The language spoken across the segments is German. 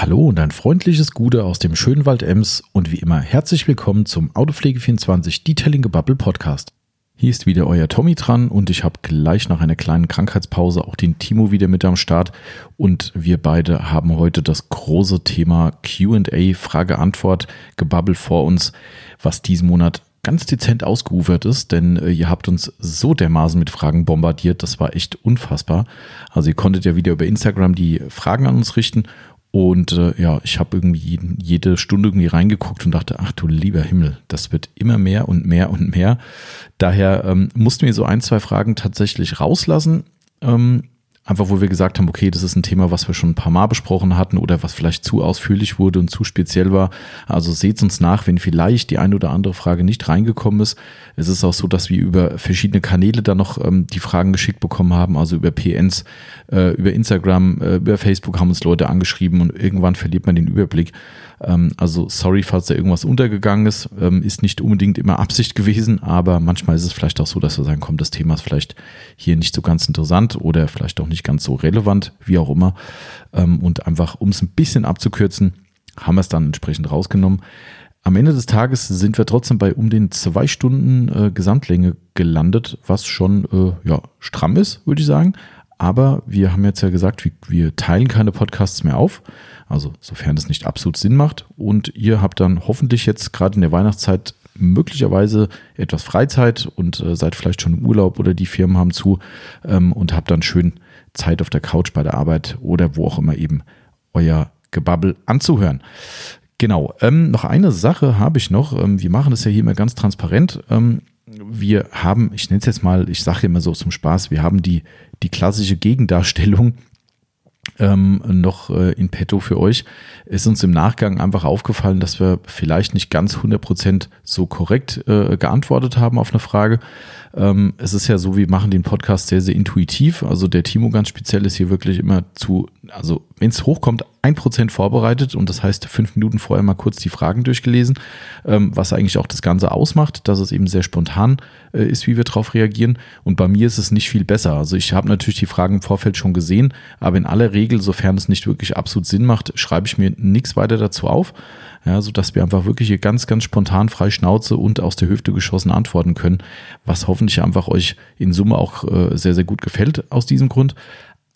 Hallo und ein freundliches Gute aus dem schönen Wald Ems und wie immer herzlich willkommen zum Autopflege24 Detailing Gebubble Podcast. Hier ist wieder euer Tommy dran und ich habe gleich nach einer kleinen Krankheitspause auch den Timo wieder mit am Start und wir beide haben heute das große Thema Q&A, Frage-Antwort, Gebabbel vor uns, was diesen Monat ganz dezent ausgeufert ist, denn äh, ihr habt uns so dermaßen mit Fragen bombardiert, das war echt unfassbar. Also ihr konntet ja wieder über Instagram die Fragen an uns richten und äh, ja, ich habe irgendwie jeden, jede Stunde irgendwie reingeguckt und dachte, ach du lieber Himmel, das wird immer mehr und mehr und mehr. Daher ähm, mussten wir so ein, zwei Fragen tatsächlich rauslassen. Ähm, Einfach, wo wir gesagt haben, okay, das ist ein Thema, was wir schon ein paar Mal besprochen hatten oder was vielleicht zu ausführlich wurde und zu speziell war. Also seht uns nach, wenn vielleicht die eine oder andere Frage nicht reingekommen ist. Es ist auch so, dass wir über verschiedene Kanäle da noch ähm, die Fragen geschickt bekommen haben, also über PNs, äh, über Instagram, äh, über Facebook haben uns Leute angeschrieben und irgendwann verliert man den Überblick. Ähm, also sorry, falls da irgendwas untergegangen ist, ähm, ist nicht unbedingt immer Absicht gewesen, aber manchmal ist es vielleicht auch so, dass wir sagen, komm, das Thema ist vielleicht hier nicht so ganz interessant oder vielleicht auch nicht ganz so relevant, wie auch immer. Ähm, und einfach, um es ein bisschen abzukürzen, haben wir es dann entsprechend rausgenommen. Am Ende des Tages sind wir trotzdem bei um den zwei Stunden äh, Gesamtlänge gelandet, was schon äh, ja, stramm ist, würde ich sagen. Aber wir haben jetzt ja gesagt, wir, wir teilen keine Podcasts mehr auf. Also sofern es nicht absolut Sinn macht. Und ihr habt dann hoffentlich jetzt gerade in der Weihnachtszeit möglicherweise etwas Freizeit und äh, seid vielleicht schon im Urlaub oder die Firmen haben zu ähm, und habt dann schön Zeit auf der Couch bei der Arbeit oder wo auch immer eben euer Gebabbel anzuhören. Genau, ähm, noch eine Sache habe ich noch. Ähm, wir machen das ja hier immer ganz transparent. Ähm, wir haben, ich nenne es jetzt mal, ich sage immer so zum Spaß, wir haben die, die klassische Gegendarstellung ähm, noch äh, in petto für euch. Ist uns im Nachgang einfach aufgefallen, dass wir vielleicht nicht ganz 100% so korrekt äh, geantwortet haben auf eine Frage. Ähm, es ist ja so, wir machen den Podcast sehr, sehr intuitiv. Also der Timo ganz speziell ist hier wirklich immer zu, also wenn es hochkommt, ein Prozent vorbereitet und das heißt fünf Minuten vorher mal kurz die Fragen durchgelesen, ähm, was eigentlich auch das Ganze ausmacht, dass es eben sehr spontan äh, ist, wie wir darauf reagieren. Und bei mir ist es nicht viel besser. Also ich habe natürlich die Fragen im Vorfeld schon gesehen, aber in aller Regel, sofern es nicht wirklich absolut Sinn macht, schreibe ich mir nichts weiter dazu auf ja, so dass wir einfach wirklich hier ganz, ganz spontan frei Schnauze und aus der Hüfte geschossen antworten können, was hoffentlich einfach euch in Summe auch äh, sehr, sehr gut gefällt aus diesem Grund.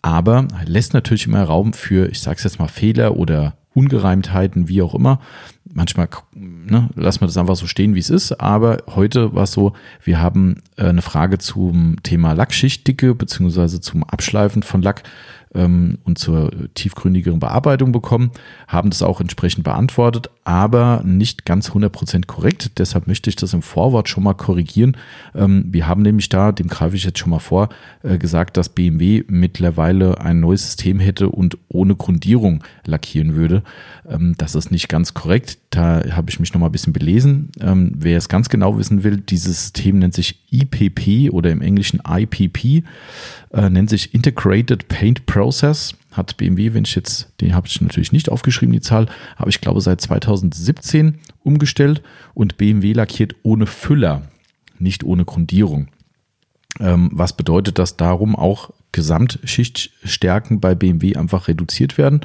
Aber lässt natürlich immer Raum für, ich sage es jetzt mal, Fehler oder Ungereimtheiten, wie auch immer. Manchmal ne, lassen wir das einfach so stehen, wie es ist. Aber heute war es so, wir haben äh, eine Frage zum Thema Lackschichtdicke beziehungsweise zum Abschleifen von Lack ähm, und zur tiefgründigeren Bearbeitung bekommen, haben das auch entsprechend beantwortet, aber nicht ganz 100% korrekt. Deshalb möchte ich das im Vorwort schon mal korrigieren. Ähm, wir haben nämlich da, dem greife ich jetzt schon mal vor, äh, gesagt, dass BMW mittlerweile ein neues System hätte und ohne Grundierung lackieren würde. Ähm, das ist nicht ganz korrekt. Da habe ich mich noch mal ein bisschen belesen. Ähm, wer es ganz genau wissen will, dieses System nennt sich IPP oder im Englischen IPP, äh, nennt sich Integrated Paint Process hat BMW, wenn ich jetzt, den habe ich natürlich nicht aufgeschrieben, die Zahl, aber ich glaube seit 2017 umgestellt und BMW lackiert ohne Füller, nicht ohne Grundierung. Ähm, was bedeutet, dass darum auch Gesamtschichtstärken bei BMW einfach reduziert werden.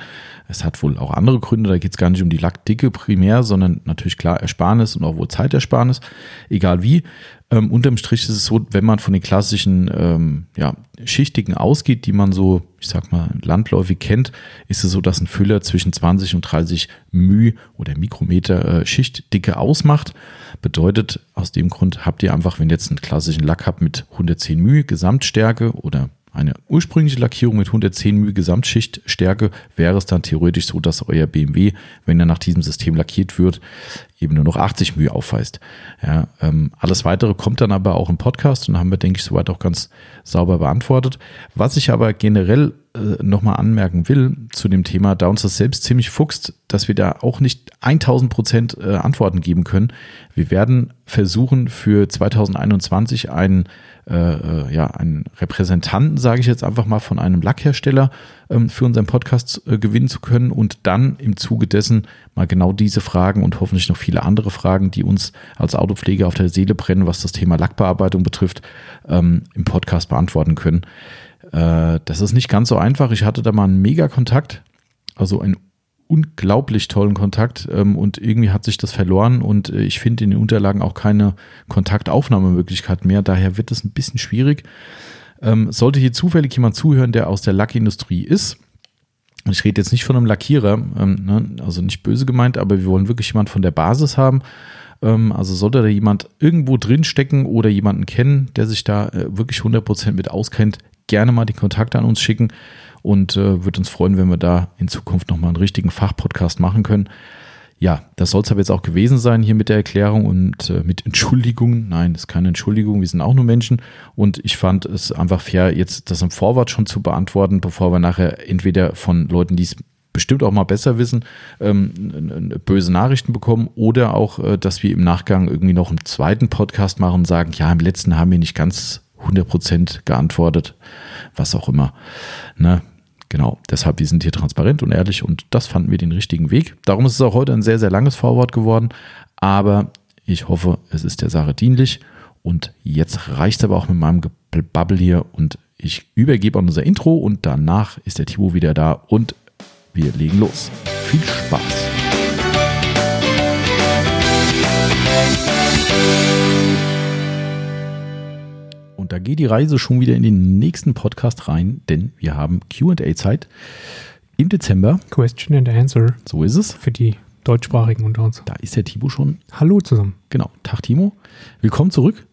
Es hat wohl auch andere Gründe, da geht es gar nicht um die Lackdicke primär, sondern natürlich klar Ersparnis und auch wohl Zeitersparnis, egal wie. Ähm, unterm Strich ist es so, wenn man von den klassischen ähm, ja, Schichtigen ausgeht, die man so, ich sag mal, landläufig kennt, ist es so, dass ein Füller zwischen 20 und 30 μ oder Mikrometer äh, Schichtdicke ausmacht. Bedeutet, aus dem Grund habt ihr einfach, wenn ihr jetzt einen klassischen Lack habt mit 110 μ Gesamtstärke oder eine ursprüngliche Lackierung mit 110 μ Gesamtschichtstärke wäre es dann theoretisch so, dass euer BMW, wenn er nach diesem System lackiert wird, eben nur noch 80 μ aufweist. Ja, ähm, alles weitere kommt dann aber auch im Podcast und haben wir, denke ich, soweit auch ganz sauber beantwortet. Was ich aber generell äh, nochmal anmerken will zu dem Thema, da uns das selbst ziemlich fuchst, dass wir da auch nicht 1000 Prozent äh, Antworten geben können. Wir werden versuchen, für 2021 einen äh, äh, ja, einen Repräsentanten, sage ich jetzt einfach mal, von einem Lackhersteller ähm, für unseren Podcast äh, gewinnen zu können und dann im Zuge dessen mal genau diese Fragen und hoffentlich noch viele andere Fragen, die uns als Autopflege auf der Seele brennen, was das Thema Lackbearbeitung betrifft, ähm, im Podcast beantworten können. Äh, das ist nicht ganz so einfach. Ich hatte da mal einen Mega-Kontakt, also einen unglaublich tollen Kontakt ähm, und irgendwie hat sich das verloren und äh, ich finde in den Unterlagen auch keine Kontaktaufnahmemöglichkeit mehr. Daher wird es ein bisschen schwierig. Ähm, sollte hier zufällig jemand zuhören, der aus der Lackindustrie ist, und ich rede jetzt nicht von einem Lackierer, ähm, ne, also nicht böse gemeint, aber wir wollen wirklich jemand von der Basis haben. Ähm, also sollte da jemand irgendwo drin stecken oder jemanden kennen, der sich da äh, wirklich 100% mit auskennt, gerne mal die Kontakte an uns schicken und äh, würde uns freuen, wenn wir da in Zukunft nochmal einen richtigen Fachpodcast machen können. Ja, das soll es aber jetzt auch gewesen sein hier mit der Erklärung und äh, mit Entschuldigungen. Nein, das ist keine Entschuldigung, wir sind auch nur Menschen. Und ich fand es einfach fair, jetzt das im Vorwort schon zu beantworten, bevor wir nachher entweder von Leuten, die es bestimmt auch mal besser wissen, ähm, böse Nachrichten bekommen oder auch, äh, dass wir im Nachgang irgendwie noch einen zweiten Podcast machen und sagen, ja, im letzten haben wir nicht ganz 100% geantwortet, was auch immer. Ne? Genau, deshalb, wir sind hier transparent und ehrlich und das fanden wir den richtigen Weg. Darum ist es auch heute ein sehr, sehr langes Vorwort geworden, aber ich hoffe, es ist der Sache dienlich und jetzt reicht es aber auch mit meinem Bubble hier und ich übergebe an unser Intro und danach ist der Timo wieder da und wir legen los. Viel Spaß! Und da geht die Reise schon wieder in den nächsten Podcast rein, denn wir haben QA-Zeit im Dezember. Question and Answer. So ist es. Für die Deutschsprachigen unter uns. Da ist der Timo schon. Hallo zusammen. Genau. Tag, Timo. Willkommen zurück.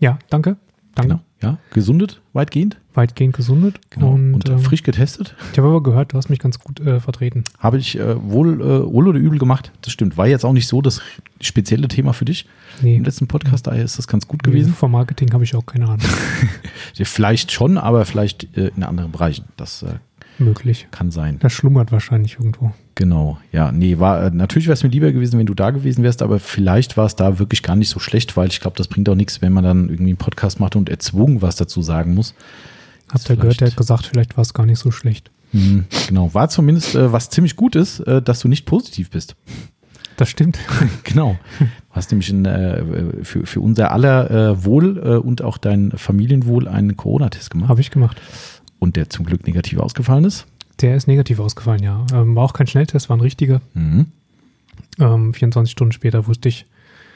Ja, danke. Danke. Genau. Ja, gesundet, weitgehend. Weitgehend gesundet. Genau. Und, und äh, ähm, frisch getestet. Ich habe aber gehört, du hast mich ganz gut äh, vertreten. Habe ich äh, wohl, äh, wohl oder übel gemacht. Das stimmt. War jetzt auch nicht so das spezielle Thema für dich nee. im letzten Podcast. Daher ist das ganz gut gewesen. Nee, vom Marketing habe ich auch keine Ahnung. vielleicht schon, aber vielleicht äh, in anderen Bereichen. Das äh, möglich. Kann sein. Das schlummert wahrscheinlich irgendwo. Genau, ja, nee, war natürlich wäre es mir lieber gewesen, wenn du da gewesen wärst, aber vielleicht war es da wirklich gar nicht so schlecht, weil ich glaube, das bringt auch nichts, wenn man dann irgendwie einen Podcast macht und erzwungen was dazu sagen muss. Habt ihr gehört, der hat gesagt, vielleicht war es gar nicht so schlecht. Mhm, genau, war zumindest äh, was ziemlich gut ist, äh, dass du nicht positiv bist. Das stimmt. genau. Du hast nämlich in, äh, für, für unser aller äh, Wohl äh, und auch dein Familienwohl einen Corona-Test gemacht. Habe ich gemacht. Und der zum Glück negativ ausgefallen ist. Der ist negativ ausgefallen, ja. Ähm, war auch kein Schnelltest, war ein richtiger. Mhm. Ähm, 24 Stunden später wusste ich.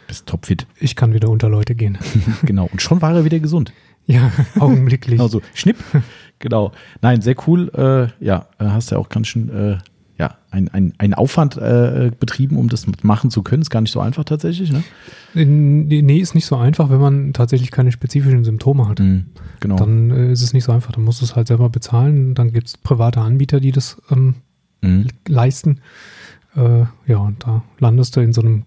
Bist topfit. Ich kann wieder unter Leute gehen. genau. Und schon war er wieder gesund. Ja, augenblicklich. also schnipp. genau. Nein, sehr cool. Äh, ja, hast ja auch ganz schön äh, ja, ein, ein, ein Aufwand äh, betrieben, um das machen zu können. Ist gar nicht so einfach tatsächlich, ne? Nee, ist nicht so einfach, wenn man tatsächlich keine spezifischen Symptome hat. Mhm, genau. Dann äh, ist es nicht so einfach. Dann musst du es halt selber bezahlen. Dann gibt es private Anbieter, die das ähm, mhm. leisten. Äh, ja, und da landest du in so einem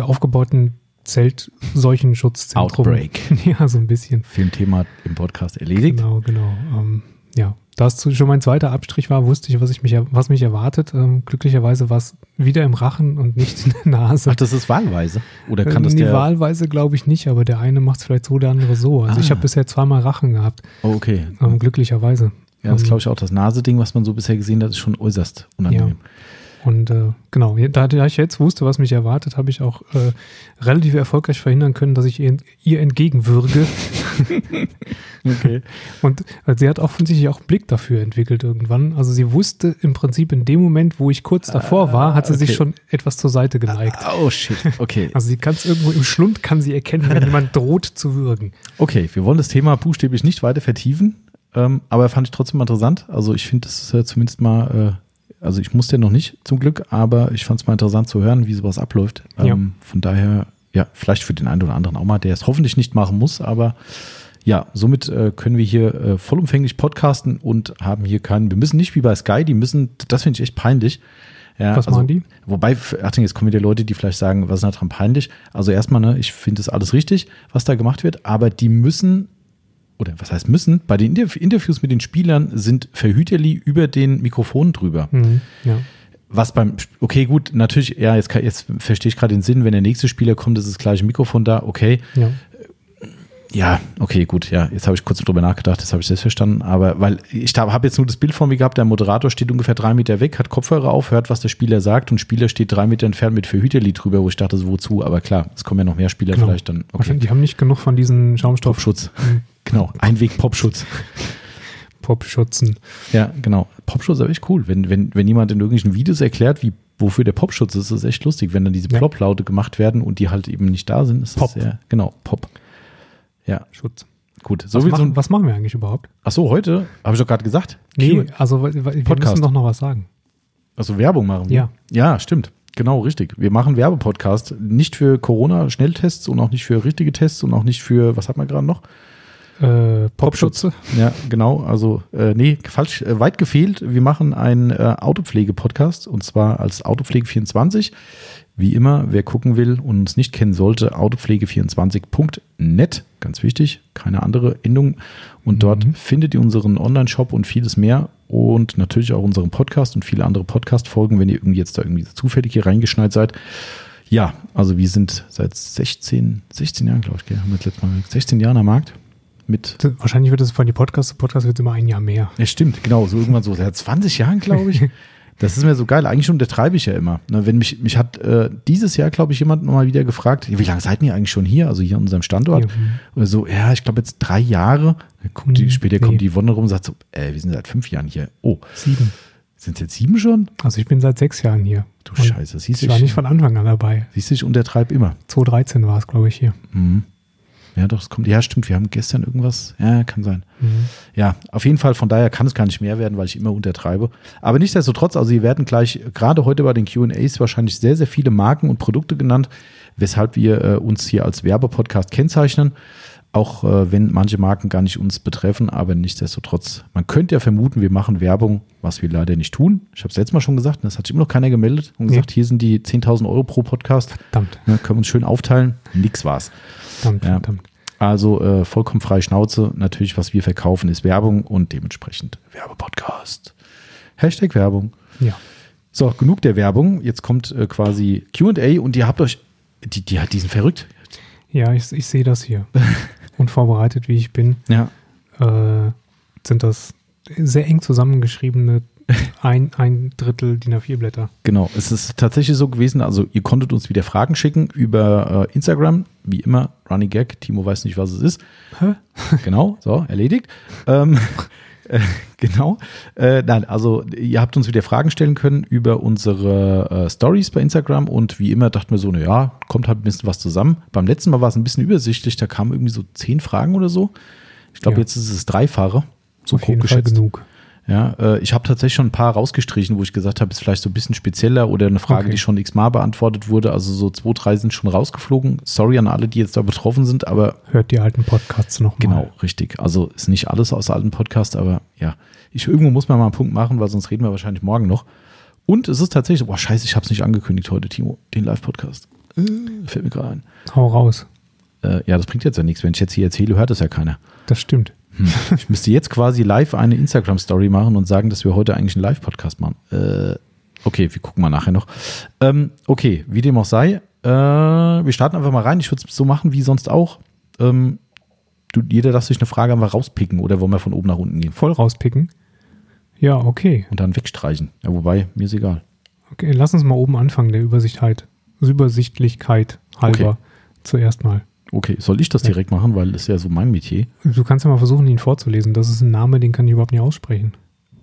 aufgebauten Zelt Seuchenschutzzentrum. Outbreak. ja, so ein bisschen. Filmthema im Podcast erledigt. Genau, genau. Ähm, ja, da es schon mein zweiter Abstrich war, wusste ich, was, ich mich, was mich erwartet. Ähm, glücklicherweise war es wieder im Rachen und nicht in der Nase. Ach, das ist wahlweise? Oder kann das nee, der... wahlweise glaube ich nicht, aber der eine macht es vielleicht so, der andere so. Also ah. ich habe bisher zweimal Rachen gehabt. Oh, okay. Ähm, glücklicherweise. Ja, das ähm, glaube ich auch. Das Naseding, was man so bisher gesehen hat, ist schon äußerst unangenehm. Ja. Und äh, genau, da, da, ich jetzt wusste, was mich erwartet, habe ich auch äh, relativ erfolgreich verhindern können, dass ich ihr, ihr entgegenwürge. okay. Und äh, sie hat offensichtlich auch einen Blick dafür entwickelt irgendwann. Also sie wusste im Prinzip in dem Moment, wo ich kurz davor war, hat sie okay. sich schon etwas zur Seite geneigt. Oh shit, okay. Also sie kann es irgendwo im Schlund, kann sie erkennen, wenn jemand droht zu würgen. Okay, wir wollen das Thema buchstäblich nicht weiter vertiefen. Ähm, aber fand ich trotzdem interessant. Also ich finde, das ist äh, zumindest mal äh, also ich musste noch nicht zum Glück, aber ich fand es mal interessant zu hören, wie sowas abläuft. Ja. Ähm, von daher, ja, vielleicht für den einen oder anderen auch mal, der es hoffentlich nicht machen muss, aber ja, somit äh, können wir hier äh, vollumfänglich podcasten und haben hier keinen, wir müssen nicht wie bei Sky, die müssen, das finde ich echt peinlich. Ja, was also, machen die? Wobei, Achtung, jetzt kommen wieder Leute, die vielleicht sagen, was ist daran peinlich? Also erstmal, ne, ich finde das alles richtig, was da gemacht wird, aber die müssen oder was heißt müssen, bei den Interviews mit den Spielern sind Verhüterli über den Mikrofonen drüber. Mhm, ja. Was beim, okay, gut, natürlich, ja, jetzt, jetzt verstehe ich gerade den Sinn, wenn der nächste Spieler kommt, ist das gleiche Mikrofon da, okay. Ja. Ja, okay, gut, ja, jetzt habe ich kurz drüber nachgedacht, jetzt habe ich das verstanden, aber weil ich habe jetzt nur das Bild vor mir gehabt, der Moderator steht ungefähr drei Meter weg, hat Kopfhörer auf, hört, was der Spieler sagt und Spieler steht drei Meter entfernt mit Verhüterli drüber, wo ich dachte, so wozu, aber klar, es kommen ja noch mehr Spieler genau. vielleicht dann. Okay. Die haben nicht genug von diesen Schaumstoffschutz. Mhm. Genau, Einweg-Popschutz. Popschutzen. Ja, genau. Popschutz ist echt cool. Wenn, wenn, wenn jemand in irgendwelchen Videos erklärt, wie, wofür der Popschutz ist, ist das echt lustig. Wenn dann diese Ja. Plop-Laute gemacht werden und die halt eben nicht da sind, ist Pop. das sehr, genau, Pop. Ja, Schutz. gut. So Was, machen, zum, was machen wir eigentlich überhaupt? ach so, heute, habe ich doch gerade gesagt. Nee, also wir Podcast. müssen doch noch was sagen. Also Werbung machen. wir. Ja. Ja, stimmt. Genau, richtig. Wir machen Werbepodcast. Nicht für Corona-Schnelltests und auch nicht für richtige Tests und auch nicht für, was hat man gerade noch? Äh, Popschutze. Ja, genau. Also, äh, nee, falsch, äh, weit gefehlt. Wir machen einen äh, Autopflege-Podcast und zwar als Autopflege24. Wie immer, wer gucken will und uns nicht kennen sollte, autopflege24.net. Ganz wichtig, keine andere Endung. Und dort findet ihr unseren Online-Shop und vieles mehr und natürlich auch unseren Podcast und viele andere Podcast-Folgen, wenn ihr irgendwie jetzt da irgendwie zufällig hier reingeschneit seid. Ja, also wir sind seit 16, 16 Jahren, glaube ich, gell, haben wir das letzte Mal gesagt, 16 Jahren am Markt mit Wahrscheinlich wird es von die Podcast zu Podcast wird immer ein Jahr mehr. ja, stimmt, genau, so irgendwann so seit 20 Jahren, glaube ich. Das ist mir so geil. Eigentlich untertreibe ich ja immer. Ne, wenn mich, mich hat äh, dieses Jahr, glaube ich, jemand nochmal wieder gefragt, wie lange seid ihr eigentlich schon hier? Also hier an unserem Standort? Ja. Oder so, ja, ich glaube jetzt drei Jahre. Dann guckt die, Hm, später nee. kommt die Wonne rum und sagt so, äh, wir sind seit fünf Jahren hier. Oh, Sieben. sind es jetzt sieben schon? Also ich bin seit sechs Jahren hier. Du Und Scheiße, siehst du, Ich war ich, nicht von Anfang an dabei. siehst du, ich untertreibe immer. 2013 war es, glaube ich, hier. Mhm. Ja, doch, es kommt. Ja, stimmt, wir haben gestern irgendwas. Ja, kann sein. Mhm. Ja, auf jeden Fall, von daher kann es gar nicht mehr werden, weil ich immer untertreibe. Aber nichtsdestotrotz, also ihr werden gleich, gerade heute bei den QAs wahrscheinlich sehr, sehr viele Marken und Produkte genannt, weshalb wir äh, uns hier als Werbepodcast kennzeichnen. Auch äh, wenn manche Marken gar nicht uns betreffen, aber nichtsdestotrotz, man könnte ja vermuten, wir machen Werbung, was wir leider nicht tun. Ich habe es letztes Mal schon gesagt, das hat sich immer noch keiner gemeldet und Nee. gesagt, hier sind die 10.000 Euro pro Podcast, Verdammt, ne, können wir uns schön aufteilen. Nix war's. verdammt, Ja. verdammt. Also äh, vollkommen freie Schnauze. Natürlich, was wir verkaufen, ist Werbung und dementsprechend Werbepodcast. Hashtag Werbung. Ja. So, genug der Werbung. Jetzt kommt äh, quasi QA und ihr habt euch, die, die, die sind verrückt. Ja, ich, ich sehe das hier. Unvorbereitet, wie ich bin, Ja, äh, sind das sehr eng zusammengeschriebene ein, ein Drittel DIN A4 Blätter. genau. Es ist tatsächlich so gewesen, also ihr konntet uns wieder Fragen schicken über äh, Instagram, wie immer, Running Gag. Timo weiß nicht, was es ist. Hä? Genau, so, erledigt. Ähm, äh, genau. Äh, nein, also ihr habt uns wieder Fragen stellen können über unsere äh, Stories bei Instagram und wie immer dachten wir so, naja, kommt halt ein bisschen was zusammen. Beim letzten Mal war es ein bisschen übersichtlich, da kamen irgendwie so zehn Fragen oder so. Ich glaube, Ja. jetzt ist es Dreifache. So Auf jeden grob Fall geschätzt. genug. Ja, äh, ich habe tatsächlich schon ein paar rausgestrichen, wo ich gesagt habe, ist vielleicht so ein bisschen spezieller oder eine Frage, Okay. die schon x-mal beantwortet wurde. Also so zwei, drei sind schon rausgeflogen. Sorry an alle, die jetzt da betroffen sind, aber Hört die alten Podcasts nochmal. Genau, richtig. Also ist nicht alles aus alten Podcast, aber ja, ich irgendwo muss man mal einen Punkt machen, weil sonst reden wir wahrscheinlich morgen noch. Und es ist tatsächlich, boah, scheiße, ich habe es nicht angekündigt heute, Timo, den Live-Podcast. Äh, fällt mir gerade ein. Hau raus. Äh, ja, das bringt jetzt ja nichts. Wenn ich jetzt hier erzähle, hört das ja keiner. Das stimmt. Hm. Ich müsste jetzt quasi live eine Instagram-Story machen und sagen, dass wir heute eigentlich einen Live-Podcast machen. Äh, okay, wir gucken mal nachher noch. Ähm, okay, wie dem auch sei, äh, wir starten einfach mal rein. Ich würde es so machen wie sonst auch. Ähm, du, jeder darf sich eine Frage einfach rauspicken oder wollen wir von oben nach unten gehen Voll rauspicken. Ja, okay. und dann wegstreichen. Ja, wobei, mir ist egal. Okay, lass uns mal oben anfangen, der Übersichtheit, Übersichtlichkeit halber. Okay. Zuerst mal. Okay, soll ich das direkt machen, weil das ist ja so mein Metier. Du kannst ja mal versuchen, ihn vorzulesen. Das ist ein Name, den kann ich überhaupt nicht aussprechen.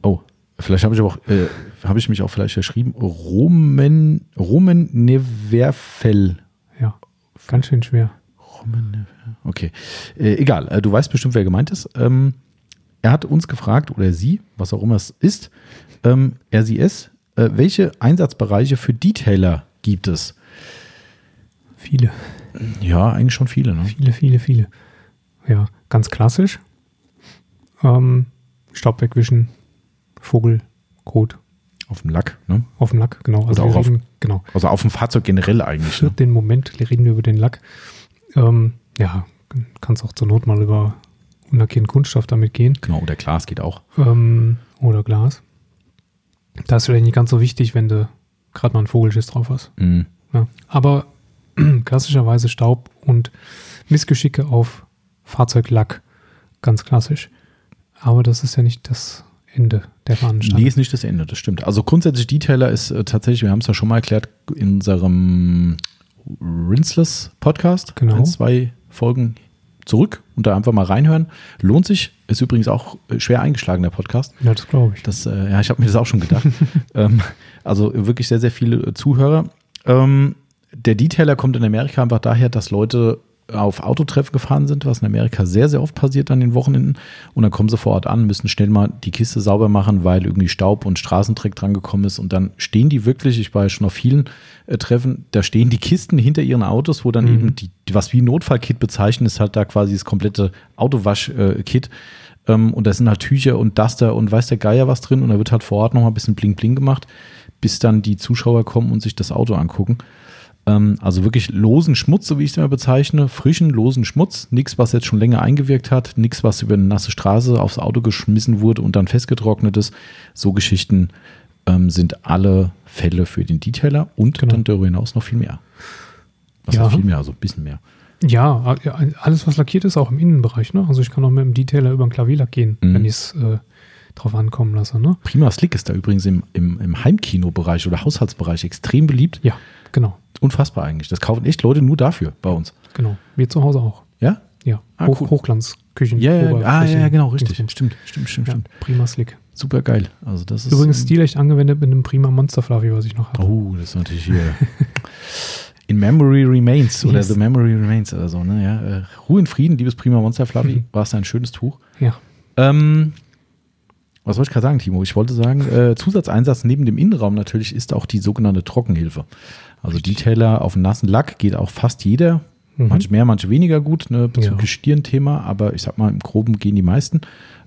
Oh, vielleicht habe ich aber auch, äh, habe ich mich auch vielleicht verschrieben. Roman, Roman Neverfell. Ja, ganz schön schwer. Roman Never- Okay, äh, egal. Äh, du weißt bestimmt, wer gemeint ist. Ähm, er hat uns gefragt, oder sie, was auch immer es ist, ähm, er, sie, es, äh, welche Einsatzbereiche für Detailer gibt es? Viele, Ja, eigentlich schon viele. Ne? viele, viele, viele. Ja, ganz klassisch. Ähm, Staub wegwischen, Vogel, Kot Auf dem Lack. Ne? auf dem Lack, genau. Also auch auf- reden, genau. Also auf dem Fahrzeug generell eigentlich. Für Ne? den Moment reden wir über den Lack. Ähm, ja, kannst auch zur Not mal über unlackierten Kunststoff damit gehen. Genau, oder Glas geht auch. Ähm, oder Glas. Da ist vielleicht nicht ganz so wichtig, wenn du gerade mal einen Vogelschiss drauf hast. Mhm. Ja. Aber klassischerweise Staub und Missgeschicke auf Fahrzeuglack. Ganz klassisch. Aber das ist ja nicht das Ende der Veranstaltung. Nee, ist nicht das Ende, das stimmt. Also grundsätzlich Detailer ist äh, tatsächlich, wir haben es ja schon mal erklärt, in unserem Rinseless Podcast. Genau. Ein, zwei Folgen zurück und da einfach mal reinhören. Lohnt sich. Ist übrigens auch äh, schwer eingeschlagen, der Podcast. Ja, das glaube ich. Das, äh, ja, ich habe mir das auch schon gedacht. ähm, also wirklich sehr, sehr viele äh, Zuhörer. Ähm, der Detailer kommt in Amerika einfach daher, dass Leute auf Autotreffen gefahren sind, was in Amerika sehr, sehr oft passiert an den Wochenenden. Und dann kommen sie vor Ort an, müssen schnell mal die Kiste sauber machen, weil irgendwie Staub und Straßendreck dran gekommen ist. Und dann stehen die wirklich, ich war ja schon auf vielen äh, Treffen, da stehen die Kisten hinter ihren Autos, wo dann mhm. eben die, was wie Notfallkit bezeichnen, ist halt da quasi das komplette Autowaschkit. Ähm, und da sind halt Tücher und Duster und weiß der Geier was drin. Und da wird halt vor Ort nochmal ein bisschen Bling-Bling gemacht, bis dann die Zuschauer kommen und sich das Auto angucken. Ähm, also wirklich losen Schmutz, so wie ich es immer bezeichne, frischen, losen Schmutz, nichts, was jetzt schon länger eingewirkt hat, nichts, was über eine nasse Straße aufs Auto geschmissen wurde und dann festgetrocknet ist. So Geschichten ähm, sind alle Fälle für den Detailer und genau. dann darüber hinaus noch viel mehr. Was ja. viel mehr, also ein bisschen mehr. Ja, alles, was lackiert ist, auch im Innenbereich. Ne? Also ich kann auch mit dem Detailer über einen Klavierlack gehen, mhm. wenn ich es äh, drauf ankommen lasse. Ne? Prima Slick ist da übrigens im, im, im Heimkinobereich oder Haushaltsbereich extrem beliebt. Ja, genau. Unfassbar eigentlich. Das kaufen echt Leute nur dafür bei uns. Genau. Wir zu Hause auch. Ja? Ja. Ah, Hoch, cool. Hochglanzküchen. Ja, ja, ah, ja, ja, genau, richtig. Stimmt, stimmt, stimmt, stimmt. Ja, prima Slick. Super geil. Also das ist Übrigens stilecht angewendet mit einem prima Monster Fluffy, was ich noch habe. Oh, das ist natürlich hier In Memory Remains oder yes. The Memory Remains oder so. Ne? Ja, äh, Ruhe in Frieden, liebes prima Monster Fluffy. War es ein schönes Tuch? Ja. Ähm, was wollte ich gerade sagen, Timo? Ich wollte sagen, äh, Zusatzeinsatz neben dem Innenraum natürlich ist auch die sogenannte Trockenhilfe. Also Detailer auf nassen Lack geht auch fast jeder. Mhm. Manche mehr, manche weniger gut, ne, bezüglich ja. Stirnthema, aber ich sag mal, im Groben gehen die meisten.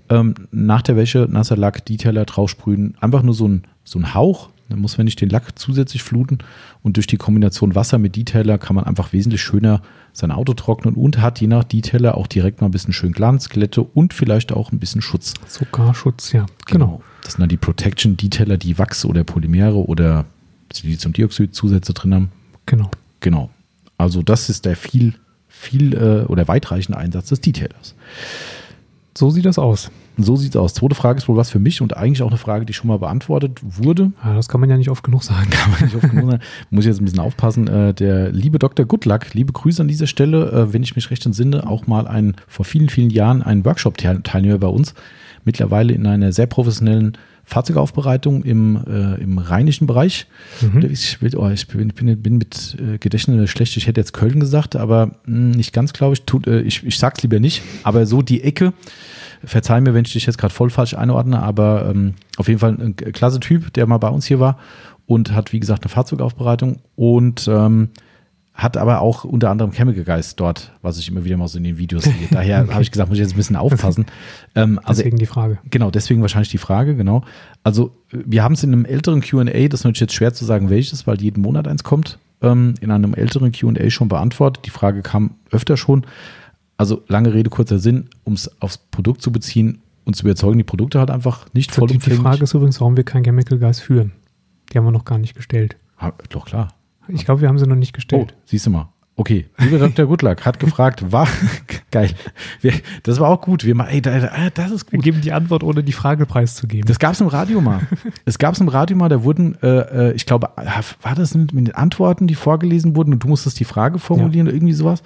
Ähm, nach der Wäsche, nasser Lack, Detailer draufsprühen, einfach nur so ein, so ein Hauch. Dann muss man nicht den Lack zusätzlich fluten. Und durch die Kombination Wasser mit Detailer kann man einfach wesentlich schöner sein Auto trocknen und hat je nach Detailer auch direkt mal ein bisschen schön Glanz, Glätte und vielleicht auch ein bisschen Schutz. Sogar Schutz, ja. Genau. genau. Das sind dann die Protection Detailer, die Wachs oder Polymere oder Siliziumdioxid-Zusätze drin haben. Genau. Genau. Also das ist der viel, viel äh, oder weitreichende Einsatz des Detailers. So sieht das aus. So sieht es aus. Zweite Frage ist wohl was für mich und eigentlich auch eine Frage, die schon mal beantwortet wurde. Ja, das kann man ja nicht oft genug sagen. Kann man nicht oft genug sagen. Muss ich jetzt ein bisschen aufpassen. Äh, der liebe Dr. Goodluck, liebe Grüße an dieser Stelle, äh, wenn ich mich recht entsinne, auch mal ein, vor vielen, vielen Jahren ein Workshop-Teilnehmer bei uns. Mittlerweile in einer sehr professionellen Fahrzeugaufbereitung im, äh, im rheinischen Bereich. Mhm. Ich, will, oh, ich, bin, bin, bin mit äh, Gedächtnis schlecht, ich hätte jetzt Köln gesagt, aber mh, hm, nicht ganz, glaube ich. Tut, äh, ich. Ich sag's lieber nicht, aber so die Ecke. Verzeih mir, wenn ich dich jetzt gerade voll falsch einordne, aber ähm, auf jeden Fall ein klasse Typ, der mal bei uns hier war und hat, wie gesagt, eine Fahrzeugaufbereitung und ähm, hat aber auch unter anderem Chemical Geist dort, was ich immer wieder mal so in den Videos sehe. Daher habe ich gesagt, muss ich jetzt ein bisschen aufpassen. Ähm, also, deswegen die Frage. Genau, deswegen wahrscheinlich die Frage, genau. Also wir haben es in einem älteren QA, das ist natürlich jetzt schwer zu sagen, welches, weil jeden Monat eins kommt, ähm, in einem älteren QA schon beantwortet. Die Frage kam öfter schon. Also lange Rede, kurzer Sinn, um es aufs Produkt zu beziehen und zu überzeugen, die Produkte halt einfach nicht vollumfänglich. Die Frage ist übrigens, warum wir kein Chemical Geist führen. Die haben wir noch gar nicht gestellt. Ha, doch, klar. Ich glaube, wir haben sie noch nicht gestellt. Oh, siehst du mal. Okay, lieber Dr. Goodluck hat gefragt, war geil. Wir, das war auch gut. Wir ey, da, ah, das ist gut. Wir geben die Antwort, ohne die Frage preiszugeben. Das gab es im Radio mal. es gab es im Radio mal, da wurden, äh, äh ich glaube, war das mit, den Antworten, die vorgelesen wurden und du musstest die Frage formulieren ja. oder irgendwie sowas?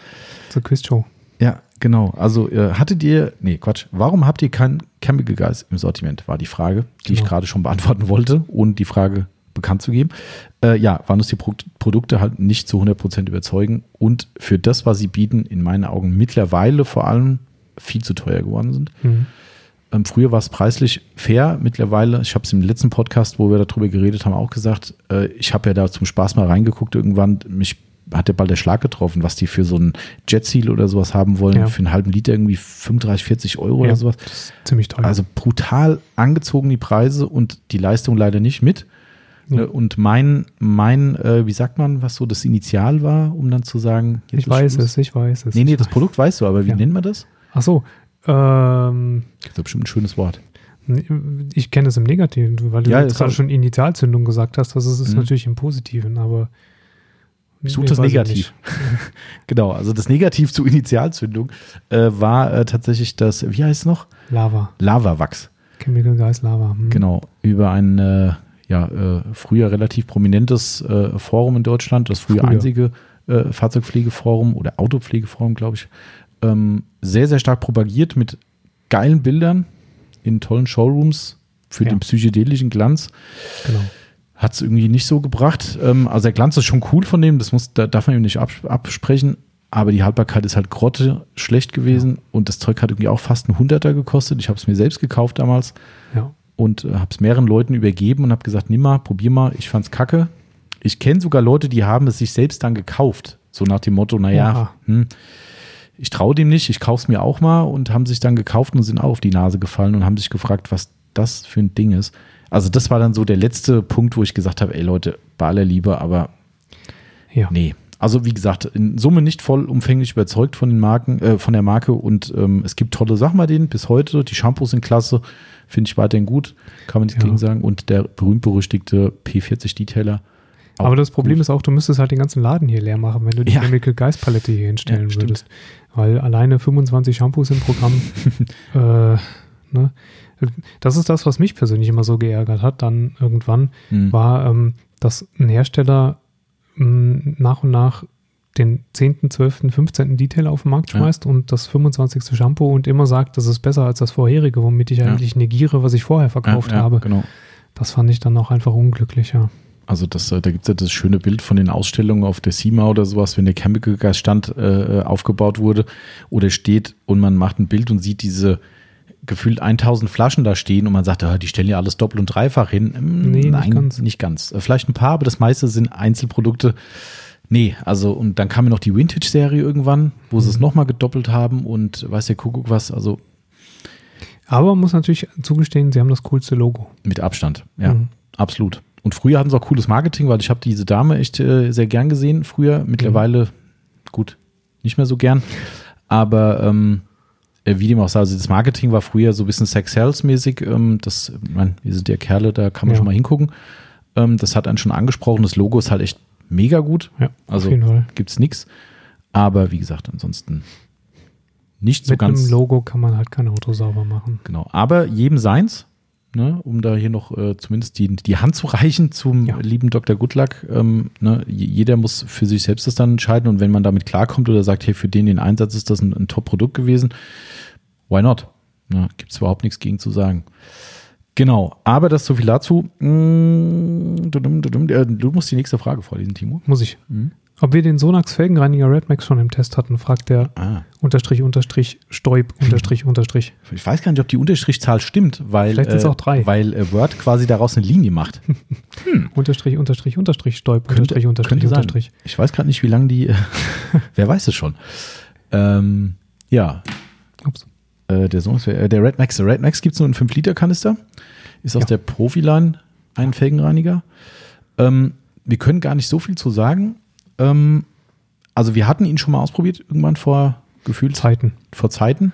Zur Quizshow. Ja, genau. Also äh, hattet ihr, nee, Quatsch, warum habt ihr kein Chemical Gas im Sortiment, war die Frage, die genau. ich gerade schon beantworten wollte und die Frage bekannt zu geben. Äh, ja, waren uns die Pro Produkte halt nicht zu 100% überzeugen und für das, was sie bieten, in meinen Augen mittlerweile vor allem viel zu teuer geworden sind. Mhm. Ähm, früher war es preislich fair, mittlerweile, ich habe es im letzten Podcast, wo wir darüber geredet haben, auch gesagt, äh, ich habe ja da zum Spaß mal reingeguckt irgendwann, mich hat der bald der Schlag getroffen, was die für so ein Jet-Seal oder sowas haben wollen, ja. für einen halben Liter irgendwie 35, 40 Euro ja, oder sowas. ziemlich teuer. Also brutal angezogen die Preise und die Leistung leider nicht mit. Ja. Und mein, mein äh, wie sagt man, was so das Initial war, um dann zu sagen, ich weiß Schluss? es, ich weiß es. Nee, nee, das Produkt weißt du, aber wie ja. nennt man das? Ach so. Ähm, das ist bestimmt ein schönes Wort. Ich kenne es im Negativen, weil du ja, jetzt gerade schon Initialzündung gesagt hast. Das ist es mhm. natürlich im Positiven, aber. Ich suche das Negativ. genau, also das Negativ zu Initialzündung äh, war äh, tatsächlich das, wie heißt es noch? Lava. Lavawachs. Chemical Gas Lava. Hm. Genau, über ein äh, ja, äh, früher relativ prominentes äh, Forum in Deutschland, das früher, früher. einzige äh, Fahrzeugpflegeforum oder Autopflegeforum, glaube ich. Ähm, sehr, sehr stark propagiert mit geilen Bildern in tollen Showrooms für Ja. den psychedelischen Glanz. Genau. Hat es irgendwie nicht so gebracht. Ähm, also der Glanz ist schon cool von dem, das muss, da darf man ihm nicht abs- absprechen. Aber die Haltbarkeit ist halt grotte schlecht gewesen und das Zeug hat irgendwie auch fast ein Hunderter gekostet. Ich habe es mir selbst gekauft damals Ja. Und äh, habe es mehreren Leuten übergeben und habe gesagt, nimm mal, probier mal. Ich fand's kacke. Ich kenne sogar Leute, die haben es sich selbst dann gekauft. So nach dem Motto, naja, hm, ich traue dem nicht, ich kauf's mir auch mal und haben sich dann gekauft und sind auch auf die Nase gefallen und haben sich gefragt, was das für ein Ding ist. Also das war dann so der letzte Punkt, wo ich gesagt habe, ey Leute, bei aller Liebe, aber Ja. nee. Also wie gesagt, in Summe nicht vollumfänglich überzeugt von den Marken, äh, von der Marke und ähm, es gibt tolle Sachen bei denen bis heute. Die Shampoos sind klasse, finde ich weiterhin gut, kann man nichts Ja. gegen sagen. Und der berühmt-berüchtigte P40 Detailer. Aber das Problem gut. ist auch, du müsstest halt den ganzen Laden hier leer machen, wenn du die Ja. Chemical Geist Palette hier hinstellen Ja, würdest. Weil alleine 25 Shampoos im Programm, äh, ne? Das ist das, was mich persönlich immer so geärgert hat, dann irgendwann, Hm. war, ähm, dass ein Hersteller mh, nach und nach den 10., 12., 15. Detail auf den Markt Ja. schmeißt und das 25. Shampoo und immer sagt, das ist besser als das vorherige, womit ich Ja. eigentlich negiere, was ich vorher verkauft ja, ja, habe. Genau. Das fand ich dann auch einfach unglücklicher. Also das, äh, da gibt es ja das schöne Bild von den Ausstellungen auf der CIMA oder sowas, wenn der Chemical Gas Stand äh, aufgebaut wurde oder steht und man macht ein Bild und sieht diese gefühlt 1000 Flaschen da stehen und man sagt, ah, die stellen ja alles doppelt und dreifach hin. Ähm, Nee, nicht Nein, ganz. nicht ganz. Äh, Vielleicht ein paar, aber das meiste sind Einzelprodukte. Nee, also und dann kam ja noch die Vintage-Serie irgendwann, wo Mhm. sie es nochmal gedoppelt haben und weiß der Kuckuck was, also Aber man muss natürlich zugestehen, sie haben das coolste Logo. mit Abstand, ja, Mhm. absolut. Und früher hatten sie auch cooles Marketing, weil ich habe diese Dame echt äh, sehr gern gesehen früher. Mittlerweile, gut, nicht mehr so gern. Aber ähm, äh, wie dem auch sei, also das Marketing war früher so ein bisschen Sex-Sales-mäßig. Ähm, das, ich mein, wir sind ja Kerle, da kann man Ja. schon mal hingucken. Ähm, das hat einen schon angesprochen. Das Logo ist halt echt mega gut. Ja, Also Fall. gibt's nix. Aber wie gesagt, ansonsten nicht so Mit ganz einem Logo kann man halt kein Auto sauber machen. Genau, aber jedem seins, ne, um da hier noch äh, zumindest die, die Hand zu reichen zum Ja. lieben Dr. Goodluck. Ähm, ne, jeder muss für sich selbst das dann entscheiden und wenn man damit klarkommt oder sagt, hey, für den den Einsatz ist das ein, ein Top-Produkt gewesen, why not? Ne, Gibt es überhaupt nichts gegen zu sagen. Genau, aber das so viel dazu. Mm. Äh, Du musst die nächste Frage vorlesen, Timo. Muss ich. Mhm. Ob wir den Sonax Felgenreiniger Redmax schon im Test hatten, fragt der Ah. unterstrich unterstrich Stoib unterstrich unterstrich. Ich weiß gar nicht, ob die Unterstrichzahl stimmt, weil, äh, auch drei. weil äh, Word quasi daraus eine Linie macht. Unterstrich unterstrich unterstrich Stoib Könnte- unterstrich unterstrich könnte sein. unterstrich. Ich weiß gerade nicht, wie lange die. wer weiß es schon. Ähm, ja, Ups. äh, der, Sohn, äh, der Red Max. Der Red Max gibt es nur in 5-Liter-Kanister. Ist aus Ja. der Profiline ein Felgenreiniger. Ähm, wir können gar nicht so viel zu sagen. Ähm, also, wir hatten ihn schon mal ausprobiert, irgendwann vor gefühlt Zeiten. vor Zeiten.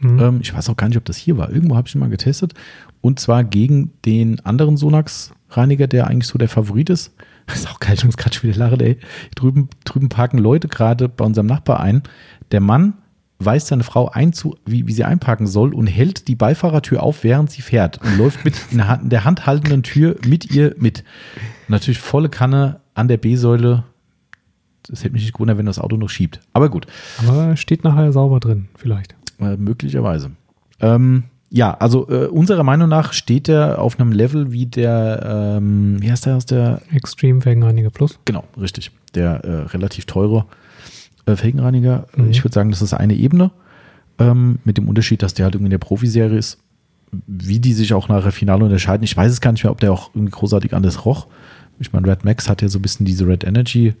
Mhm. Ähm, ich weiß auch gar nicht, ob das hier war. Irgendwo habe ich ihn mal getestet. Und zwar gegen den anderen Sonax-Reiniger, der eigentlich so der Favorit ist. Das ist auch geil, ich muss gerade schon wieder lachen, ey. Drüben, drüben parken Leute gerade bei unserem Nachbar ein. Der Mann weist seine Frau ein, zu, wie, wie sie einparken soll und hält die Beifahrertür auf, während sie fährt und läuft mit in der Hand- in der Hand haltenden Tür mit ihr mit. Natürlich volle Kanne an der B-Säule. Das hätte mich nicht gewundert, wenn das Auto noch schiebt. Aber gut. Aber steht nachher sauber drin, vielleicht. Äh, möglicherweise. Ähm, ja, also äh, unserer Meinung nach steht er auf einem Level wie der, ähm, wie heißt der aus der, Extreme Felgenreiniger Plus. genau, richtig, der äh, relativ teure äh, Felgenreiniger. Äh, Mhm. Ich würde sagen, das ist eine Ebene, ähm, mit dem Unterschied, dass der halt irgendwie in der Profiserie ist. Wie die sich auch nachher final unterscheiden, ich weiß es gar nicht mehr, ob der auch irgendwie großartig anders roch. Ich meine, Red Max hat ja so ein bisschen diese Red Energy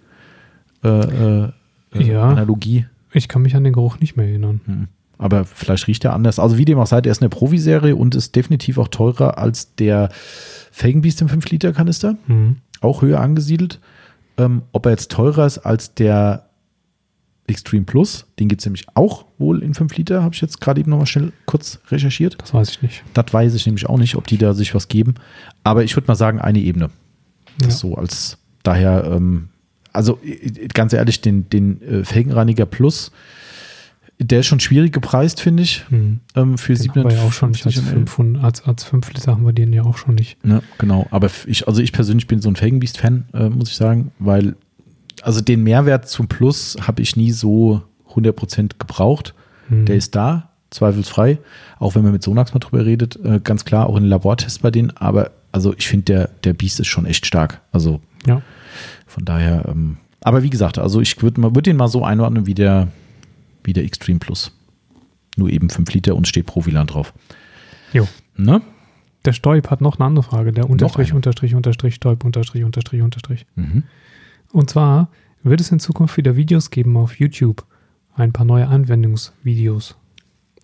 äh, äh, Ja. Analogie. Ich kann mich an den Geruch nicht mehr erinnern. Hm. Aber vielleicht riecht er anders. Also wie dem auch sei, er ist eine Profiserie und ist definitiv auch teurer als der Felgenbeast im 5-Liter-Kanister. Mhm. Auch höher angesiedelt. Ähm, ob er jetzt teurer ist als der Extreme Plus, den gibt es nämlich auch wohl in 5 Liter, habe ich jetzt gerade eben nochmal schnell kurz recherchiert. Das weiß ich nicht. Das weiß ich nämlich auch nicht, ob die da sich was geben. Aber ich würde mal sagen, eine Ebene. Das Ja. so als daher, ähm, also äh, ganz ehrlich, den, den äh, Felgenreiniger Plus, der ist schon schwierig gepreist, finde ich. Mhm. Ähm, für Den haben wir ja auch schon nicht als 750 ml. 500, als, als 5 Liter haben wir den ja auch schon nicht. Ja, genau. Aber ich, also ich persönlich bin so ein Felgenbeast-Fan, äh, muss ich sagen, weil also den Mehrwert zum Plus habe ich nie so 100% gebraucht. Hm. Der ist da, zweifelsfrei, auch wenn man mit Sonax mal drüber redet, äh, ganz klar, auch in den Labortests bei denen, aber also ich finde, der, der Beast ist schon echt stark. Also ja. Von daher, ähm, aber wie gesagt, also ich würde würd den mal so einordnen wie der, wie der Extreme Plus. Nur eben 5 Liter und steht Profiland drauf. Jo. Ne? Der Stoib hat noch eine andere Frage. Der Unterstrich, Unterstrich, Unterstrich, Stoib, Unterstrich, Unterstrich, Unterstrich. Mhm. Und zwar, wird es in Zukunft wieder Videos geben auf YouTube? Ein paar neue Anwendungsvideos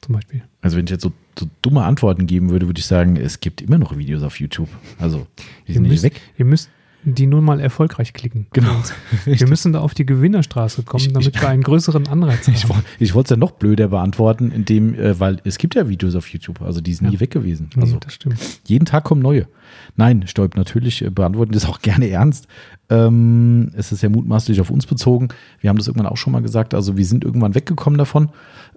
zum Beispiel. Also wenn ich jetzt so, so, dumme Antworten geben würde, würde ich sagen, es gibt immer noch Videos auf YouTube. Also die sind ihr nicht weg. Ihr müsst die nun mal erfolgreich klicken. Genau. Wir müssen da auf die Gewinnerstraße kommen, damit ich, wir einen größeren Anreiz haben. Ich, ich wollte es ja noch blöder beantworten, indem, äh, weil es gibt ja Videos auf YouTube, also die sind ja. nie weg gewesen. Also nee, das stimmt. Jeden Tag kommen neue. Nein, Stolp, natürlich äh, beantworten das auch gerne ernst. Ähm, es ist ja mutmaßlich auf uns bezogen. Wir haben das irgendwann auch schon mal gesagt. Also wir sind irgendwann weggekommen davon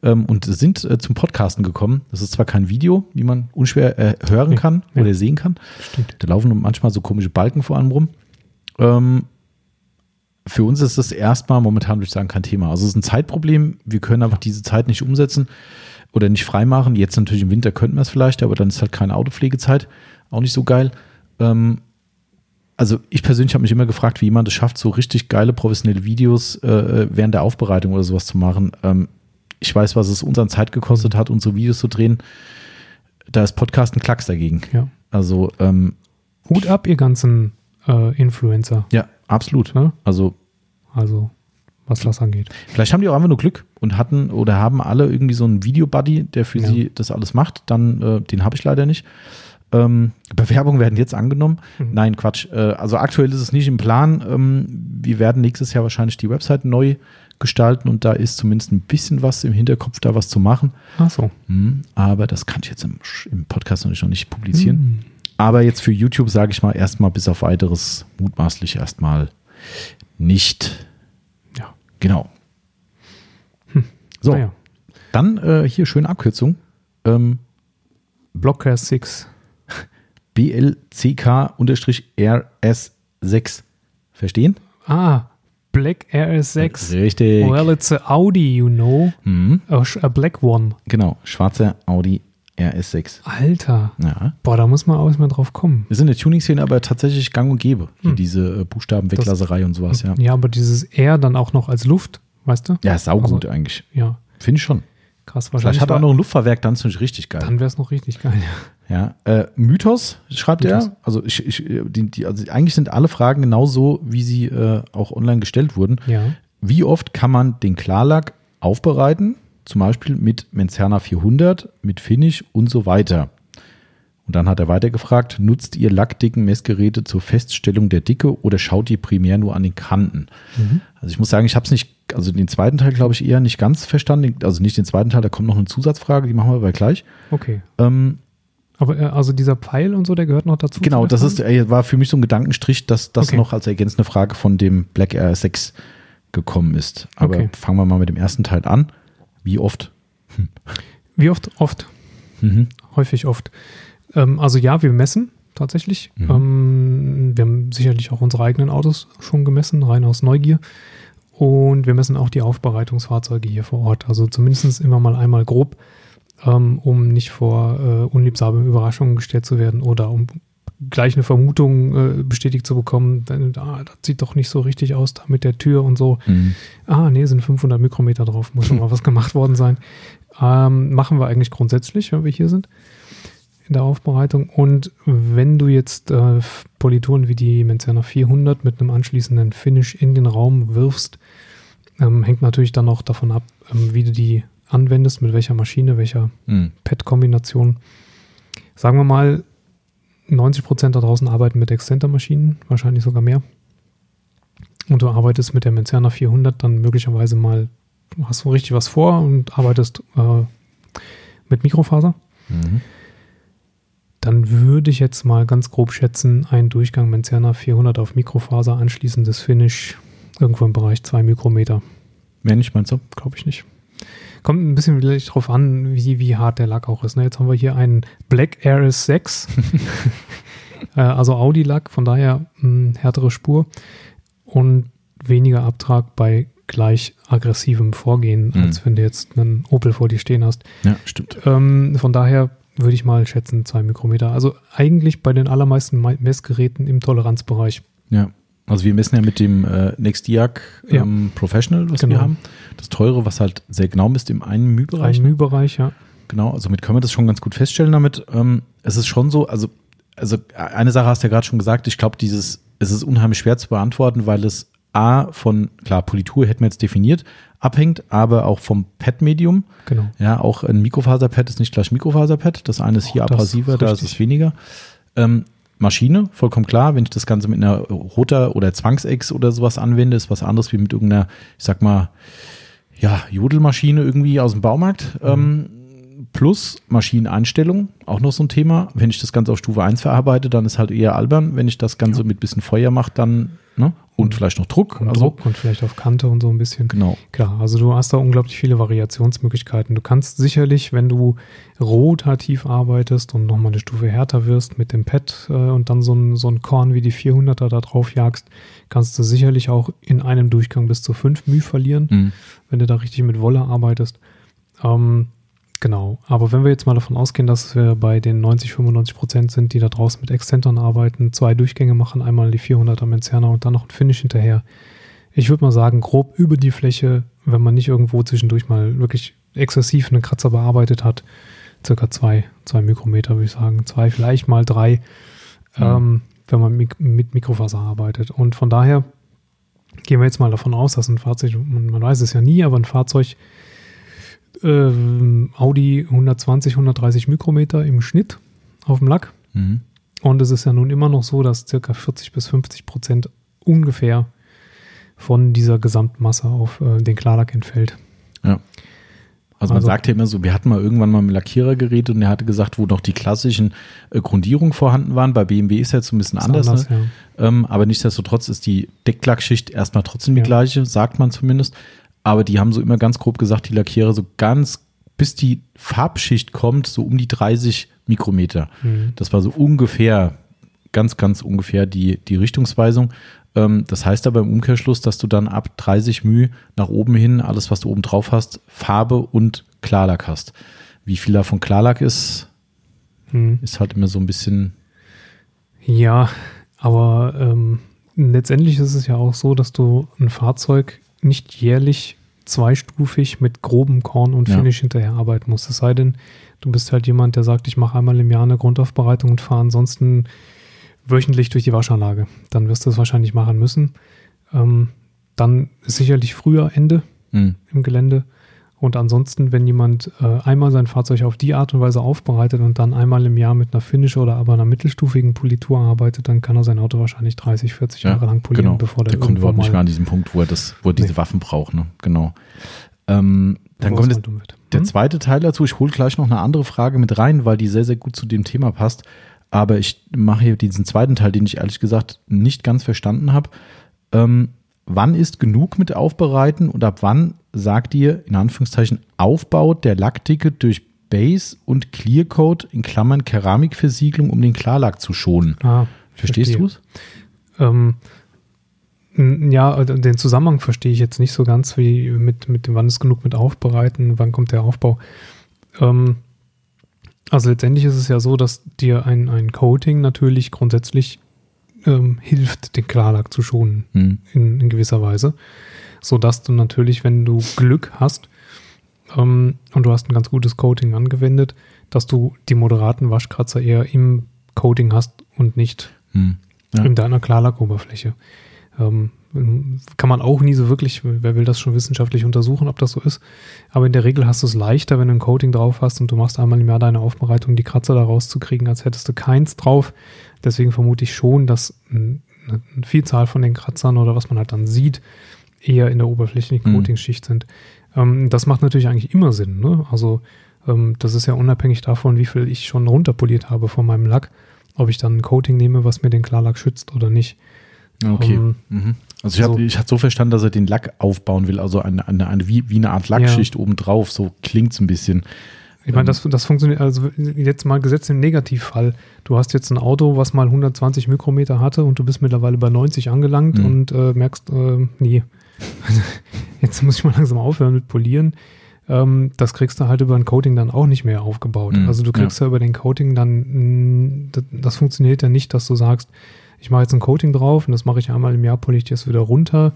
ähm, und sind äh, zum Podcasten gekommen. Das ist zwar kein Video, wie man unschwer äh, hören kann ja. oder sehen kann. Stimmt. Da laufen manchmal so komische Balken vor allem rum. Ähm, für uns ist das erstmal momentan, würde ich sagen, kein Thema. Also es ist ein Zeitproblem. Wir können einfach diese Zeit nicht umsetzen oder nicht freimachen. Jetzt natürlich im Winter könnten wir es vielleicht, aber dann ist halt keine Autopflegezeit. Auch nicht so geil. Ähm, also ich persönlich habe mich immer gefragt, wie jemand es schafft, so richtig geile professionelle Videos äh, während der Aufbereitung oder sowas zu machen. Ähm, ich weiß, was es uns an Zeit gekostet hat, unsere Videos zu drehen. Da ist Podcast ein Klacks dagegen. Ja. Also ähm, Hut ab, ihr ganzen äh, Influencer. Ja, absolut. Ne? Also, also, was das angeht. Vielleicht haben die auch einfach nur Glück und hatten oder haben alle irgendwie so einen Videobuddy, der für ja. sie das alles macht. Dann, äh, den habe ich leider nicht. Ähm, Bewerbungen werden jetzt angenommen. Mhm. Nein, Quatsch. Äh, also aktuell ist es nicht im Plan. Ähm, wir werden nächstes Jahr wahrscheinlich die Website neu gestalten und da ist zumindest ein bisschen was im Hinterkopf, da was zu machen. Ach so. Mhm, aber das kann ich jetzt im, im Podcast noch nicht, noch nicht publizieren. Mhm. Aber jetzt für YouTube sage ich mal erstmal bis auf weiteres mutmaßlich erstmal nicht. Ja. Genau. Hm. So. Ja. Dann äh, hier schöne Abkürzung. Ähm, Blocker 6. BLCK-RS6. Verstehen? Ah, Black RS6. Richtig. Well, it's a Audi, you know. Mhm. A, a black one. Genau, schwarzer Audi RS6. Alter. Ja. Boah, da muss man auch erstmal drauf kommen. Wir sind in der Tuning-Szene aber tatsächlich gang und gäbe. Hm. Diese äh, Buchstabenweglaserei und sowas, ja. Ja, aber dieses R dann auch noch als Luft, weißt du? Ja, saugut also, eigentlich. Ja. Finde ich schon. Krass, wahrscheinlich. Vielleicht hat er auch noch ein Luftfahrwerk, dann ist es richtig geil. Dann wäre es noch richtig geil, ja. Ja, äh, Mythos schreibt Mythos. er. Also, ich, ich, die, die, also eigentlich sind alle Fragen genauso, wie sie äh, auch online gestellt wurden. Ja. Wie oft kann man den Klarlack aufbereiten? Zum Beispiel mit Menzerner 400, mit Finish und so weiter. Und dann hat er weiter gefragt, nutzt ihr lackdicken Messgeräte zur Feststellung der Dicke oder schaut ihr primär nur an den Kanten? Mhm. Also ich muss sagen, ich habe es nicht, also den zweiten Teil glaube ich eher nicht ganz verstanden. Also nicht den zweiten Teil, da kommt noch eine Zusatzfrage, die machen wir aber gleich. Okay. Ähm, aber äh, also dieser Pfeil und so, der gehört noch dazu? Genau, das ist, war für mich so ein Gedankenstrich, dass das okay. noch als ergänzende Frage von dem Black Air 6 gekommen ist. Aber okay. fangen wir mal mit dem ersten Teil an. Wie oft? Hm. Wie oft? Oft. Mhm. Häufig oft. Ähm, also ja, wir messen tatsächlich. Mhm. Ähm, wir haben sicherlich auch unsere eigenen Autos schon gemessen, rein aus Neugier. Und wir messen auch die Aufbereitungsfahrzeuge hier vor Ort. Also zumindest immer mal einmal grob, ähm, um nicht vor äh, unliebsame Überraschungen gestellt zu werden oder um gleich eine Vermutung äh, bestätigt zu bekommen, dann, ah, das sieht doch nicht so richtig aus da mit der Tür und so. Mhm. Ah, nee, sind 500 Mikrometer drauf, muss schon mal was gemacht worden sein. Ähm, machen wir eigentlich grundsätzlich, wenn wir hier sind in der Aufbereitung. Und wenn du jetzt äh, Polituren wie die Menzerner 400 mit einem anschließenden Finish in den Raum wirfst, ähm, hängt natürlich dann auch davon ab, ähm, wie du die anwendest, mit welcher Maschine, welcher mhm. Pad-Kombination. Sagen wir mal, 90 Prozent da draußen arbeiten mit Exzenter-Maschinen, wahrscheinlich sogar mehr. Und du arbeitest mit der Menzerner 400 dann möglicherweise mal, hast du richtig was vor und arbeitest äh, mit Mikrofaser. Mhm. Dann würde ich jetzt mal ganz grob schätzen, ein Durchgang Menzerner 400 auf Mikrofaser anschließendes Finish irgendwo im Bereich 2 Mikrometer. Mehr nicht, meinst du? Glaube ich nicht. Kommt ein bisschen vielleicht drauf an, wie, wie hart der Lack auch ist. Ne? Jetzt haben wir hier einen Black Aris 6, äh, also Audi-Lack, von daher mh, hm, härtere Spur und weniger Abtrag bei gleich aggressivem Vorgehen, Mhm. als wenn du jetzt einen Opel vor dir stehen hast. Ja, stimmt. Ähm, von daher würde ich mal schätzen, zwei Mikrometer. Also eigentlich bei den allermeisten Me- Messgeräten im Toleranzbereich. Ja. Also wir messen ja mit dem äh, Nexdiac Ja. ähm, Professional, was wir Genau. haben. Das teure, was halt sehr genau misst im einen Mühbereich. Ein Mühbereich, ja. Genau, also mit können wir das schon ganz gut feststellen damit. Ähm, es ist schon so, also, also eine Sache hast du ja gerade schon gesagt, ich glaube, dieses, es ist unheimlich schwer zu beantworten, weil es A von, klar, Politur hätten wir jetzt definiert, abhängt, aber auch vom Pad-Medium. Genau. Ja, auch ein Mikrofaserpad ist nicht gleich Mikrofaserpad. Das eine ist hier Oh, das abrasiver, ist da ist es weniger. Ähm, Maschine, vollkommen klar. Wenn ich das Ganze mit einer Roter- oder Zwangsex oder sowas anwende, ist was anderes wie mit irgendeiner, ich sag mal, ja, Jodelmaschine irgendwie aus dem Baumarkt. Mhm. Ähm, plus Maschineneinstellung, auch noch so ein Thema. Wenn ich das Ganze auf Stufe 1 verarbeite, dann ist halt eher albern. Wenn ich das Ganze mit bisschen Feuer mache, dann, ne? Und vielleicht noch Druck. Und also, Druck und vielleicht auf Kante und so ein bisschen. Genau. Klar, also du hast da unglaublich viele Variationsmöglichkeiten. Du kannst sicherlich, wenn du rotativ arbeitest und nochmal eine Stufe härter wirst mit dem Pad äh, und dann so ein, so ein Korn wie die 400er da drauf jagst, kannst du sicherlich auch in einem Durchgang bis zu 5 μ verlieren, Mhm. wenn du da richtig mit Wolle arbeitest. Ähm, genau, aber wenn wir jetzt mal davon ausgehen, dass wir bei den 90, 95 Prozent sind, die da draußen mit Exzentern arbeiten, zwei Durchgänge machen, einmal die 400er Menzerner und dann noch ein Finish hinterher. Ich würde mal sagen, grob über die Fläche, wenn man nicht irgendwo zwischendurch mal wirklich exzessiv einen Kratzer bearbeitet hat, circa zwei, zwei Mikrometer, würde ich sagen, zwei, vielleicht mal drei, ähm, wenn man mik mit Mikrofaser arbeitet. Und von daher gehen wir jetzt mal davon aus, dass ein Fahrzeug, man, man weiß es ja nie, aber ein Fahrzeug ähm, Audi 120, 130 Mikrometer im Schnitt auf dem Lack. Mhm. Und es ist ja nun immer noch so, dass circa 40 bis 50 Prozent ungefähr von dieser Gesamtmasse auf äh, den Klarlack entfällt. Ja. Also man Also- sagt ja immer so, wir hatten mal irgendwann mal einen Lackierer geredet und der hatte gesagt, wo noch die klassischen äh, Grundierungen vorhanden waren. Bei BMW ist jetzt so ein bisschen anders. anders, ne? ähm, aber nichtsdestotrotz ist die Decklackschicht erstmal trotzdem die Ja. gleiche, sagt man zumindest. Aber die haben so immer ganz grob gesagt, die Lackierer so ganz, bis die Farbschicht kommt, so um die 30 Mikrometer. Mhm. Das war so ungefähr, ganz, ganz ungefähr die, die Richtungsweisung. Ähm, das heißt aber im Umkehrschluss, dass du dann ab 30 μ nach oben hin, alles, was du oben drauf hast, Farbe und Klarlack hast. Wie viel davon Klarlack ist, Mhm. ist halt immer so ein bisschen, Ja, aber ähm, letztendlich ist es ja auch so, dass du ein Fahrzeug nicht jährlich zweistufig mit grobem Korn und Ja. Finish hinterher arbeiten musst. Es sei denn, du bist halt jemand, der sagt, ich mache einmal im Jahr eine Grundaufbereitung und fahre ansonsten wöchentlich durch die Waschanlage. Dann wirst du es wahrscheinlich machen müssen. Ähm, dann ist sicherlich früher Ende mh, im Gelände. Und ansonsten, wenn jemand äh, einmal sein Fahrzeug auf die Art und Weise aufbereitet und dann einmal im Jahr mit einer Finish oder aber einer mittelstufigen Politur arbeitet, dann kann er sein Auto wahrscheinlich 30, 40 Ja, Jahre lang polieren, genau. bevor der, der kommt überhaupt nicht mehr an diesen Punkt, wo er das, wo er diese Nee. Waffen braucht, ne? Genau. Ähm, dann kommt jetzt wird. Der Hm? zweite Teil dazu, ich hole gleich noch eine andere Frage mit rein, weil die sehr, sehr gut zu dem Thema passt. Aber ich mache hier diesen zweiten Teil, den ich ehrlich gesagt nicht ganz verstanden habe. Ähm, wann ist genug mit Aufbereiten und ab wann sagt ihr, in Anführungszeichen, Aufbau der Lackdicke durch Base und Clearcoat in Klammern Keramikversiegelung, um den Klarlack zu schonen? Ah, Verstehst verstehe. du es? Ähm, ja, also den Zusammenhang verstehe ich jetzt nicht so ganz, wie mit, mit dem, wann ist genug mit Aufbereiten, wann kommt der Aufbau. Ähm, also letztendlich ist es ja so, dass dir ein, ein Coating natürlich grundsätzlich ähm, hilft, den Klarlack zu schonen Hm. in, in gewisser Weise, sodass du natürlich, wenn du Glück hast ähm, und du hast ein ganz gutes Coating angewendet, dass du die moderaten Waschkratzer eher im Coating hast und nicht Hm. Ja. in deiner Klarlackoberfläche. Ähm, kann man auch nie so wirklich, wer will das schon wissenschaftlich untersuchen, ob das so ist. Aber in der Regel hast du es leichter, wenn du ein Coating drauf hast und du machst einmal im Jahr deine Aufbereitung, die Kratzer da rauszukriegen, als hättest du keins drauf. Deswegen vermute ich schon, dass ein- eine Vielzahl von den Kratzern oder was man halt dann sieht, eher in der oberflächlichen Mhm. Coatingsschicht sind. Ähm, das macht natürlich eigentlich immer Sinn. Ne? Also ähm, das ist ja unabhängig davon, wie viel ich schon runterpoliert habe von meinem Lack, ob ich dann ein Coating nehme, was mir den Klarlack schützt oder nicht. Okay. Ähm, mhm. Also ich so. ich hatte so verstanden, dass er den Lack aufbauen will, also eine, eine, eine wie, wie eine Art Lackschicht obendrauf. So klingt es ein bisschen. Ich meine, Ähm, das, das funktioniert, also jetzt mal gesetzt im Negativfall. Du hast jetzt ein Auto, was mal 120 Mikrometer hatte und du bist mittlerweile bei 90 angelangt Mhm. und äh, merkst, äh, nee. jetzt muss ich mal langsam aufhören mit Polieren. Ähm, das kriegst du halt über ein Coating dann auch nicht mehr aufgebaut. Mhm, also du kriegst ja. ja über den Coating dann, das, das funktioniert ja nicht, dass du sagst, ich mache jetzt ein Coating drauf und das mache ich einmal im Jahr, poliere ich das wieder runter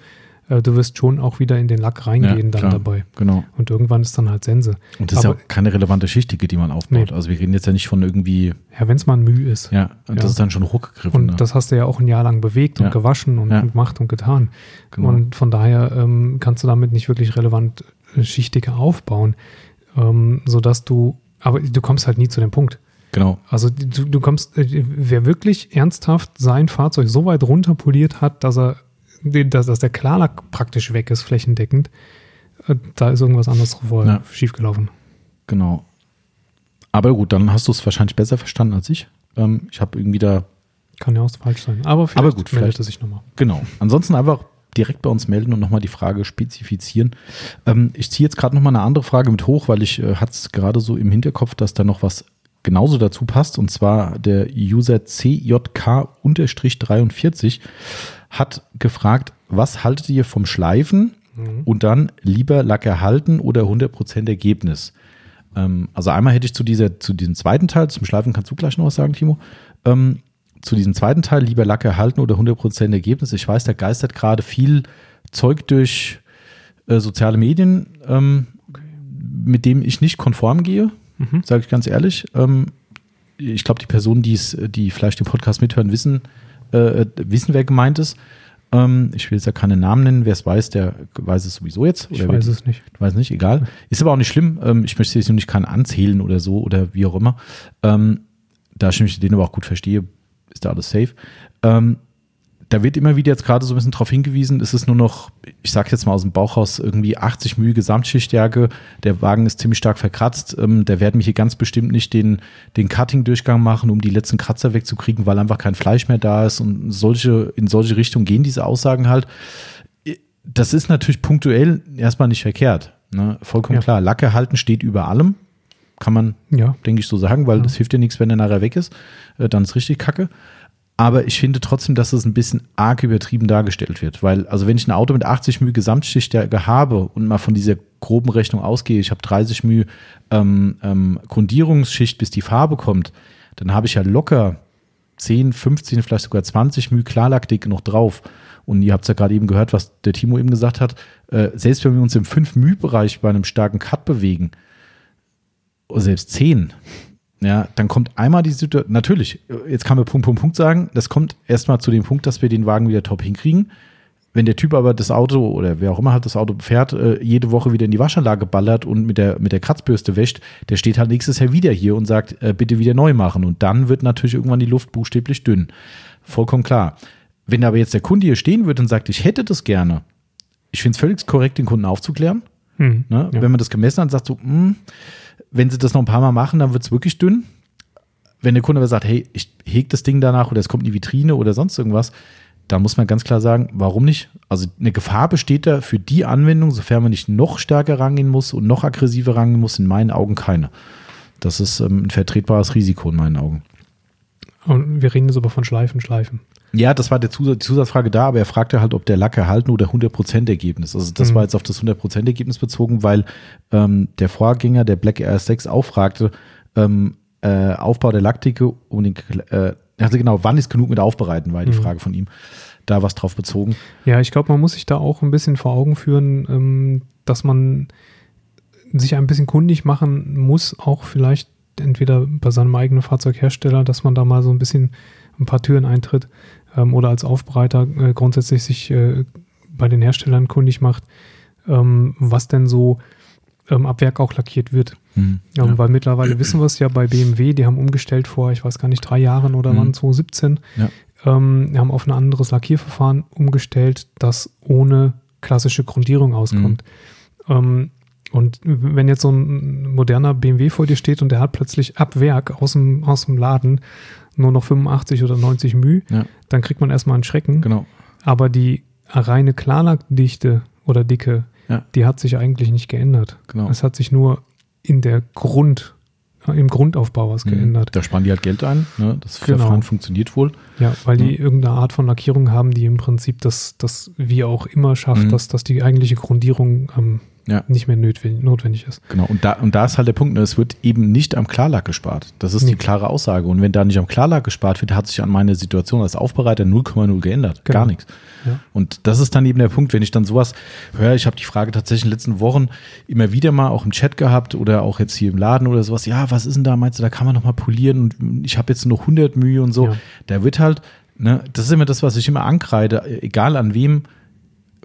äh, du wirst schon auch wieder in den Lack reingehen ja, dann klar, dabei. Genau. Und irgendwann ist dann halt Sense. Und das ist ja keine relevante Schichtdicke, die man aufbaut. Nee. Also wir reden jetzt ja nicht von irgendwie. Ja, wenn es mal ein Mühe ist. Ja, und ja. das ist dann schon hochgegriffen. Und ne? das hast du ja auch ein Jahr lang bewegt und gewaschen und, gemacht und getan. Genau. Und von daher ähm, kannst du damit nicht wirklich relevant äh, Schichtdicke aufbauen, ähm, sodass du, aber du kommst halt nie zu dem Punkt. Genau. Also du, du kommst, äh, wer wirklich ernsthaft sein Fahrzeug so weit runterpoliert hat, dass er dass, dass der Klarlack praktisch weg ist, flächendeckend, äh, da ist irgendwas anderes vorher ja. schiefgelaufen. Genau. Aber gut, dann hast du es wahrscheinlich besser verstanden als ich. Ähm, ich habe irgendwie da. Kann ja auch falsch sein. Aber, vielleicht Aber gut, meldet er sich nochmal. Genau. Ansonsten einfach direkt bei uns melden und nochmal die Frage spezifizieren. Ähm, ich ziehe jetzt gerade nochmal eine andere Frage mit hoch, weil ich äh, hatte es gerade so im Hinterkopf, dass da noch was genauso dazu passt. Und zwar der User CJK-43 hat gefragt, was haltet ihr vom Schleifen mhm. und dann lieber Lack erhalten oder 100% Ergebnis? Ähm, also einmal hätte ich zu, dieser, zu diesem zweiten Teil, zum Schleifen kannst du gleich noch was sagen, Timo. Ähm, zu diesem zweiten Teil, lieber Lack erhalten oder 100% Ergebnis. Ich weiß, da geistert gerade viel Zeug durch äh, soziale Medien, ähm, okay. mit dem ich nicht konform gehe, mhm. sage ich ganz ehrlich. Ähm, ich glaube, die Personen, die vielleicht den Podcast mithören, wissen, äh, wissen, wer gemeint ist. Ähm, ich will jetzt ja keine Namen nennen. Wer es weiß, der weiß es sowieso jetzt. ich weiß es nicht. Ich weiß nicht, egal. Ist aber auch nicht schlimm. Ähm, ich möchte jetzt nicht keinen anzählen oder so oder wie auch immer. Ähm, da ich den aber auch gut verstehe, ist da alles safe. Ähm, da wird immer wieder jetzt gerade so ein bisschen darauf hingewiesen, es ist nur noch, ich sag jetzt mal aus dem Bauch raus, irgendwie 80 Mühe Gesamtschichtstärke. Der Wagen ist ziemlich stark verkratzt. Ähm, der werden mich hier ganz bestimmt nicht den, den Cutting-Durchgang machen, um die letzten Kratzer wegzukriegen, weil einfach kein Fleisch mehr da ist. Und solche, in solche Richtungen gehen diese Aussagen halt. Das ist natürlich punktuell erstmal nicht verkehrt. Ne? Vollkommen ja. klar. Lacke halten steht über allem. Kann man, ja. denke ich, so sagen, weil ja. das hilft dir nichts, wenn der nachher weg ist. Äh, dann ist richtig kacke. Aber ich finde trotzdem, dass es ein bisschen arg übertrieben dargestellt wird. Weil, also wenn ich ein Auto mit 80 μ Gesamtschichtstärke habe und mal von dieser groben Rechnung ausgehe, ich habe 30 μ ähm, ähm, Grundierungsschicht, bis die Farbe kommt, dann habe ich ja locker 10, 15, vielleicht sogar 20 μ Klarlackdicke noch drauf. Und ihr habt es ja gerade eben gehört, was der Timo eben gesagt hat. Äh, selbst wenn wir uns im 5 μ Bereich bei einem starken Cut bewegen, oder selbst 10, ja, dann kommt einmal die Situation, natürlich, jetzt kann man Punkt, Punkt, Punkt sagen, das kommt erstmal zu dem Punkt, dass wir den Wagen wieder top hinkriegen. Wenn der Typ aber das Auto oder wer auch immer halt das Auto fährt, äh, jede Woche wieder in die Waschanlage ballert und mit der, mit der Kratzbürste wäscht, der steht halt nächstes Jahr wieder hier und sagt, äh, bitte wieder neu machen. Und dann wird natürlich irgendwann die Luft buchstäblich dünn. Vollkommen klar. Wenn aber jetzt der Kunde hier stehen würde und sagt, ich hätte das gerne, ich finde es völlig korrekt, den Kunden aufzuklären. Hm, ne? ja. Wenn man das gemessen hat, sagt so, mh, hm, wenn sie das noch ein paar Mal machen, dann wird es wirklich dünn. Wenn der Kunde aber sagt, hey, ich hege das Ding danach oder es kommt in die Vitrine oder sonst irgendwas, dann muss man ganz klar sagen, warum nicht? Also eine Gefahr besteht da für die Anwendung, sofern man nicht noch stärker rangehen muss und noch aggressiver rangehen muss, in meinen Augen keine. Das ist ähm, ein vertretbares Risiko in meinen Augen. Und wir reden jetzt aber von Schleifen, Schleifen. Ja, das war der Zusatz, die Zusatzfrage da, aber er fragte halt, ob der Lack erhalten oder 100% Ergebnis. Also das mhm. war jetzt auf das 100% Ergebnis bezogen, weil ähm, der Vorgänger, der Black RS6, auch fragte, ähm, äh, Aufbau der Lackdicke um den, äh, also genau, wann ist genug mit Aufbereiten, war die mhm. Frage von ihm. Da was drauf bezogen. Ja, ich glaube, man muss sich da auch ein bisschen vor Augen führen, ähm, dass man sich ein bisschen kundig machen muss, auch vielleicht entweder bei seinem eigenen Fahrzeughersteller, dass man da mal so ein bisschen ein paar Türen eintritt ähm, oder als Aufbereiter äh, grundsätzlich sich äh, bei den Herstellern kundig macht, ähm, was denn so ähm, ab Werk auch lackiert wird. Mhm, ja. Weil mittlerweile wissen wir es ja bei BMW, die haben umgestellt vor, ich weiß gar nicht, drei Jahren oder mhm. wann, 2017. Ja. Ähm, haben auf ein anderes Lackierverfahren umgestellt, das ohne klassische Grundierung auskommt. Mhm. Und wenn jetzt so ein moderner BMW vor dir steht und der hat plötzlich ab Werk aus dem, aus dem Laden nur noch 85 oder 90 μ, ja. dann kriegt man erstmal einen Schrecken. Genau. Aber die reine Klarlackdichte oder Dicke, ja. die hat sich eigentlich nicht geändert. Genau. Es hat sich nur in der Grund, im Grundaufbau was Mhm. geändert. Da sparen die halt Geld ein. Ne? Das Genau. Verfahren funktioniert wohl. Ja, weil die Ja. irgendeine Art von Lackierung haben, die im Prinzip das, das wie auch immer schafft, Mhm. dass, dass die eigentliche Grundierung ähm, Ja. nicht mehr notwendig, notwendig ist. Genau, und da, und da ist halt der Punkt, ne, es wird eben nicht am Klarlack gespart. Das ist Nee. die klare Aussage. Und wenn da nicht am Klarlack gespart wird, hat sich an meine Situation als Aufbereiter 0,0 geändert. Genau. Gar nichts. Ja. Und das ist dann eben der Punkt, wenn ich dann sowas höre, ich habe die Frage tatsächlich in den letzten Wochen immer wieder mal auch im Chat gehabt oder auch jetzt hier im Laden oder sowas, ja, was ist denn da, meinst du, da kann man noch mal polieren und ich habe jetzt nur 100 Mühe und so. Ja. Da wird halt, ne, das ist immer das, was ich immer ankreide, egal an wem,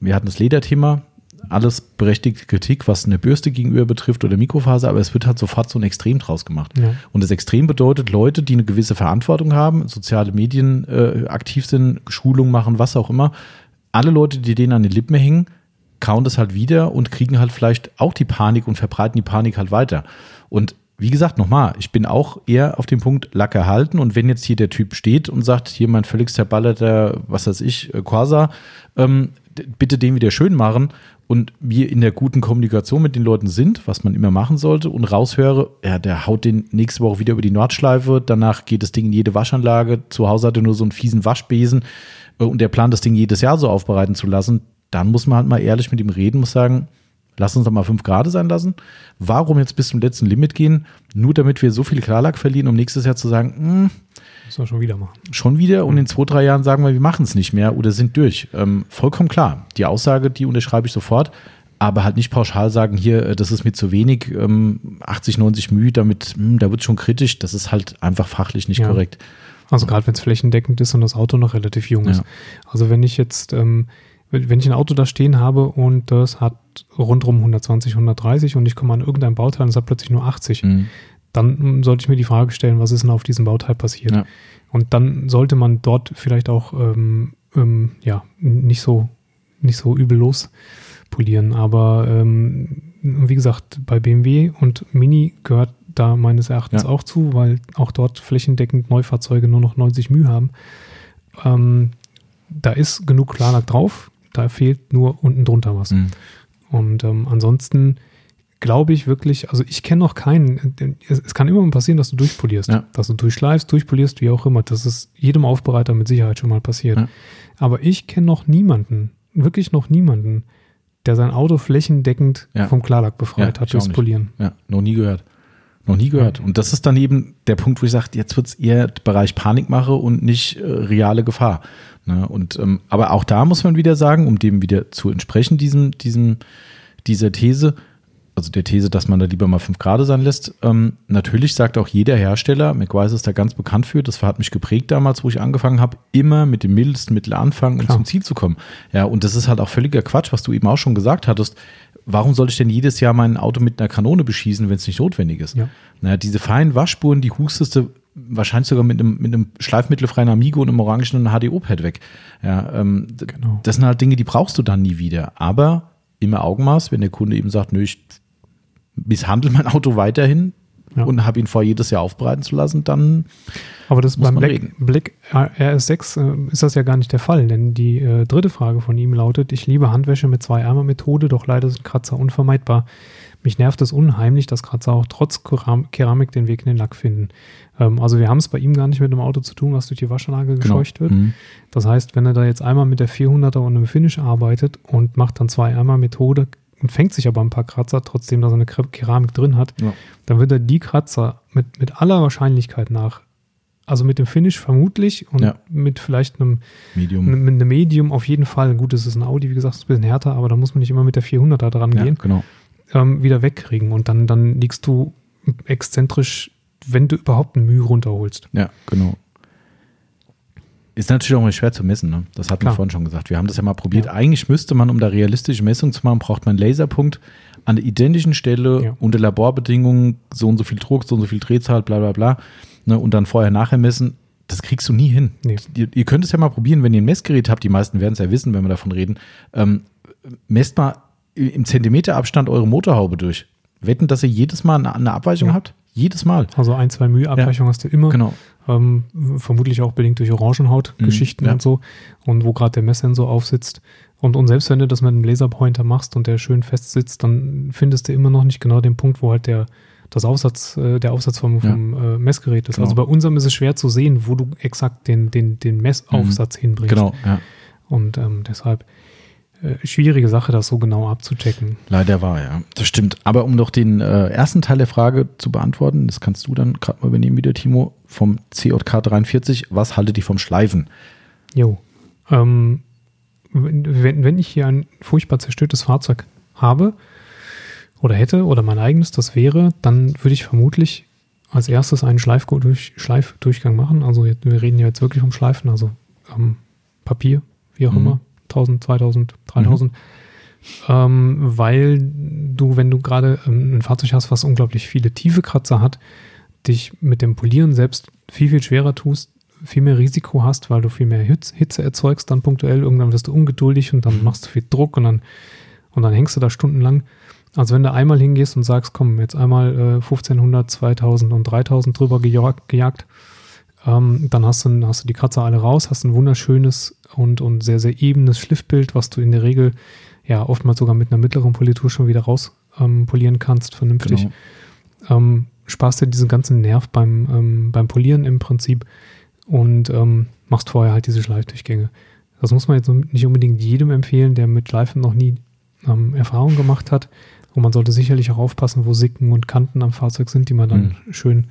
wir hatten das Lederthema, alles berechtigte Kritik, was eine Bürste gegenüber betrifft oder Mikrofaser, aber es wird halt sofort so ein Extrem draus gemacht. Ja. Und das Extrem bedeutet Leute, die eine gewisse Verantwortung haben, soziale Medien äh, aktiv sind, Schulung machen, was auch immer. Alle Leute, die denen an den Lippen hängen, kauen das halt wieder und kriegen halt vielleicht auch die Panik und verbreiten die Panik halt weiter. Und wie gesagt, nochmal, ich bin auch eher auf dem Punkt Lack erhalten und wenn jetzt hier der Typ steht und sagt, hier mein völlig zerballerter, was weiß ich, äh, Quasar, ähm, bitte den wieder schön machen und wir in der guten Kommunikation mit den Leuten sind, was man immer machen sollte und raushöre, ja, der haut den nächste Woche wieder über die Nordschleife, danach geht das Ding in jede Waschanlage, zu Hause hat er nur so einen fiesen Waschbesen äh, und der plant das Ding jedes Jahr so aufbereiten zu lassen, dann muss man halt mal ehrlich mit ihm reden, muss sagen, lass uns doch mal fünf Grad sein lassen. Warum jetzt bis zum letzten Limit gehen, nur damit wir so viel Klarlack verlieren, um nächstes Jahr zu sagen, hm, Müssen wir schon wieder machen. schon wieder und in zwei, drei Jahren sagen wir, wir machen es nicht mehr oder sind durch. Ähm, vollkommen klar. Die Aussage, die unterschreibe ich sofort, aber halt nicht pauschal sagen, hier, äh, das ist mir zu wenig, ähm, 80, 90 Mühe, damit, hm, da wird schon kritisch. Das ist halt einfach fachlich nicht Ja. korrekt. Also gerade wenn es flächendeckend ist und das Auto noch relativ jung ist. Ja. Also wenn ich jetzt, ähm, wenn wenn ich ein Auto da stehen habe und das hat rundrum 120, 130 und ich komme an irgendein Bauteil und es hat plötzlich nur 80, Mhm. Dann sollte ich mir die Frage stellen, was ist denn auf diesem Bauteil passiert? Ja. Und dann sollte man dort vielleicht auch ähm, ähm, ja, nicht so, nicht so übel lospolieren. Aber ähm, wie gesagt, bei BMW und Mini gehört da meines Erachtens Ja. auch zu, weil auch dort flächendeckend Neufahrzeuge nur noch 90 Mühe haben. Ähm, da ist genug Klarlack drauf, da fehlt nur unten drunter was. Mhm. Und ähm, ansonsten glaube ich wirklich, also ich kenne noch keinen, es, es kann immer mal passieren, dass du durchpolierst, Ja. dass du durchschleifst, durchpolierst, wie auch immer. Das ist jedem Aufbereiter mit Sicherheit schon mal passiert. Ja. Aber ich kenne noch niemanden, wirklich noch niemanden, der sein Auto flächendeckend Ja. vom Klarlack befreit hat durchs. Polieren. Ja, noch nie gehört. Noch nie gehört. Und das ist dann eben der Punkt, wo ich sage, jetzt wird es eher Bereich Panikmache und nicht äh, reale Gefahr. Ne? Und, ähm, aber auch da muss man wieder sagen, um dem wieder zu entsprechen, diesem, diesem, dieser These, also der These, dass man da lieber mal fünf Grad sein lässt, ähm, natürlich sagt auch jeder Hersteller, McWise ist da ganz bekannt für, das hat mich geprägt damals, wo ich angefangen habe, immer mit dem mildesten Mittel anfangen, um zum Ziel zu kommen. Ja, und das ist halt auch völliger Quatsch, was du eben auch schon gesagt hattest. Warum soll ich denn jedes Jahr mein Auto mit einer Kanone beschießen, wenn es nicht notwendig ist? Ja. Naja, diese feinen Waschspuren, die hustest du wahrscheinlich sogar mit einem, mit einem schleifmittelfreien Amigo und einem orangenen HDO-Pad weg. Ja, ähm, Genau. das sind halt Dinge, die brauchst du dann nie wieder. Aber immer Augenmaß, wenn der Kunde eben sagt, nö, ich misshandle mein Auto weiterhin Ja. und habe ihn vor, jedes Jahr aufbereiten zu lassen, dann Aber das Muss beim man Black, reden. Black RS6 äh, ist das ja gar nicht der Fall, denn die äh, dritte Frage von ihm lautet, ich liebe Handwäsche mit zwei Ärmer Methode, doch leider sind Kratzer unvermeidbar. Mich nervt es unheimlich, dass Kratzer auch trotz Keram Keramik den Weg in den Lack finden. Ähm, also wir haben es bei ihm gar nicht mit einem Auto zu tun, was durch die Waschanlage gescheucht wird. Mhm. Das heißt, wenn er da jetzt einmal mit der 400er und einem Finish arbeitet und macht dann zwei Ärmer Methode und fängt sich aber ein paar Kratzer, trotzdem, dass er eine Kre- Keramik drin hat, Ja. dann wird er die Kratzer mit, mit aller Wahrscheinlichkeit nach, also mit dem Finish vermutlich und Ja. mit vielleicht einem, Medium. mit einem Medium auf jeden Fall, gut, es ist ein Audi, wie gesagt, ist ein bisschen härter, aber da muss man nicht immer mit der 400er dran ja, gehen, genau. ähm, wieder wegkriegen und dann, dann liegst du exzentrisch, wenn du überhaupt eine Mühe runterholst. Ja, genau. Ist natürlich auch mal schwer zu messen, ne? Das hatten wir Klar. vorhin schon gesagt. Wir haben das ja mal probiert. Ja. Eigentlich müsste man, um da realistische Messungen zu machen, braucht man einen Laserpunkt an der identischen Stelle Ja. unter Laborbedingungen, so und so viel Druck, so und so viel Drehzahl, bla bla bla. Ne? Und dann vorher nachher messen. Das kriegst du nie hin. Nee. Ihr, ihr könnt es ja mal probieren, wenn ihr ein Messgerät habt, die meisten werden es ja wissen, wenn wir davon reden. Ähm, messt mal im Zentimeterabstand eure Motorhaube durch. Wetten, dass ihr jedes Mal eine, eine Abweichung Ja. habt? Jedes Mal. Also ein, zwei Mühe Abweichung hast du immer. Genau. Ähm, vermutlich auch bedingt durch Orangenhaut-Geschichten Mhm, ja. und so. Und wo gerade der Messsensor aufsitzt. Und, und selbst wenn du das mit einem Laserpointer machst und der schön fest sitzt, dann findest du immer noch nicht genau den Punkt, wo halt der, das Aufsatz, äh, der Aufsatz vom, vom ja. äh, Messgerät ist. Also genau. Also bei unserem ist es schwer zu sehen, wo du exakt den, den, den Messaufsatz mhm. hinbringst. Genau, ja. Und ähm, deshalb schwierige Sache, das so genau abzuchecken. Leider war, ja. Das stimmt. Aber um noch den äh, ersten Teil der Frage zu beantworten, das kannst du dann gerade mal übernehmen wieder, Timo, vom CJK 43. Was haltet ihr vom Schleifen? Jo. Ähm, wenn, wenn ich hier ein furchtbar zerstörtes Fahrzeug habe oder hätte oder mein eigenes das wäre, dann würde ich vermutlich als erstes einen Schleifdurch, Schleifdurchgang machen. Also wir reden ja jetzt wirklich vom Schleifen, also ähm, Papier, wie auch mhm. immer, 1000, 2000, 3000. Mhm. Ähm, weil du, wenn du gerade ähm, ein Fahrzeug hast, was unglaublich viele tiefe Kratzer hat, dich mit dem Polieren selbst viel, viel schwerer tust, viel mehr Risiko hast, weil du viel mehr Hitze erzeugst, dann punktuell. Irgendwann wirst du ungeduldig und dann mhm. machst du viel Druck und dann, und dann hängst du da stundenlang. Also wenn du einmal hingehst und sagst, komm, jetzt einmal äh, 1500, 2000 und 3000 drüber gejagt, gejagt ähm, dann hast du, hast du die Kratzer alle raus, hast ein wunderschönes und, und sehr, sehr ebenes Schliffbild, was du in der Regel ja oftmals sogar mit einer mittleren Politur schon wieder raus ähm, polieren kannst, vernünftig. Genau. Ähm, sparst dir diesen ganzen Nerv beim, ähm, beim Polieren im Prinzip und ähm, machst vorher halt diese Schleifdurchgänge. Das muss man jetzt nicht unbedingt jedem empfehlen, der mit Schleifen noch nie ähm, Erfahrung gemacht hat. Und man sollte sicherlich auch aufpassen, wo Sicken und Kanten am Fahrzeug sind, die man dann mhm. schön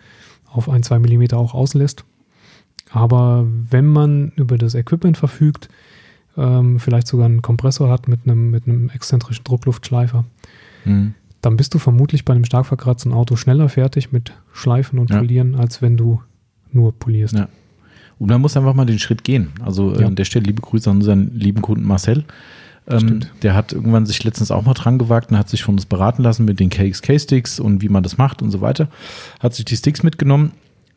auf ein, zwei Millimeter auch auslässt. Aber wenn man über das Equipment verfügt, ähm, vielleicht sogar einen Kompressor hat mit einem, mit einem exzentrischen Druckluftschleifer, mhm. dann bist du vermutlich bei einem stark verkratzten Auto schneller fertig mit Schleifen und ja. Polieren, als wenn du nur polierst. Ja. Und man muss einfach mal den Schritt gehen. Also äh, ja. an der Stelle liebe Grüße an unseren lieben Kunden Marcel. Ähm, der hat irgendwann sich letztens auch mal dran gewagt und hat sich von uns beraten lassen mit den KXK-Sticks und wie man das macht und so weiter. Hat sich die Sticks mitgenommen.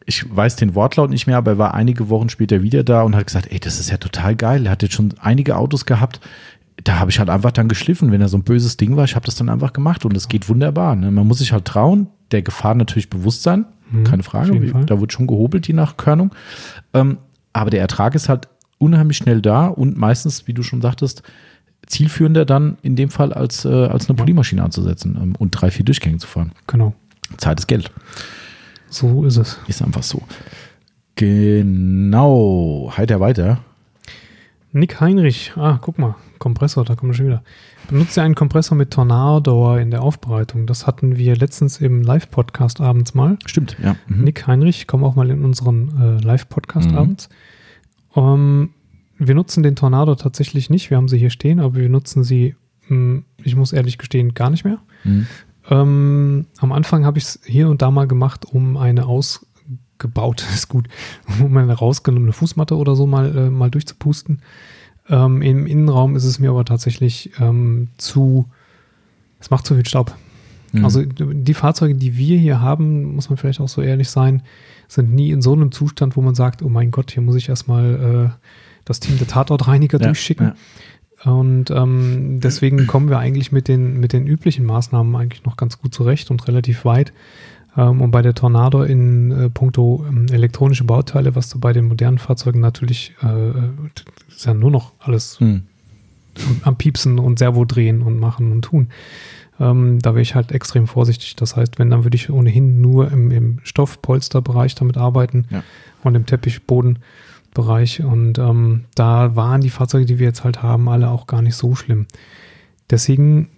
Ich weiß den Wortlaut nicht mehr, aber er war einige Wochen später wieder da und hat gesagt, ey, das ist ja total geil. Er hat jetzt schon einige Autos gehabt. Da habe ich halt einfach dann geschliffen, wenn er so ein böses Ding war. Ich habe das dann einfach gemacht und es geht wunderbar. Ne? Man muss sich halt trauen, der Gefahr natürlich bewusst sein, mhm, keine Frage. Da wird schon gehobelt, je nach Körnung. Ähm, aber der Ertrag ist halt unheimlich schnell da und meistens, wie du schon sagtest, zielführender dann in dem Fall als, äh, als eine Polymaschine anzusetzen ähm, und drei, vier Durchgänge zu fahren. Genau. Zeit ist Geld. So ist es. Ist einfach so. Genau. Heiter weiter. Nick Heinrich. Ah, guck mal. Kompressor, da kommen wir schon wieder. Benutze einen Kompressor mit Tornado in der Aufbereitung. Das hatten wir letztens im Live-Podcast abends mal. Stimmt, ja. Mhm. Nick Heinrich, komm auch mal in unseren äh, Live-Podcast mhm. abends. Ähm, wir nutzen den Tornado tatsächlich nicht. Wir haben sie hier stehen, aber wir nutzen sie, mh, hm, ich muss ehrlich gestehen, gar nicht mehr. Mhm. Ähm, am Anfang habe ich es hier und da mal gemacht, um eine ausgebaute, ist gut, um eine rausgenommene Fußmatte oder so mal, äh, mal durchzupusten. Ähm, Im Innenraum ist es mir aber tatsächlich ähm, zu, es macht zu viel Staub. Mhm. Also die Fahrzeuge, die wir hier haben, muss man vielleicht auch so ehrlich sein, sind nie in so einem Zustand, wo man sagt, oh mein Gott, hier muss ich erstmal äh, das Team der Tatortreiniger ja, durchschicken. Ja. Und ähm, deswegen kommen wir eigentlich mit den, mit den üblichen Maßnahmen eigentlich noch ganz gut zurecht und relativ weit. Ähm, und bei der Tornado in äh, puncto ähm, elektronische Bauteile, was du bei den modernen Fahrzeugen natürlich äh, ist ja nur noch alles hm. am Piepsen und Servo drehen und machen und tun. Ähm, da wäre ich halt extrem vorsichtig. Das heißt, wenn, dann würde ich ohnehin nur im, im Stoffpolsterbereich damit arbeiten ja. und im Teppichbodenbereich. Und ähm, da waren die Fahrzeuge, die wir jetzt halt haben, alle auch gar nicht so schlimm. Deswegen,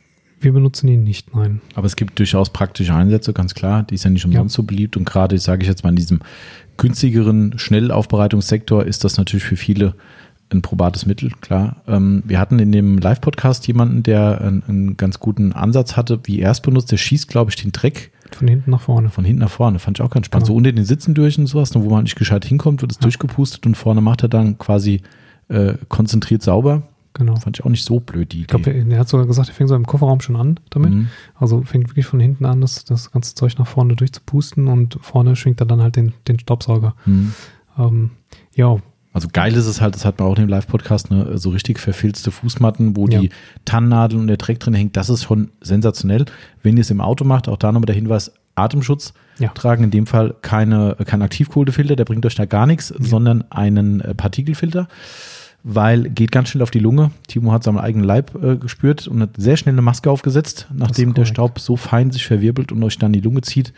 wir benutzen ihn nicht, nein. Aber es gibt durchaus praktische Einsätze, ganz klar. Die ist ja nicht umsonst ja. so beliebt. Und gerade, sage ich jetzt mal, in diesem günstigeren Schnellaufbereitungssektor ist das natürlich für viele ein probates Mittel, klar. Ähm, wir hatten in dem Live-Podcast jemanden, der einen, einen, ganz guten Ansatz hatte, wie er es benutzt. Der schießt, glaube ich, den Dreck. Von hinten nach vorne. Von hinten nach vorne. Fand ich auch ganz spannend. Genau. So unter den Sitzen durch und sowas, wo man nicht gescheit hinkommt, wird es ja. durchgepustet und vorne macht er dann quasi äh, konzentriert sauber. Genau. Fand ich auch nicht so blöd, die Idee. Ich glaube, er, hat sogar gesagt, er fängt so im Kofferraum schon an damit. Mhm. Also fängt wirklich von hinten an, das, das ganze Zeug nach vorne durchzupusten und vorne schwingt er dann halt den, den Staubsauger. Mhm. Ähm, ja, also geil ist es halt, das hat man auch in dem Live-Podcast, ne, so richtig verfilzte Fußmatten, wo ja. die Tannennadel und der Dreck drin hängt. Das ist schon sensationell. Wenn ihr es im Auto macht, auch da nochmal der Hinweis, Atemschutz ja. tragen, in dem Fall keine, kein Aktivkohlefilter, der bringt euch da gar nichts, ja. sondern einen äh, Partikelfilter. weil geht ganz schnell auf die Lunge. Timo hat seinen eigenen Leib äh, gespürt und hat sehr schnell eine Maske aufgesetzt, nachdem der Staub so fein sich verwirbelt und euch dann die Lunge zieht.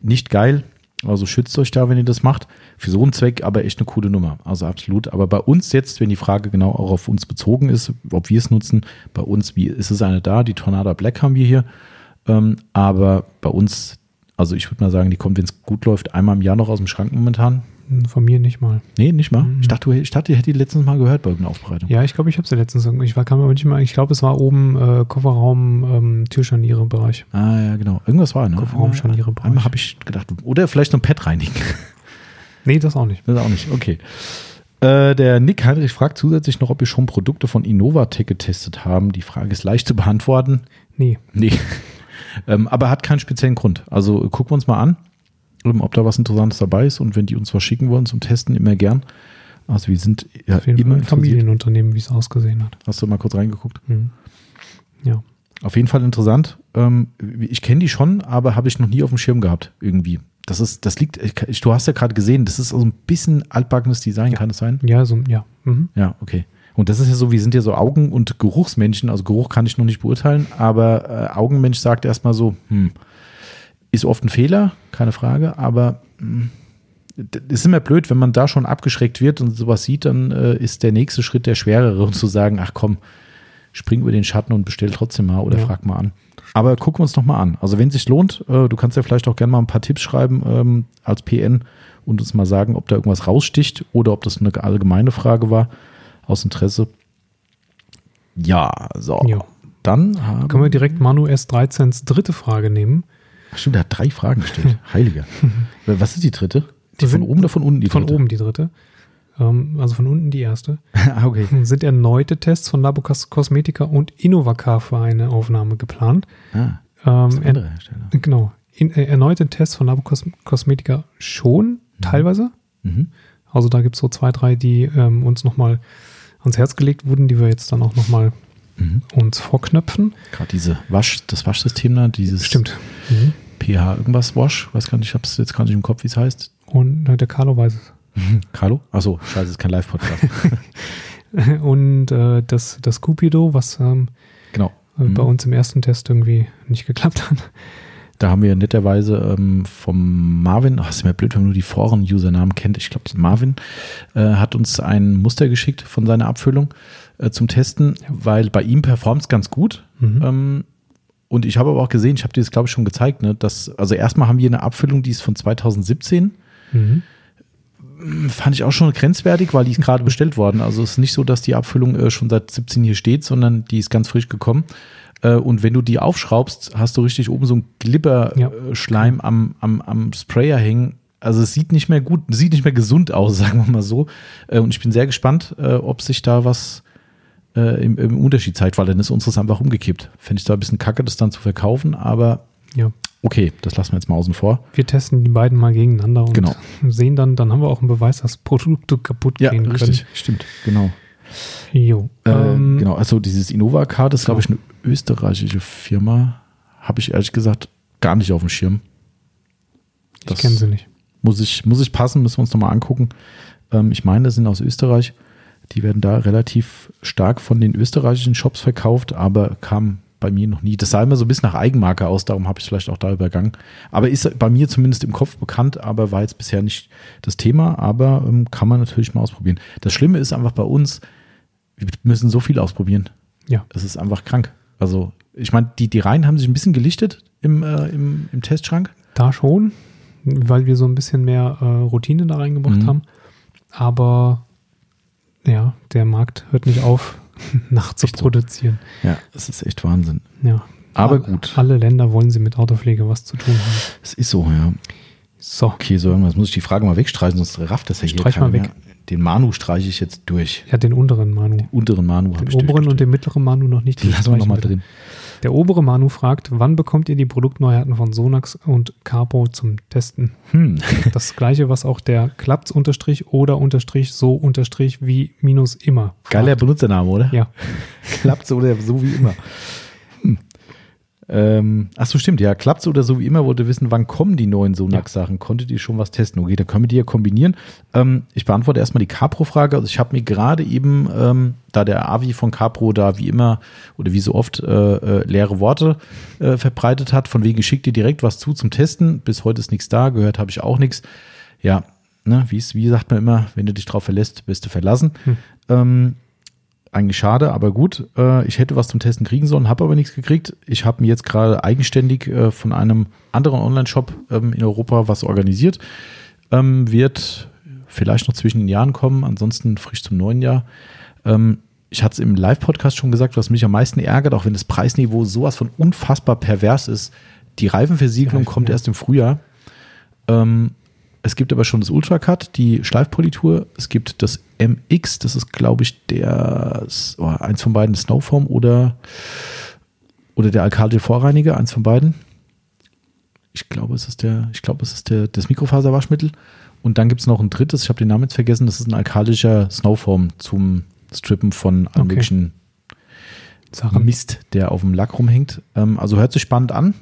Nicht geil. Also schützt euch da, wenn ihr das macht. Für so einen Zweck aber echt eine coole Nummer. Also absolut. Aber bei uns jetzt, wenn die Frage genau auch auf uns bezogen ist, ob wir es nutzen, bei uns, wie ist es eine da? Die Tornado Black haben wir hier. Ähm, aber bei uns, also ich würde mal sagen, die kommt, wenn es gut läuft, einmal im Jahr noch aus dem Schrank momentan. Von mir nicht mal. Nee, nicht mal. Mhm. Ich dachte, ich dachte, ihr hättet die letztens mal gehört bei irgendeiner Aufbereitung. Ja, ich glaube, ich habe sie letztens. Ich war, kam aber nicht mal. Ich glaube, es war oben äh, Kofferraum, ähm, Türscharniere-Bereich. Ah, ja, genau. Irgendwas war, ne? Kofferraum, Scharniere-Bereich. Einmal habe ich gedacht, oder vielleicht noch ein Pad reinigen. nee, das auch nicht. Das auch nicht, okay. Äh, der Nick Heinrich fragt zusätzlich noch, ob wir schon Produkte von Innovatech getestet haben. Die Frage ist leicht zu beantworten. Nee. Nee. ähm, aber hat keinen speziellen Grund. Also gucken wir uns mal an ob da was Interessantes dabei ist und wenn die uns was schicken wollen zum Testen, immer gern. Also wir sind ja Auf jeden immer Fall ein Familienunternehmen, wie es ausgesehen hat. Hast du mal kurz reingeguckt? Mhm. Ja. Auf jeden Fall interessant. Ähm, ich kenne die schon, aber habe ich noch nie auf dem Schirm gehabt irgendwie. Das ist, das liegt, ich, du hast ja gerade gesehen, das ist so ein bisschen altbackenes Design, ja. kann es sein? Ja, so, ja. Mhm. Ja, okay. Und das ist ja so, wir sind ja so Augen- und Geruchsmenschen. Also Geruch kann ich noch nicht beurteilen, aber äh, Augenmensch sagt erstmal so, hm, ist oft ein Fehler, keine Frage, aber hm, es ist immer blöd, wenn man da schon abgeschreckt wird und sowas sieht, dann äh, ist der nächste Schritt der schwerere und zu sagen, ach komm, spring über den Schatten und bestell trotzdem mal oder ja. frag mal an. Aber gucken wir uns noch mal an. Also wenn es sich lohnt, äh, du kannst ja vielleicht auch gerne mal ein paar Tipps schreiben ähm, als PN und uns mal sagen, ob da irgendwas raussticht oder ob das eine allgemeine Frage war aus Interesse. Ja, so. Ja. Dann können wir direkt Manu S13s dritte Frage nehmen. Ach stimmt, der hat drei Fragen gestellt. Heiliger. Was ist die dritte? Die von oben oder von unten die dritte? Von oben die dritte. Ähm, also von unten die erste. ah, okay. Sind erneute Tests von Labo Cosmetica und Innovacar für eine Aufnahme geplant. Ah, ähm, andere Hersteller. Genau. In, äh, erneute Tests von Labo Cosmetica schon, mhm. teilweise. Mhm. Also da gibt es so zwei, drei, die ähm, uns nochmal ans Herz gelegt wurden, die wir jetzt dann auch nochmal mhm. uns vorknöpfen. Gerade diese Wasch, das Waschsystem da, dieses Stimmt. Mhm. PH irgendwas Wash, weiß gar nicht, ich habe es jetzt gar nicht im Kopf, wie es heißt. Und äh, der Carlo weiß es. Mhm. Carlo? Achso, scheiße, ist kein Live-Podcast. und äh, das, das Cupido, was ähm, genau. Äh, bei mhm. uns im ersten Test irgendwie nicht geklappt hat. Da haben wir netterweise ähm, vom Marvin, ach, ist mir blöd, wenn man nur die Foren-Usernamen kennt. Ich glaube, Marvin äh, hat uns ein Muster geschickt von seiner Abfüllung äh, zum Testen, weil bei ihm performt es ganz gut. Mhm. Ähm, und ich habe aber auch gesehen, ich habe dir das, glaube ich, schon gezeigt, ne, dass, also erstmal haben wir eine Abfüllung, die ist von 2017. Mhm. Fand ich auch schon grenzwertig, weil die ist gerade bestellt worden. Also es ist nicht so, dass die Abfüllung äh, schon seit 17 hier steht, sondern die ist ganz frisch gekommen. Äh, und wenn du die aufschraubst, hast du richtig oben so ein Glibber-Schleim ja. am, am, am Sprayer hängen. Also es sieht nicht mehr gut, sieht nicht mehr gesund aus, sagen wir mal so. Äh, und ich bin sehr gespannt, äh, ob sich da was äh, im, im, Unterschied zeigt, weil dann ist unseres einfach umgekippt. Fände ich da ein bisschen kacke, das dann zu verkaufen, aber ja. okay, das lassen wir jetzt mal außen vor. Wir testen die beiden mal gegeneinander und genau. sehen dann, dann haben wir auch einen Beweis, dass Produkte kaputt ja, gehen können. Richtig, stimmt, genau. Jo. Äh, ähm, genau, also dieses Innova-Card ist, glaube ich, eine österreichische Firma. Habe ich ehrlich gesagt gar nicht auf dem Schirm. Das ich kenne sie nicht. Muss ich, muss ich passen, müssen wir uns nochmal angucken. Ähm, ich meine, das sind aus Österreich. Die werden da relativ stark von den österreichischen Shops verkauft, aber kam bei mir noch nie. Das sah immer so ein bisschen nach Eigenmarke aus, darum habe ich es vielleicht auch da übergangen. Aber ist bei mir zumindest im Kopf bekannt, aber war jetzt bisher nicht das Thema, aber ähm, kann man natürlich mal ausprobieren. Das Schlimme ist einfach bei uns, wir müssen so viel ausprobieren. Ja. Das ist einfach krank. Also, ich meine, die, die Reihen haben sich ein bisschen gelichtet im, äh, im, im Testschrank. Da schon, weil wir so ein bisschen mehr äh, Routine da reingebracht mhm. haben. Aber ja, der Markt hört nicht auf, nachzuproduzieren. So. Ja, das ist echt Wahnsinn. Ja. Aber gut. Alle Länder wollen sie mit Autopflege was zu tun haben. Es ist so, ja. So. Okay, so irgendwas muss ich die Frage mal wegstreichen, sonst rafft das ja hier Streich mal weg. Mehr. Den Manu streiche ich jetzt durch. Ja, den unteren Manu. Den unteren Manu habe ich Den oberen und den mittleren Manu noch nicht. Die lassen wir nochmal drin. Der obere Manu fragt, wann bekommt ihr die Produktneuheiten von Sonax und Carpo zum Testen? Hm. Das gleiche, was auch der Klapps unterstrich oder unterstrich so unterstrich wie minus immer. Fragt. Geiler Benutzername, oder? Ja. Klappt oder so wie immer. Hm. Ähm, ach so, stimmt, ja. Klappt's oder so wie immer, wollte wissen, wann kommen die neuen Sonax-Sachen? Ja. Konntet ihr schon was testen? Okay, da können wir die ja kombinieren. Ähm, ich beantworte erstmal die Capro-Frage. Also ich habe mir gerade eben, ähm, da der Avi von Capro da wie immer oder wie so oft äh, äh, leere Worte äh, verbreitet hat, von wegen schickt dir direkt was zu zum Testen. Bis heute ist nichts da, gehört habe ich auch nichts. Ja, ne, wie, wie sagt man immer, wenn du dich drauf verlässt, bist du verlassen. Hm. Eigentlich schade, aber gut. Äh, ich hätte was zum Testen kriegen sollen, habe aber nichts gekriegt. Ich habe mir jetzt gerade eigenständig äh, von einem anderen Online-Shop ähm, in Europa was organisiert. Ähm, wird vielleicht noch zwischen den Jahren kommen, ansonsten frisch zum neuen Jahr. Ähm, ich hatte es im Live-Podcast schon gesagt, was mich am meisten ärgert, auch wenn das Preisniveau sowas von unfassbar pervers ist. Die Reifenversiegelung ja, kommt erst im Frühjahr. Ähm, es gibt aber schon das Ultracut, die Schleifpolitur. Es gibt das MX, das ist, glaube ich, der oh, eins von beiden Snowform oder, oder der Alkali Vorreiniger, eins von beiden. Ich glaube, es ist der, ich glaube, es ist der, das Mikrofaserwaschmittel. Und dann gibt es noch ein drittes, ich habe den Namen jetzt vergessen, das ist ein alkalischer Snowform zum Strippen von allem okay. Mist, der auf dem Lack rumhängt. Ähm, also hört sich spannend an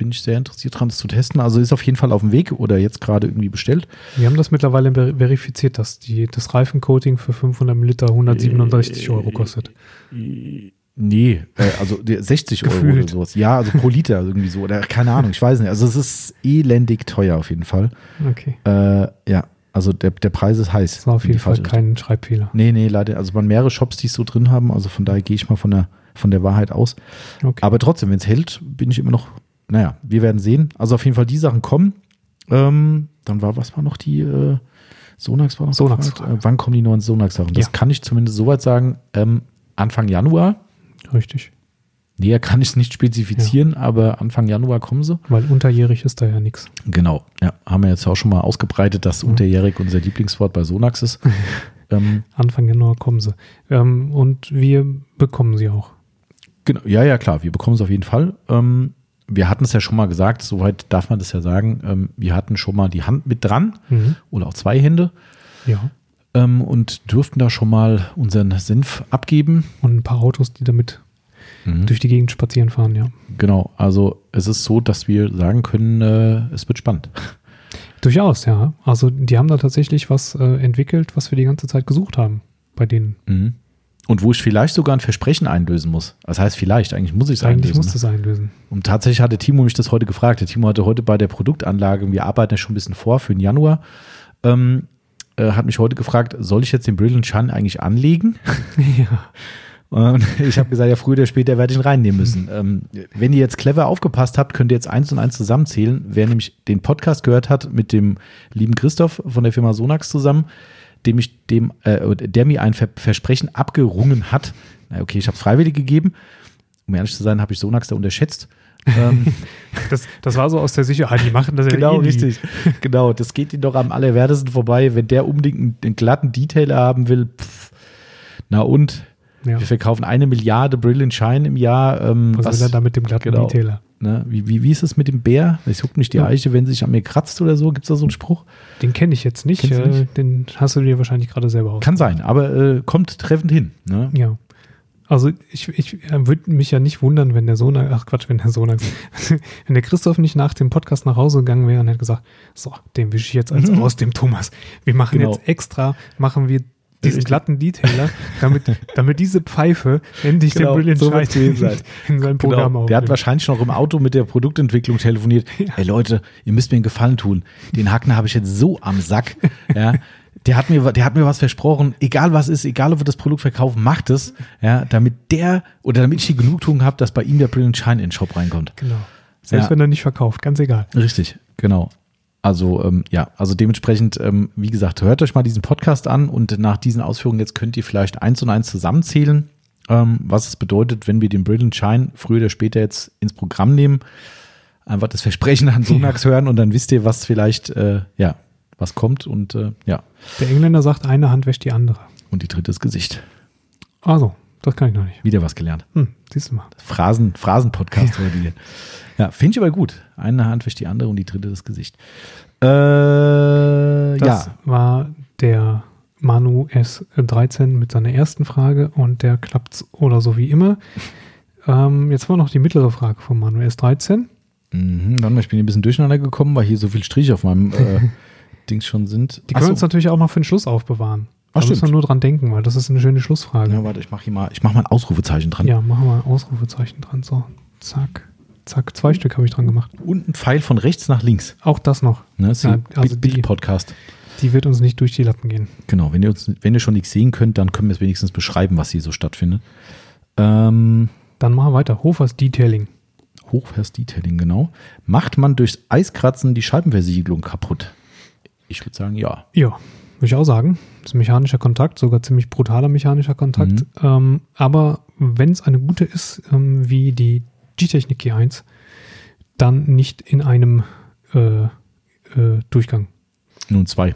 bin ich sehr interessiert dran, das zu testen. Also ist auf jeden Fall auf dem Weg oder jetzt gerade irgendwie bestellt. Wir haben das mittlerweile verifiziert, dass die, das Reifencoating für 500 Liter 167 äh, Euro kostet. Nee, äh, also 60 Euro oder sowas. Ja, also pro Liter irgendwie so. Oder keine Ahnung, ich weiß nicht. Also es ist elendig teuer auf jeden Fall. Okay. Äh, ja, also der, der Preis ist heiß. Das war auf jeden Fall kein Schreibfehler. Nee, nee, leider. Also man mehrere Shops, die es so drin haben. Also von daher gehe ich mal von der, von der Wahrheit aus. Okay. Aber trotzdem, wenn es hält, bin ich immer noch naja, wir werden sehen. Also auf jeden Fall die Sachen kommen. Ähm, dann war, was war noch die äh, Sonax war noch Sonax äh, wann kommen die neuen Sonax-Sachen? Das ja. kann ich zumindest soweit sagen. Ähm, Anfang Januar. Richtig. Näher kann ich es nicht spezifizieren, ja. aber Anfang Januar kommen sie. Weil unterjährig ist da ja nichts. Genau, ja. Haben wir jetzt auch schon mal ausgebreitet, dass mhm. unterjährig unser Lieblingswort bei Sonax ist. ähm, Anfang Januar kommen sie. Ähm, und wir bekommen sie auch. Genau, ja, ja, klar, wir bekommen es auf jeden Fall. Ähm, wir hatten es ja schon mal gesagt, soweit darf man das ja sagen, ähm, wir hatten schon mal die Hand mit dran mhm. oder auch zwei Hände. Ja. Ähm, und durften da schon mal unseren Senf abgeben. Und ein paar Autos, die damit mhm. durch die Gegend spazieren fahren, ja. Genau, also es ist so, dass wir sagen können, äh, es wird spannend. Durchaus, ja. Also die haben da tatsächlich was äh, entwickelt, was wir die ganze Zeit gesucht haben bei denen. Mhm. Und wo ich vielleicht sogar ein Versprechen einlösen muss. Das heißt vielleicht, eigentlich muss ich es einlösen. Eigentlich muss es einlösen. Und tatsächlich hatte Timo mich das heute gefragt. Der Timo hatte heute bei der Produktanlage, wir arbeiten ja schon ein bisschen vor für den Januar, ähm, äh, hat mich heute gefragt, soll ich jetzt den Brilliant Shun eigentlich anlegen? ja. Und ich habe gesagt, ja, früher oder später werde ich ihn reinnehmen müssen. Ähm, wenn ihr jetzt clever aufgepasst habt, könnt ihr jetzt eins und eins zusammenzählen. Wer nämlich den Podcast gehört hat mit dem lieben Christoph von der Firma Sonax zusammen, dem ich dem, äh, der mir ein Versprechen abgerungen hat. Na okay, ich habe es freiwillig gegeben. Um ehrlich zu sein, habe ich Sonax da unterschätzt. ähm, das, das war so aus der Sicherheit, die machen das ja Genau, eh richtig. Genau, das geht ihnen doch am allerwertesten vorbei, wenn der unbedingt einen, einen glatten Detailer haben will. Pff, na und? Ja. Wir verkaufen eine Milliarde Brilliant Shine im Jahr. Ähm, was, was will er da mit dem glatten genau, Detailer? Ne? Wie, wie, wie ist es mit dem Bär? Ich huck nicht die ja. Eiche, wenn sie sich an mir kratzt oder so. Gibt es da so einen Spruch? Den kenne ich jetzt nicht. Äh, nicht. Den hast du dir wahrscheinlich gerade selber aus. Kann sein, aber äh, kommt treffend hin. Ne? Ja. Also ich, ich äh, würde mich ja nicht wundern, wenn der Sohn, ach Quatsch, wenn der Sohn, wenn der Christoph nicht nach dem Podcast nach Hause gegangen wäre und hätte gesagt, so, den wische ich jetzt als mhm. aus dem Thomas. Wir machen genau. jetzt extra, machen wir diesen glatten Detailer, damit, damit diese Pfeife endlich genau, den Brilliant so Shine in sein Programm genau. Der hat wahrscheinlich noch im Auto mit der Produktentwicklung telefoniert. Ja. Hey Leute, ihr müsst mir einen Gefallen tun. Den Hackner habe ich jetzt so am Sack. Ja, der hat mir, der hat mir was versprochen. Egal was ist, egal ob wir das Produkt verkaufen, macht es. Ja, damit der oder damit ich die Genugtuung habe, dass bei ihm der Brilliant Shine in den Shop reinkommt. Genau. Selbst ja. wenn er nicht verkauft, ganz egal. Richtig, genau. Also ähm, ja, also dementsprechend, ähm, wie gesagt, hört euch mal diesen Podcast an und nach diesen Ausführungen jetzt könnt ihr vielleicht eins und eins zusammenzählen, ähm, was es bedeutet, wenn wir den Brilliant Shine früher oder später jetzt ins Programm nehmen. Einfach das Versprechen an Sonax hören und dann wisst ihr, was vielleicht, äh, ja, was kommt und äh, ja. Der Engländer sagt, eine Hand wäscht die andere. Und die dritte ist Gesicht. Also, das kann ich noch nicht. Wieder was gelernt. Hm, siehst du mal. Phrasen, Phrasen-Podcast ja. heute Ja, finde ich aber gut. Eine Hand wäscht die andere und die dritte das Gesicht. Äh, das ja. war der Manu S13 mit seiner ersten Frage und der klappt oder so wie immer. Ähm, jetzt war noch die mittlere Frage von Manuel S13. Mhm, mal, ich bin hier ein bisschen durcheinander gekommen, weil hier so viele Striche auf meinem äh, Dings schon sind. Die können wir uns natürlich auch noch für den Schluss aufbewahren. Ach, da müssen wir stimmt. nur dran denken, weil das ist eine schöne Schlussfrage. Ja, warte, ich mache hier mal, ich mache mal ein Ausrufezeichen dran. Ja, machen wir ein Ausrufezeichen dran. So, zack, zack. Zwei Stück habe ich dran gemacht. Und ein Pfeil von rechts nach links. Auch das noch. Ne, ist Ja, also Bild, die- Podcast. Die wird uns nicht durch die Lappen gehen. Genau, wenn ihr, uns, wenn ihr schon nichts sehen könnt, dann können wir es wenigstens beschreiben, was hier so stattfindet. Ähm, Dann machen wir weiter. Hofers Detailing. Hochvers-Detailing, genau. Macht man durchs Eiskratzen die Scheibenversiegelung kaputt? Ich würde sagen, ja. Ja, würde ich auch sagen. Das ist mechanischer Kontakt, sogar ziemlich brutaler mechanischer Kontakt. Mhm. Ähm, aber wenn es eine gute ist, ähm, wie die G-Technik G1, dann nicht in einem äh, äh, Durchgang. Nun zwei.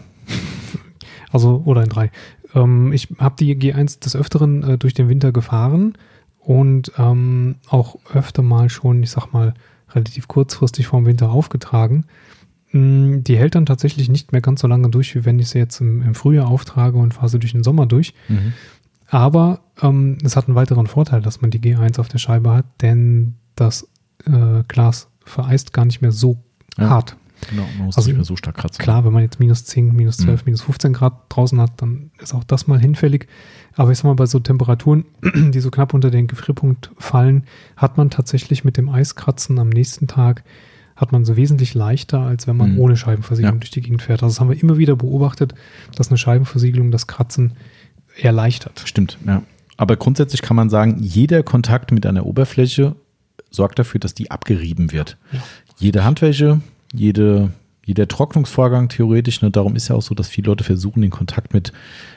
Also, oder in drei. Ähm, ich habe die G1 des Öfteren äh, durch den Winter gefahren und ähm, auch öfter mal schon, ich sag mal, relativ kurzfristig vorm Winter aufgetragen. Mm, Die hält dann tatsächlich nicht mehr ganz so lange durch, wie wenn ich sie jetzt im, im Frühjahr auftrage und fahre sie durch den Sommer durch. Aber ähm, es hat einen weiteren Vorteil, dass man die G1 auf der Scheibe hat, denn das äh, Glas vereist gar nicht mehr so Ja. hart. Genau, man muss Also nicht mehr so stark kratzen. Klar, wenn man jetzt minus 10, minus 12, Mhm. minus 15 Grad draußen hat, dann ist auch das mal hinfällig. Aber ich sag mal, bei so Temperaturen, die so knapp unter den Gefrierpunkt fallen, hat man tatsächlich mit dem Eiskratzen am nächsten Tag, hat man so wesentlich leichter, als wenn man Mhm. ohne Scheibenversiegelung Ja. durch die Gegend fährt. Also das haben wir immer wieder beobachtet, dass eine Scheibenversiegelung das Kratzen erleichtert. Stimmt, ja. Aber grundsätzlich kann man sagen, jeder Kontakt mit einer Oberfläche sorgt dafür, dass die abgerieben wird. Ja. Jede Handwäsche, jede, jeder Trocknungsvorgang theoretisch, ne, darum ist ja auch so, dass viele Leute versuchen, den Kontakt mit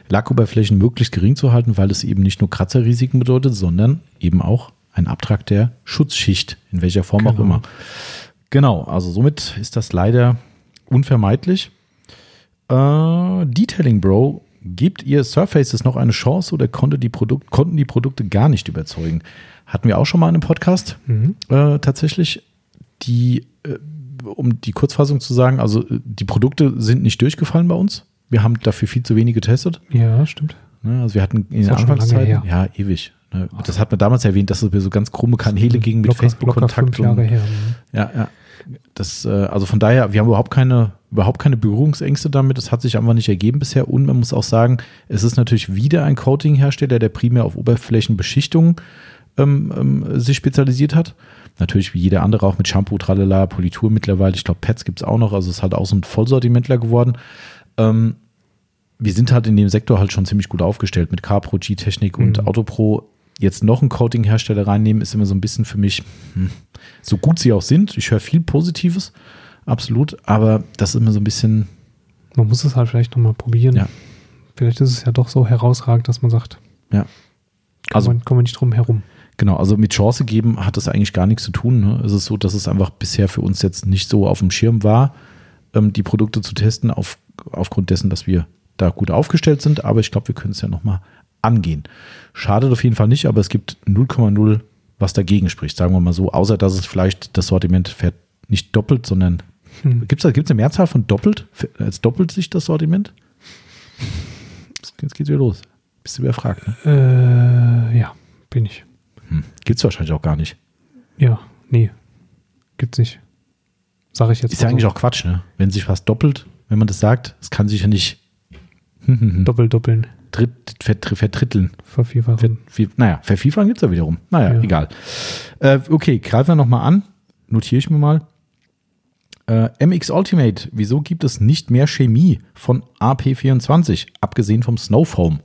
Lackoberflächen möglichst gering zu halten, weil es eben nicht nur Kratzerrisiken bedeutet, sondern eben auch ein Abtrag der Schutzschicht, in welcher Form auch Genau. immer. Genau, also somit ist das leider unvermeidlich. Äh, Detailing Bro, gibt ihr Surfaces noch eine Chance oder konnte die Produkt, konnten die Produkte gar nicht überzeugen? Hatten wir auch schon mal in einem Podcast Mhm. äh, tatsächlich. Die, äh, um die Kurzfassung zu sagen, also äh, die Produkte sind nicht durchgefallen bei uns. Wir haben dafür viel zu wenig getestet. Ja, stimmt. Ne? Also wir hatten in Anfangszeiten, her. ja, ewig. Ne? Das hat man damals erwähnt, dass es mir so ganz krumme Kanäle ging mit Facebook-Kontakt. her. ja, ja. Das, äh, also von daher, wir haben überhaupt keine, überhaupt keine Berührungsängste damit. Das hat sich einfach nicht ergeben bisher. Und man muss auch sagen, es ist natürlich wieder ein Coating-Hersteller, der primär auf Oberflächenbeschichtung ähm, ähm, sich spezialisiert hat. Natürlich wie jeder andere auch mit Shampoo, Tralala, Politur mittlerweile. Ich glaube, Pads gibt es auch noch. Also es ist halt auch so ein Vollsortimentler geworden. Ähm, wir sind halt in dem Sektor halt schon ziemlich gut aufgestellt mit CarPro, G-Technik und Mhm. Autopro. Jetzt noch einen Coating-Hersteller reinnehmen, ist immer so ein bisschen für mich, hm, so gut sie auch sind. Ich höre viel Positives, absolut, aber das ist immer so ein bisschen, Man muss es halt vielleicht nochmal probieren. Ja. Vielleicht ist es ja doch so herausragend, dass man sagt, ja. Also- man, kommen wir nicht drum herum. Genau, also mit Chance geben hat das eigentlich gar nichts zu tun. Ne? Es ist so, dass es einfach bisher für uns jetzt nicht so auf dem Schirm war, ähm, die Produkte zu testen, auf, aufgrund dessen, dass wir da gut aufgestellt sind. Aber ich glaube, wir können es ja nochmal angehen. Schadet auf jeden Fall nicht, aber es gibt 0,0, was dagegen spricht, sagen wir mal so, außer dass es vielleicht das Sortiment fährt nicht doppelt, sondern Hm. gibt es gibt's eine Mehrzahl von doppelt? Als doppelt sich das Sortiment? Jetzt geht's wieder los. Bist du überfragt, ne? Äh, ja, bin ich. Hm. Gibt es wahrscheinlich auch gar nicht. Ja, nee. Gibt's nicht. Sag ich jetzt Ist ja mal eigentlich so. auch Quatsch, ne? Wenn sich was doppelt, wenn man das sagt, es kann sich ja nicht Doppel, doppeln, dritt, vert, verdritteln. vervierfachen. Wie, naja, vervielfachen gibt es ja wiederum. Naja, Ja. egal. Äh, okay, greifen wir nochmal an. Notiere ich mir mal. Äh, MX Ultimate, wieso gibt es nicht mehr Chemie von AP24, abgesehen vom Snowfoam?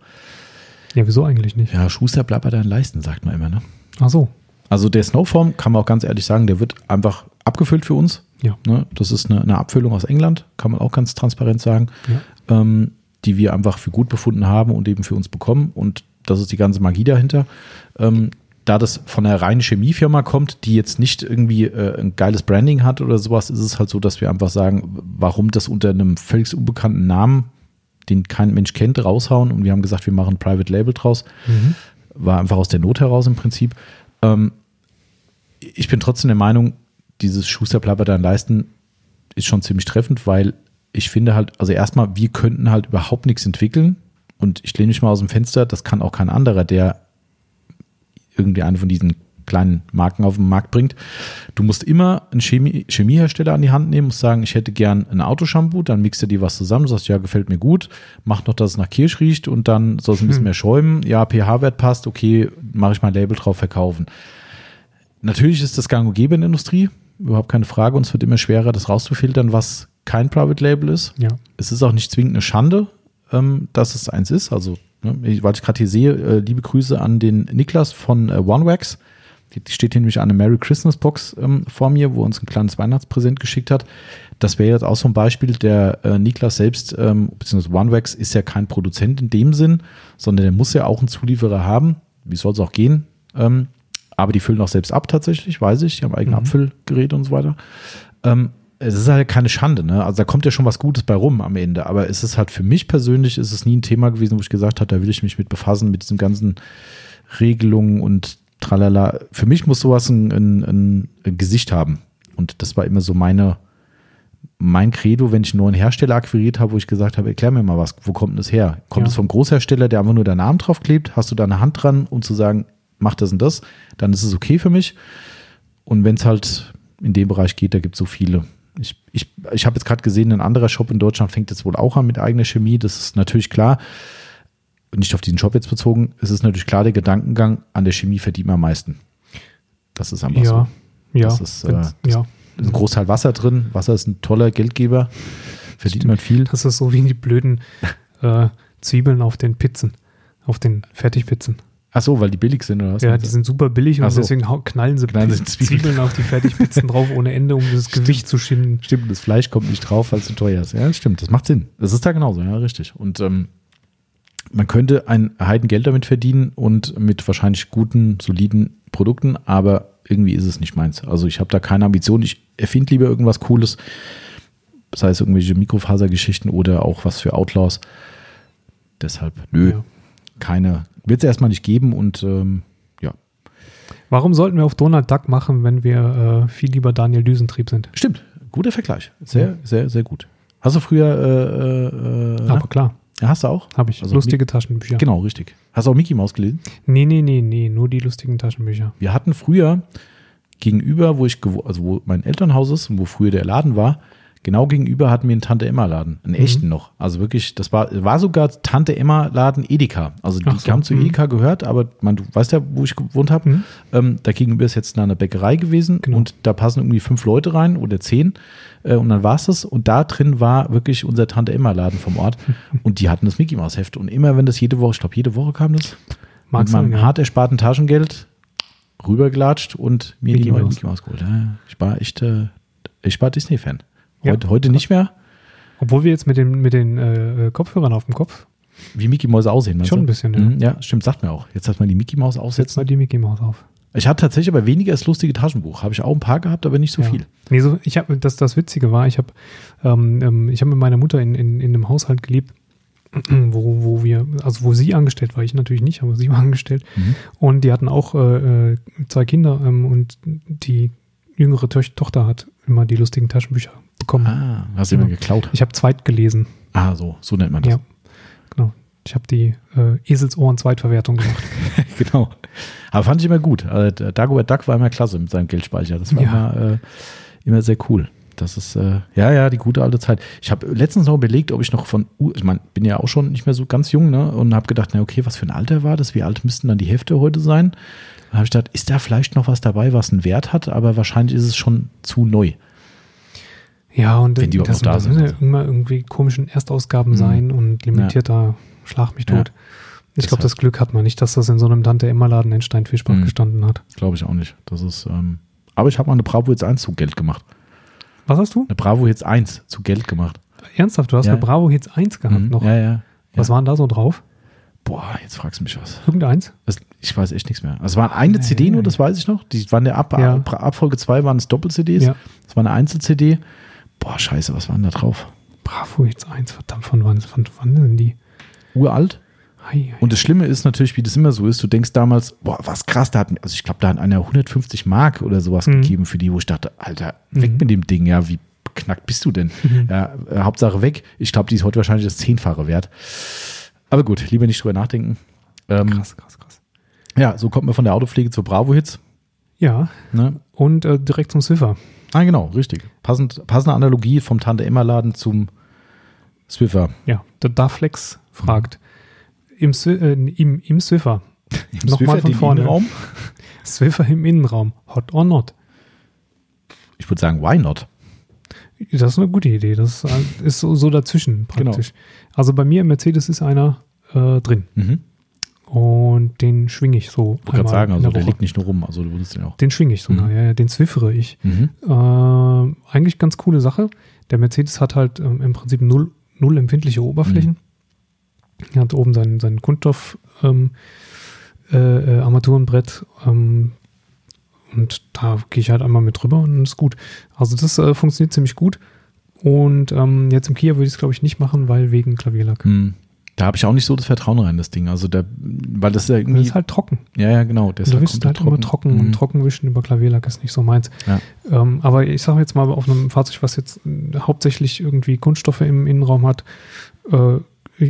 Ja, wieso eigentlich nicht? Ja, Schuster bleibt bei deinen Leisten, sagt man immer, ne? Ach so. Also der Snowfoam, kann man auch ganz ehrlich sagen, der wird einfach abgefüllt für uns. Ja. Ne? Das ist eine, eine Abfüllung aus England, kann man auch ganz transparent sagen, Ja. ähm, die wir einfach für gut befunden haben und eben für uns bekommen. Und das ist die ganze Magie dahinter. Ähm, da das von einer reinen Chemiefirma kommt, die jetzt nicht irgendwie äh, ein geiles Branding hat oder sowas, ist es halt so, dass wir einfach sagen, warum das unter einem völlig unbekannten Namen, den kein Mensch kennt, raushauen. Und wir haben gesagt, wir machen ein Private Label draus. Mhm. War einfach aus der Not heraus im Prinzip. Ähm, ich bin trotzdem der Meinung, dieses Schusterplapper dann leisten ist schon ziemlich treffend, weil ich finde halt, also erstmal, wir könnten halt überhaupt nichts entwickeln und ich lehne mich mal aus dem Fenster, das kann auch kein anderer, der irgendwie eine von diesen kleinen Marken auf den Markt bringt. Du musst immer einen Chemie, Chemiehersteller an die Hand nehmen, musst sagen, ich hätte gern ein Autoshampoo, dann mixt er dir was zusammen, sagst, ja, gefällt mir gut, mach noch, dass es nach Kirsch riecht und dann soll es ein bisschen hm. mehr schäumen. Ja, pH-Wert passt, okay, mache ich mein Label drauf, verkaufen. Natürlich ist das gang und gäbe in der Industrie, überhaupt keine Frage, und es wird immer schwerer, das rauszufiltern, was kein Private Label ist. Ja. Es ist auch nicht zwingend eine Schande, ähm, dass es eins ist. Also, ne, weil ich gerade hier sehe, äh, liebe Grüße an den Niklas von äh, OneWax. Die, die steht hier nämlich eine Merry Christmas Box ähm, vor mir, wo er uns ein kleines Weihnachtspräsent geschickt hat. Das wäre jetzt auch so ein Beispiel. Der äh, Niklas selbst, ähm, beziehungsweise OneWax, ist ja kein Produzent in dem Sinn, sondern der muss ja auch einen Zulieferer haben. Wie soll es auch gehen? Ähm, aber die füllen auch selbst ab tatsächlich, weiß ich. Die haben eigene mhm. Abfüllgeräte und so weiter. Ähm, es ist halt keine Schande, ne? Also da kommt ja schon was Gutes bei rum am Ende. Aber es ist halt für mich persönlich, ist es nie ein Thema gewesen, wo ich gesagt habe, da will ich mich mit befassen, mit diesen ganzen Regelungen und tralala. Für mich muss sowas ein, ein, ein Gesicht haben. Und das war immer so meine, mein Credo, wenn ich einen neuen Hersteller akquiriert habe, wo ich gesagt habe, erklär mir mal was, wo kommt das her? Kommt es vom Großhersteller, der einfach nur deinen Namen drauf klebt? Hast du da eine Hand dran, um zu sagen, mach das und das? Dann ist es okay für mich. Und wenn es halt in dem Bereich geht, da gibt es so viele. Ich, ich, ich habe jetzt gerade gesehen, ein anderer Shop in Deutschland fängt jetzt wohl auch an mit eigener Chemie. Das ist natürlich klar. Nicht auf diesen Shop jetzt bezogen. Es ist natürlich klar, der Gedankengang, an der Chemie verdient man am meisten. Das ist einfach ja, so. Ja, das ist, äh, ja. ist ein Großteil Wasser drin. Wasser ist ein toller Geldgeber. Verdient man viel. Das ist so wie die blöden äh, Zwiebeln auf den Pizzen, auf den Fertigpizzen. Ach so, weil die billig sind oder was? Ja, die sind super billig und so. deswegen knallen sie, knallen sie Zwiebeln. Zwiebeln auf die Fertigpizzen drauf ohne Ende, um das stimmt. Gewicht zu schinden. Stimmt, das Fleisch kommt nicht drauf, weil es zu teuer ist. Ja, stimmt, das macht Sinn. Das ist da genauso, ja, richtig. Und ähm, man könnte ein Heidengeld damit verdienen und mit wahrscheinlich guten, soliden Produkten, aber irgendwie ist es nicht meins. Also ich habe da keine Ambition. Ich erfinde lieber irgendwas Cooles, sei es irgendwelche Mikrofasergeschichten oder auch was für Outlaws. Deshalb, nö, ja. Keine, wird es erstmal nicht geben und ähm, ja. Warum sollten wir auf Donald Duck machen, wenn wir äh, viel lieber Daniel Düsentrieb sind? Stimmt, guter Vergleich. Sehr, ja. sehr, sehr gut. Hast du früher. Äh, äh, Aber klar. Ja, hast du auch? Habe ich. Also lustige Taschenbücher. Genau, richtig. Hast du auch Mickey Mouse gelesen? Nee, nee, nee, nee, nur die lustigen Taschenbücher. Wir hatten früher gegenüber, wo ich, also wo mein Elternhaus ist und wo früher der Laden war, Genau gegenüber hatten wir einen Tante Emma Laden, einen mhm. echten noch. Also wirklich, das war, war sogar Tante Emma Laden Edeka. Also die so, haben zu mhm. Edeka gehört, aber man, du weißt ja, wo ich gewohnt habe. Mhm. Ähm, da gegenüber ist jetzt eine Bäckerei gewesen genau. und da passen irgendwie fünf Leute rein oder zehn. Äh, und dann war es das. Und da drin war wirklich unser Tante Emma Laden vom Ort. und die hatten das Mickey Mouse Heft. Und immer wenn das jede Woche, ich glaube jede Woche kam das, Magst mit meinem ja. hart ersparten Taschengeld rübergelatscht und mir Mickey die neue Mickey Mouse geholt. Ja, ich war echt, äh, ich war Disney-Fan. Heute, ja, heute nicht mehr. Obwohl wir jetzt mit den, mit den äh, Kopfhörern auf dem Kopf. Wie Mickey Mäuse aussehen. Schon ein bisschen, ja. Mhm, ja, stimmt, sagt mir auch. Jetzt hat man die Mickey Maus aufsetzen. Setz mal die Mickey Maus auf. Ich hatte tatsächlich aber weniger als lustige Taschenbuch. Habe ich auch ein paar gehabt, aber nicht so ja. viel. Nee, so, ich habe das, das Witzige war, ich habe ähm, ähm ich hab mit meiner Mutter in, in, in einem Haushalt gelebt, wo, wo wir, also wo sie angestellt war, ich natürlich nicht, aber sie war angestellt. Mhm. Und die hatten auch äh, äh zwei Kinder ähm, und die jüngere Tochter hat immer die lustigen Taschenbücher bekommen. Ah, hast du immer geklaut? Ich habe zweit gelesen. Ah, so, so nennt man das. Ja, genau. Ich habe die äh, Eselsohren-Zweitverwertung gemacht. genau. Aber fand ich immer gut. Also, Dagobert Duck war immer klasse mit seinem Geldspeicher. Das war ja. immer, äh, immer sehr cool. Das ist, äh, ja, ja, die gute alte Zeit. Ich habe letztens noch überlegt, ob ich noch von, ich meine, bin ja auch schon nicht mehr so ganz jung, ne? Und habe gedacht, na okay, was für ein Alter war das? Wie alt müssten dann die Hefte heute sein? Da habe ich gedacht, ist da vielleicht noch was dabei, was einen Wert hat? Aber wahrscheinlich ist es schon zu neu. Ja, und Wenn die das, da das sind. müssen ja immer irgendwie komischen Erstausgaben mhm. sein und limitierter ja. Schlag mich tot. Ja. Ich glaube, das Glück hat man nicht, dass das in so einem Tante-Emma-Laden in Steinfischbach mhm. gestanden hat. Glaube ich auch nicht. Das ist, ähm, aber ich habe mal eine Bravo Hits 1 zu Geld gemacht. Was hast du? Eine Bravo Hits 1 zu Geld gemacht. Ernsthaft, du hast ja. eine Bravo Hits 1 gehabt mhm. noch? Ja, ja. Was waren da so drauf? Boah, jetzt fragst du mich was. Irgendeins? Das, ich weiß echt nichts mehr. Also es waren eine CD nur, das weiß ich noch. Die waren der Ab, ja. Ab Abfolge 2 waren es Doppel-CDs. Ja. Das war eine Einzel-CD. Boah, scheiße, was war denn da drauf? Bravo, jetzt eins, verdammt, von wann, von wann sind die? Uralt. Und das Schlimme ist natürlich, wie das immer so ist, du denkst damals, boah, was krass, da hat, also ich glaube, da hat einer 150 Mark oder sowas mhm. gegeben für die, wo ich dachte, Alter, weg mhm. mit dem Ding, ja, wie knackt bist du denn? Mhm. Ja, äh, Hauptsache weg. Ich glaube, die ist heute wahrscheinlich das Zehnfache wert. Aber gut, lieber nicht drüber nachdenken. Ähm, krass, krass, krass. Ja, so kommt man von der Autopflege zur Bravo-Hits. Ja. Ne? Und äh, direkt zum Swiffer. Ah, genau, richtig. Passend, passende Analogie vom Tante-Emma-Laden zum Swiffer. Ja, der Darflex fragt. Im, äh, im, im Swiffer. Im Nochmal Swiffer, von vorne. Innenraum? Swiffer im Innenraum. Hot or not? Ich würde sagen, why not? Das ist eine gute Idee. Das ist, äh, so, so dazwischen Genau. praktisch. Also bei mir im Mercedes ist einer äh, drin. Mhm. Und den schwinge ich so. Ich wollte gerade sagen, also der der liegt nicht nur rum, also du würdest den auch. Den schwinge ich sogar, Mhm. ja, den zwiffere ich. Mhm. Äh, eigentlich ganz coole Sache. Der Mercedes hat halt ähm, im Prinzip null, null empfindliche Oberflächen. Er hat oben sein, sein Kunststoff ähm, äh, äh, Armaturenbrett ähm, und da gehe ich halt einmal mit drüber und ist gut. Also das äh, funktioniert ziemlich gut. Und ähm, jetzt im Kia würde ich es, glaube ich, nicht machen, weil wegen Klavierlack. Hm. Da habe ich auch nicht so das Vertrauen rein, das Ding. Also der, weil das ist ja Das irgendwie. ist halt trocken. ja, ja, genau. Der ist Du halt wischst halt komplett immer trocken und Mhm. trockenwischen über Klavierlack ist nicht so meins. Ja. Ähm, aber ich sage jetzt mal, auf einem Fahrzeug, was jetzt äh, hauptsächlich irgendwie Kunststoffe im Innenraum hat, äh,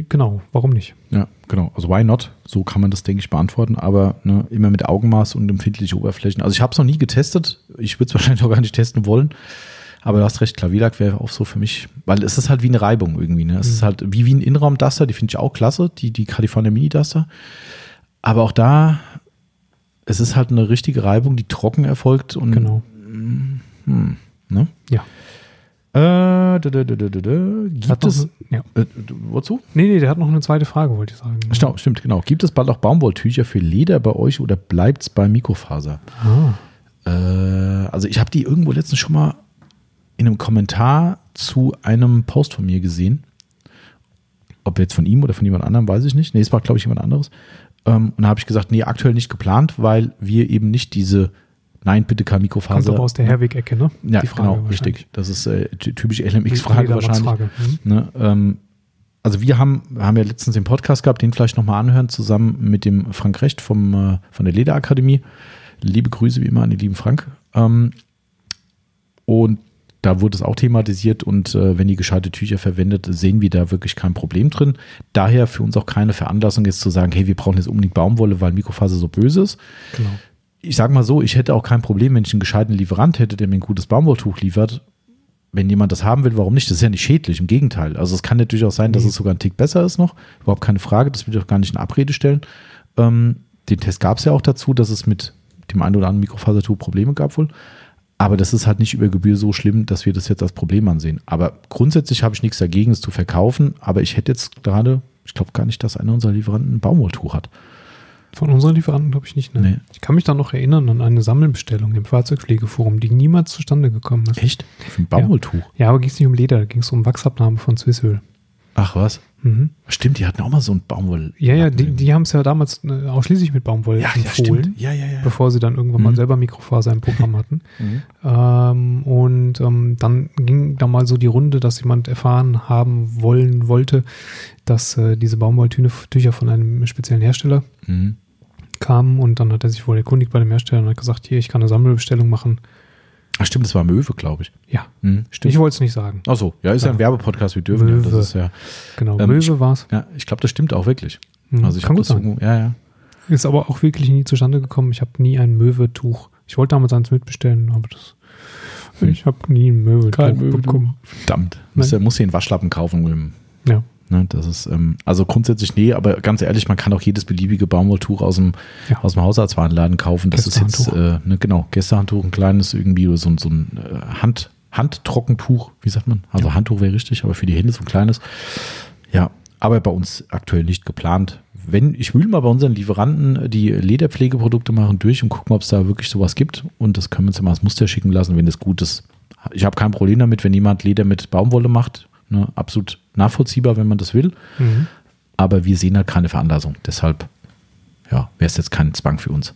genau, warum nicht? Ja, genau. Also why not? So kann man das, denke ich, beantworten. Aber ne, immer mit Augenmaß und empfindliche Oberflächen. Also ich habe es noch nie getestet. Ich würde es wahrscheinlich auch gar nicht testen wollen. Aber du hast recht, Klavierlack wäre auch so für mich, weil es ist halt wie eine Reibung irgendwie. Ne? Es ist halt wie, wie ein Innenraum-Duster, die finde ich auch klasse, die, die California Mini-Duster. Aber auch da, es ist halt eine richtige Reibung, die trocken erfolgt und Genau. hm, ne? Ja. Äh, da, da, da, Gibt es, ja. äh, wozu? Nee, nee, der hat noch eine zweite Frage, wollte ich sagen. Stimmt, stimmt, genau. Gibt es bald auch Baumwolltücher für Leder bei euch oder bleibt es bei Mikrofaser? Ah, Äh, also ich habe die irgendwo letztens schon mal in einem Kommentar zu einem Post von mir gesehen. Ob jetzt von ihm oder von jemand anderem, weiß ich nicht. Nee, es war, glaube ich, jemand anderes. Ähm, und da habe ich gesagt, nee, aktuell nicht geplant, weil wir eben nicht diese Nein, bitte kein kommt Mikrofaser. aber aus der Herweg-Ecke, ne? Ja, genau, richtig. Das ist äh, ty- typisch LMX-Frage wahrscheinlich. Frage. Mhm. Ne, ähm, also wir haben, haben ja letztens den Podcast gehabt, den vielleicht nochmal anhören, zusammen mit dem Frank Recht vom, äh, von der Lederakademie. Liebe Grüße wie immer an den lieben Frank. Ähm, und da wurde es auch thematisiert und äh, wenn die gescheite Tücher verwendet, sehen wir da wirklich kein Problem drin. Daher für uns auch keine Veranlassung jetzt zu sagen, hey, wir brauchen jetzt unbedingt Baumwolle, weil Mikrofaser so böse ist Genau. ich sag mal so, ich hätte auch kein Problem, wenn ich einen gescheiten Lieferant hätte, der mir ein gutes Baumwolltuch liefert. Wenn jemand das haben will, warum nicht? Das ist ja nicht schädlich, im Gegenteil. Also es kann natürlich auch sein, dass Nee. es sogar ein Tick besser ist noch. Überhaupt keine Frage, das will ich auch gar nicht in Abrede stellen. Ähm, den Test gab es ja auch dazu, dass es mit dem einen oder anderen Mikrofasertuch Probleme gab wohl. Aber das ist halt nicht über Gebühr so schlimm, dass wir das jetzt als Problem ansehen. Aber grundsätzlich habe ich nichts dagegen, es zu verkaufen. Aber ich hätte jetzt gerade, ich glaube gar nicht, dass einer unserer Lieferanten ein Baumwolltuch hat. Von unseren Lieferanten glaube ich nicht. Ne? Nee. Ich kann mich da noch erinnern an eine Sammelbestellung im Fahrzeugpflegeforum, die niemals zustande gekommen ist. Echt? Für ein Baumwolltuch? Ja, aber ging es nicht um Leder, da ging es um Wachsabnahme von Swissöl. Ach was? Mhm. Stimmt, die hatten auch mal so ein Baumwoll. Ja, ja, die, die haben es ja damals äh, ausschließlich mit Baumwolle ja, ja, empfohlen, stimmt. Ja, ja, ja. bevor sie dann irgendwann mal Mhm. selber Mikrofaser im Programm hatten. Mhm. Ähm, und ähm, dann ging da mal so die Runde, dass jemand erfahren haben wollen wollte, dass äh, diese Baumwolltücher von einem speziellen Hersteller Mhm. kamen und dann hat er sich wohl erkundigt bei dem Hersteller und hat gesagt, hier, ich kann eine Sammelbestellung machen. Ach, stimmt, das war Möwe, glaube ich. Ja, Mhm, ich wollte es nicht sagen. Ach so, ja, ist ja, ein Werbepodcast, wir dürfen ja. Das Möwe. ist ja, Genau, Ähm, Möwe war es. ja, ich glaube, das stimmt auch wirklich. Mhm, Also ich kann habe gut das sein. ja, ja. Ist aber auch wirklich nie zustande gekommen. Ich habe nie ein Möwe-Tuch. Ich wollte damals eins mitbestellen, aber das. Hm. Ich habe nie ein Möwe-Tuch Kein Möwe-Tuch. bekommen. Verdammt. Muss muss hier einen Waschlappen kaufen. Um, Ja. Ne, das ist, ähm, also grundsätzlich nee, aber ganz ehrlich, man kann auch jedes beliebige Baumwolltuch aus dem, Ja. aus dem Hausarztwarenladen kaufen. Das ist jetzt, äh, ne, genau, Gästehandtuch, ein kleines irgendwie, so, ein- so ein äh, Hand, Handtrockentuch, wie sagt man? Also Ja. Handtuch wäre richtig, aber für die Hände so ein kleines. Ja, aber bei uns aktuell nicht geplant. Wenn, ich wühle mal bei unseren Lieferanten, die Lederpflegeprodukte machen, durch und gucken, ob es da wirklich sowas gibt. Und das können wir uns ja mal als Muster schicken lassen, wenn das gut ist. Ich habe kein Problem damit, wenn jemand Leder mit Baumwolle macht. Ne, absolut nachvollziehbar, wenn man das will. Mhm. Aber wir sehen halt keine Veranlassung. Deshalb, ja, wäre es jetzt kein Zwang für uns.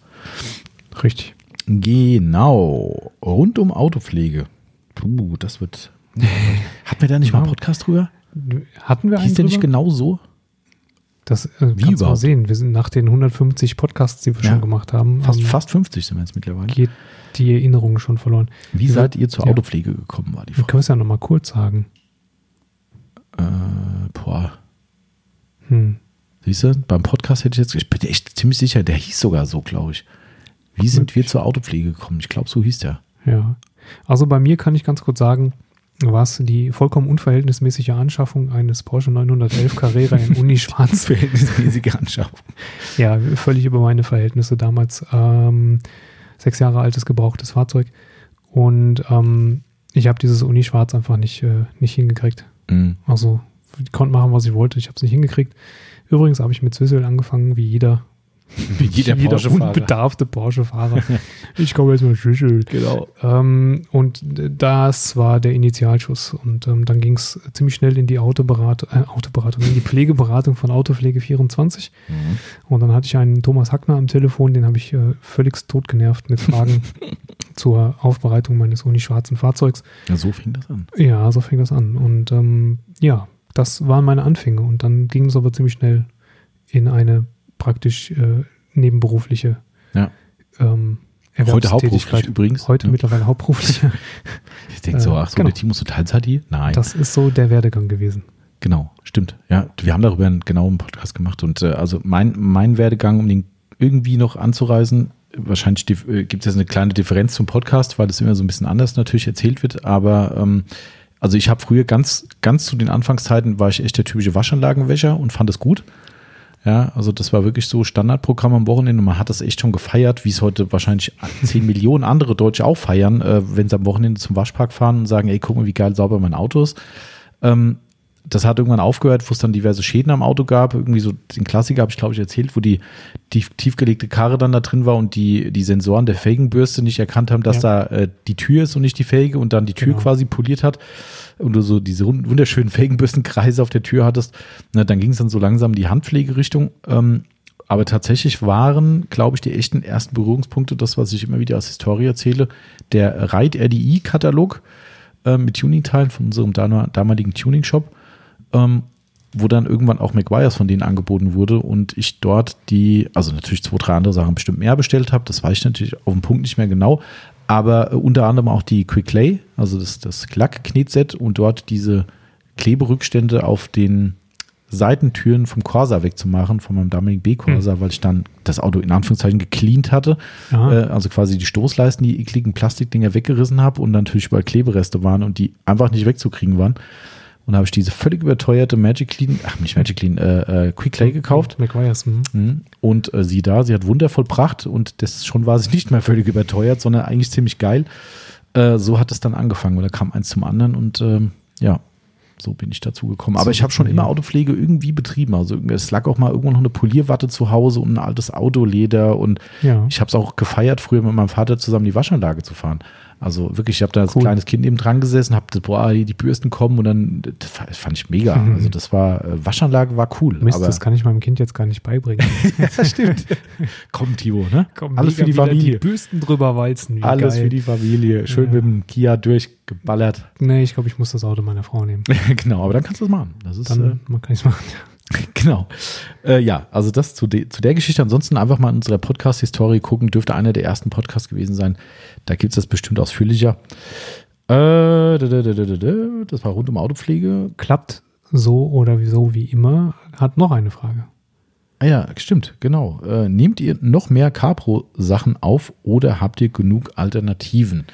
Richtig. Genau. Rund um Autopflege. Puh, das wird. Hatten wir da nicht mal einen. Podcast drüber? Hatten wir einen Hieß der nicht genau so? Das äh, Wie kannst überhaupt? sehen. Wir sind nach den 150 Podcasts, die wir Ja. schon gemacht haben, Fast, ähm, fast 50 sind wir jetzt mittlerweile. geht die Erinnerung schon verloren. Wie Ja. seid ihr zur Ja. Autopflege gekommen, war die Wir Frage. können es ja nochmal kurz sagen. Äh, boah. Hm. Siehst du, beim Podcast hätte ich jetzt, ich bin echt ziemlich sicher, der hieß sogar so, glaube ich. Wie sind wir zur Autopflege gekommen? Ich glaube, so hieß der. Ja. Also bei mir kann ich ganz kurz sagen, war es die vollkommen unverhältnismäßige Anschaffung eines Porsche 911 Carrera in Unischwarz. Verhältnismäßige Anschaffung. Ja, völlig über meine Verhältnisse damals. Ähm, sechs Jahre altes gebrauchtes Fahrzeug. Und ähm, ich habe dieses Unischwarz einfach nicht, äh, nicht hingekriegt. Mhm. Also ich konnte machen, was ich wollte. Ich habe es nicht hingekriegt. Übrigens habe ich mit Swizzle angefangen, wie jeder jeder, jeder Porsche-Fahrer. unbedarfte Porsche-Fahrer. ich komme jetzt mal Schlüssel. Genau. Ähm, und das war der Initialschuss. Und ähm, dann ging es ziemlich schnell in die Autoberatung, äh, Autoberatung, in die Pflegeberatung von Autopflege 24. Mhm. Und dann hatte ich einen Thomas Hackner am Telefon, den habe ich äh, völlig totgenervt mit Fragen zur Aufbereitung meines unischwarzen Fahrzeugs. Ja, so fing das an. Ja, so fing das an. Und ähm, ja, das waren meine Anfänge. Und dann ging es aber ziemlich schnell in eine praktisch äh, nebenberufliche Ja. ähm, Heute hauptberuflich übrigens. Heute Ja. mittlerweile hauptberuflich. Ich denke so, Äh, ach so, genau. der Timo ist so Teilzeit Nein. Das ist so der Werdegang gewesen. Genau, stimmt. Ja, wir haben darüber einen genauen Podcast gemacht und äh, also mein, mein Werdegang, um den irgendwie noch anzureisen, wahrscheinlich äh, gibt es jetzt eine kleine Differenz zum Podcast, weil das immer so ein bisschen anders natürlich erzählt wird, aber ähm, also ich habe früher ganz, ganz zu den Anfangszeiten war ich echt der typische Waschanlagenwäscher und fand es gut. Ja, also das war wirklich so Standardprogramm am Wochenende und man hat das echt schon gefeiert, wie es heute wahrscheinlich 10 Millionen andere Deutsche auch feiern, äh, wenn sie am Wochenende zum Waschpark fahren und sagen, ey, guck mal, wie geil sauber mein Auto ist. Ähm, das hat irgendwann aufgehört, wo es dann diverse Schäden am Auto gab. Irgendwie so den Klassiker habe ich, glaube ich, erzählt, wo die tief, tiefgelegte Karre dann da drin war und die, die Sensoren der Felgenbürste nicht erkannt haben, dass Ja. da äh, die Tür ist und nicht die Felge und dann die Tür Genau. quasi poliert hat und du so diese wun- wunderschönen Felgenbürstenkreise auf der Tür hattest. Na, dann ging es dann so langsam in die Handpflegerichtung. Ähm, aber tatsächlich waren, glaube ich, die echten ersten Berührungspunkte, das, was ich immer wieder aus Historie erzähle, der Reit RDI-Katalog äh, mit Tuning-Teilen von unserem dam- damaligen Tuning-Shop, ähm, wo dann irgendwann auch McGuire's von denen angeboten wurde und ich dort die, also natürlich zwei, drei andere Sachen bestimmt mehr bestellt habe, das weiß ich natürlich auf den Punkt nicht mehr genau, aber äh, unter anderem auch die Quick Clay, also das, das Lack-Knetset und dort diese Kleberückstände auf den Seitentüren vom Corsa wegzumachen, von meinem damaligen B-Corsa, weil ich dann das Auto in Anführungszeichen gecleant hatte. Äh, also quasi die Stoßleisten, die ekligen Plastikdinger weggerissen habe und natürlich überall Klebereste waren und die einfach nicht wegzukriegen waren. Und da habe ich diese völlig überteuerte Magic Clean, ach nicht Magic Clean, äh, äh, Quick Clay gekauft. McGuire's. hm. Mhm. Und äh, sie da, sie hat Wunder vollbracht und das schon war sie nicht mehr völlig überteuert, sondern eigentlich ziemlich geil. Äh, so hat es dann angefangen und da kam eins zum anderen und ähm, ja, so bin ich dazu gekommen. Aber ich habe schon immer. Autopflege irgendwie betrieben. Also es lag auch mal irgendwo noch eine Polierwatte zu Hause und ein altes Autoleder und Ja. ich habe es auch gefeiert, früher mit meinem Vater zusammen die Waschanlage zu fahren. Also wirklich, ich habe da als Cool. kleines Kind eben dran gesessen, habe boah, die Bürsten kommen und dann das fa- das fand ich mega. Mhm. Also das war äh, Waschanlage war cool. Mist, aber das kann ich meinem Kind jetzt gar nicht beibringen. das stimmt. Komm, Timo, ne? Komm, Alles für die Familie. Die Bürsten drüber walzen. Alles geil. für die Familie. Schön Ja. mit dem Kia durchgeballert. Nee, ich glaube, ich muss das Auto meiner Frau nehmen. genau, aber dann kannst du das machen. Das ist Dann man kann ich machen. genau. Äh, ja, also das zu, de zu der Geschichte. Ansonsten einfach mal in unserer Podcast-Historie gucken. Dürfte einer der ersten Podcasts gewesen sein. Da gibt es das bestimmt ausführlicher. Äh, da, da, da, da, da, da. das war rund um Autopflege. Klappt so oder so wie immer. Hat noch eine Frage. Ah ja, stimmt, genau. Äh, nehmt ihr noch mehr Capro-Sachen auf oder habt ihr genug Alternativen?